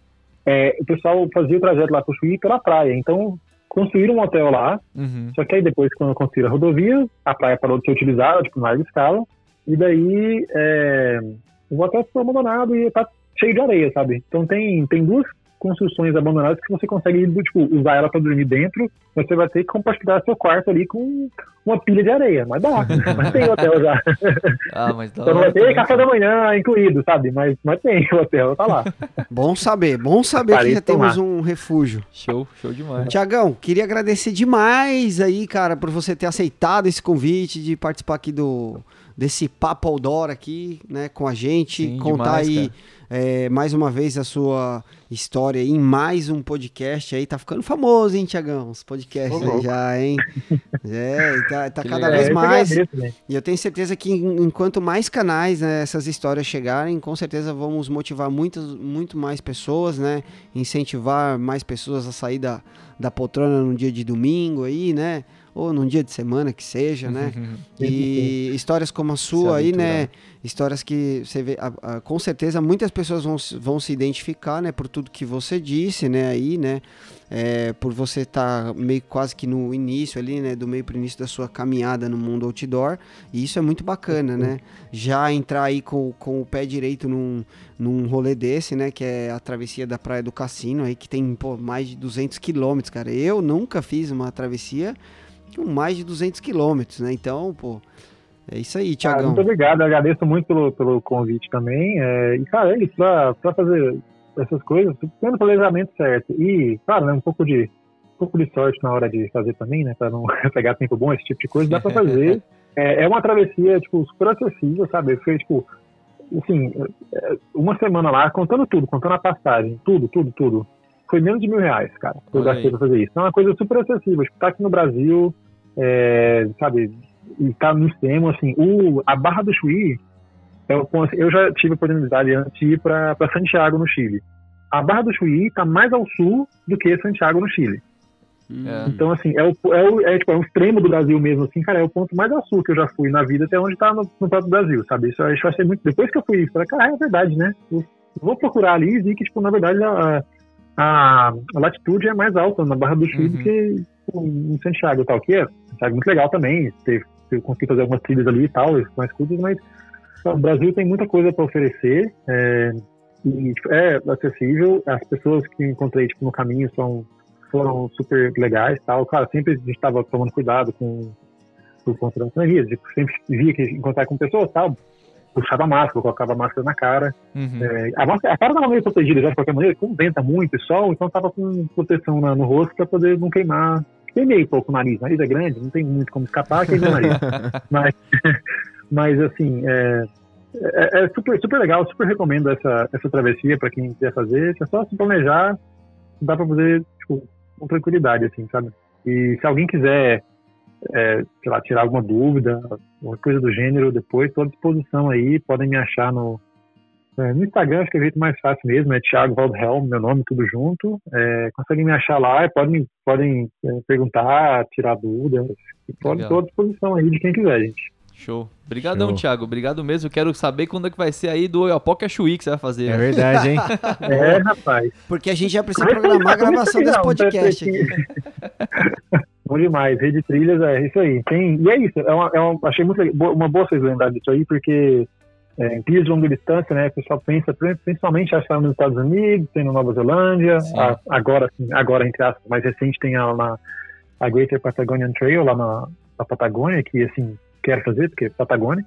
é, o pessoal fazia o trajeto lá pro Chuí pela praia. Então, construíram um hotel lá. Uhum. Só que aí depois, quando construíram a rodovia, a praia parou de ser utilizada, tipo, mais escala. E daí, é, o hotel ficou abandonado e tá cheio de areia, sabe? Então tem, tem duas construções abandonadas que você consegue, tipo, usar ela pra dormir dentro, mas você vai ter que compartilhar seu quarto ali com uma pilha de areia. Mas dá, [laughs] mas tem hotel já. [laughs] Ah, mas não hora vai ter café da manhã incluído, sabe? Mas, mas tem o [laughs] hotel, tá lá. Bom saber, bom saber que Parei já de tomar. temos um refúgio. Show, show demais. Tiagão, queria agradecer demais aí, cara, por você ter aceitado esse convite de participar aqui do desse papo outdoor aqui, né, com a gente, Sim, contar demais, aí é, mais uma vez a sua história em mais um podcast aí, tá ficando famoso, hein, Tiagão, os podcasts já, hein, é, tá, tá cada legal. vez eu mais, agradeço, né? e eu tenho certeza que en- enquanto mais canais né, essas histórias chegarem, com certeza vamos motivar muitas, muito mais pessoas, né? Incentivar mais pessoas a sair da, da poltrona num dia de domingo aí, né? Ou num dia de semana que seja, né? [laughs] E histórias como a sua aí, né? Histórias que você vê, a- a- com certeza muitas pessoas vão, se- vão se identificar, né? Por tudo que você disse, né? Aí, né? É, por você estar meio quase que no início ali, né? Do meio pro início da sua caminhada no mundo outdoor. E isso é muito bacana, né? Já entrar aí com, com o pé direito num, num rolê desse, né? Que é a travessia da Praia do Cassino, aí que tem pô, mais de 200 quilômetros, cara. Eu nunca fiz uma travessia com mais de 200 quilômetros, né? Então, pô, É isso aí, Tiagão. muito obrigado, agradeço muito pelo, pelo convite também. É, e, cara, é isso, pra, pra fazer essas coisas, tendo o planejamento certo. E, claro, né, um pouco de um pouco de sorte na hora de fazer também, né? Pra não [laughs] pegar tempo bom, esse tipo de coisa, dá pra fazer. [laughs] É, é uma travessia, tipo, super acessível, sabe? Foi, tipo, assim, é, uma semana lá, contando tudo, contando a passagem, tudo, tudo, tudo. Foi menos de mil reais, cara, que eu gastei pra fazer isso. Então é uma coisa super acessível. Tipo, tá aqui no Brasil, é, sabe, e tá no extremo, assim, o, a Barra do Chuí, é o ponto- eu já tive a oportunidade antes de ir pra, pra Santiago, no Chile. A Barra do Chuí tá mais ao sul do que Santiago, no Chile. Hum, É. Então, assim, é o, é, o, é, tipo, é um extremo do Brasil mesmo, assim, cara, é o ponto mais ao sul que eu já fui na vida, até onde tá no, no próprio Brasil, sabe? Isso, eu- isso eu achei muito. Depois que eu fui, eu falei, cara, é verdade, né? Eu vou procurar ali e vi que, tipo, na verdade, a, a, a latitude é mais alta na Barra do Chile Uhum. do que em Santiago e tal, que é Santiago é muito legal também, teve, eu consegui fazer algumas trilhas ali e tal, mais curtas, mas o Brasil tem muita coisa para oferecer, é, e tipo, é acessível, as pessoas que encontrei tipo, no caminho são foram super legais tal. Cara, sempre a gente estava tomando cuidado com por conta da pandemia. Tipo, sempre via que encontrar com pessoas tal, puxava a máscara, colocava máscara na cara. Uhum. É, a, máscara a cara estava meio protegida já de qualquer maneira, como venta muito e sol, então tava com proteção na- no rosto para poder não queimar. Um pouco o nariz, o nariz é grande, não tem muito como escapar, queimei o nariz. [laughs] mas, [laughs] mas assim, é, é, é super, super legal, super recomendo essa, essa travessia para quem quiser fazer. É só se planejar, dá para fazer tipo, com tranquilidade, assim, sabe? E se alguém quiser, é, sei lá, tirar alguma dúvida, alguma coisa do gênero, depois estou à disposição aí, podem me achar no, é, no Instagram, acho que é o jeito mais fácil mesmo, é Thiago Waldhelm, meu nome, tudo junto. É, conseguem me achar lá, e podem, podem é, perguntar, tirar dúvidas. Pode, estou à disposição aí de quem quiser, gente. Show. Obrigadão, Show. Thiago. Obrigado mesmo. Eu quero saber quando é que vai ser aí do Oiapoque a Chuí que você vai fazer. É verdade, hein? [laughs] É, rapaz. Porque a gente já precisa programar a gravação desse podcast aqui. [laughs] Bom demais, rede trilhas é isso aí. Tem, e é isso, é uma, é uma- achei muito legal, uma boa vocês lembrarem disso aí, porque é, em trilhas de longa distância, né, o pessoal pensa pri- principalmente acho nos Estados Unidos, tem na Nova Zelândia, a- agora, assim, agora entre aspas, mais recente tem a, na, a Greater Patagonian Trail lá na, na Patagônia, que assim, quero fazer, porque é Patagônia.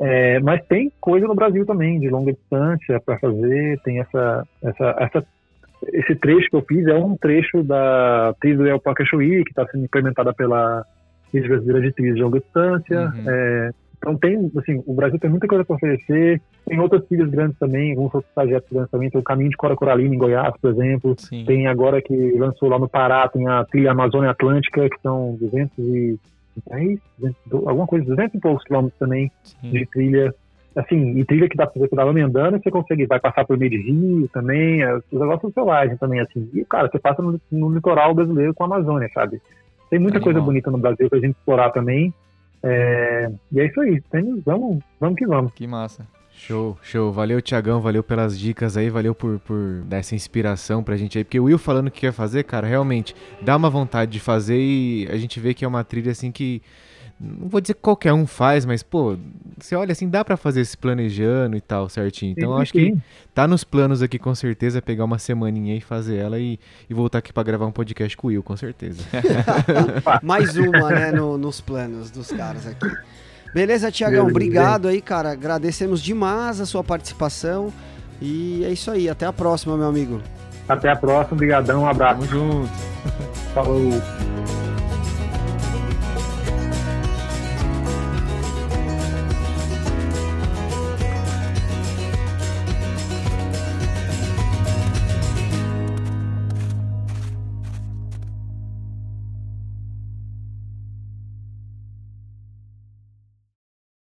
É, mas tem coisa no Brasil também, de longa distância para fazer, tem essa, essa, essa esse trecho que eu fiz é um trecho da trilha do El Pacachuí, que está sendo implementada pela Rede Brasileira de Trilhas de Longa Distância. Uhum. É, então tem, assim, o Brasil tem muita coisa para oferecer. Tem outras trilhas grandes também, alguns outros trajetos grandes também. Tem o Caminho de Cora Coralina em Goiás, por exemplo. Sim. Tem agora que lançou lá no Pará, tem a trilha Amazônia Atlântica, que são 210, 200, alguma coisa, 200 e poucos quilômetros também Sim. de trilha. Assim, e trilha que dá pra fazer pedalando e andando, você consegue, vai passar por meio de rio também, é, os negócios selvagens também, assim. E, cara, você passa no, no litoral brasileiro com a Amazônia, sabe? Tem muita coisa bonita no Brasil pra gente explorar também. É, e é isso aí, tem- vamos, vamos que vamos. Que massa. Show, show. Valeu, Tiagão. Valeu pelas dicas aí. Valeu por, por dar essa inspiração pra gente aí. Porque o Will falando que quer fazer, cara, realmente dá uma vontade de fazer e a gente vê que é uma trilha assim que. Não vou dizer que qualquer um faz, mas, pô, você olha assim, dá pra fazer se planejando e tal, certinho. Então, eu acho que Sim. tá nos planos aqui, com certeza, pegar uma semaninha e fazer ela e, e voltar aqui pra gravar um podcast com o Will, com certeza. [laughs] Mais uma, né, no- nos planos dos caras aqui. Beleza, Tiagão? Obrigado aí, cara. Agradecemos demais a sua participação. E é isso aí. Até a próxima, meu amigo. Até a próxima, brigadão, um abraço. Tamo junto. Falou.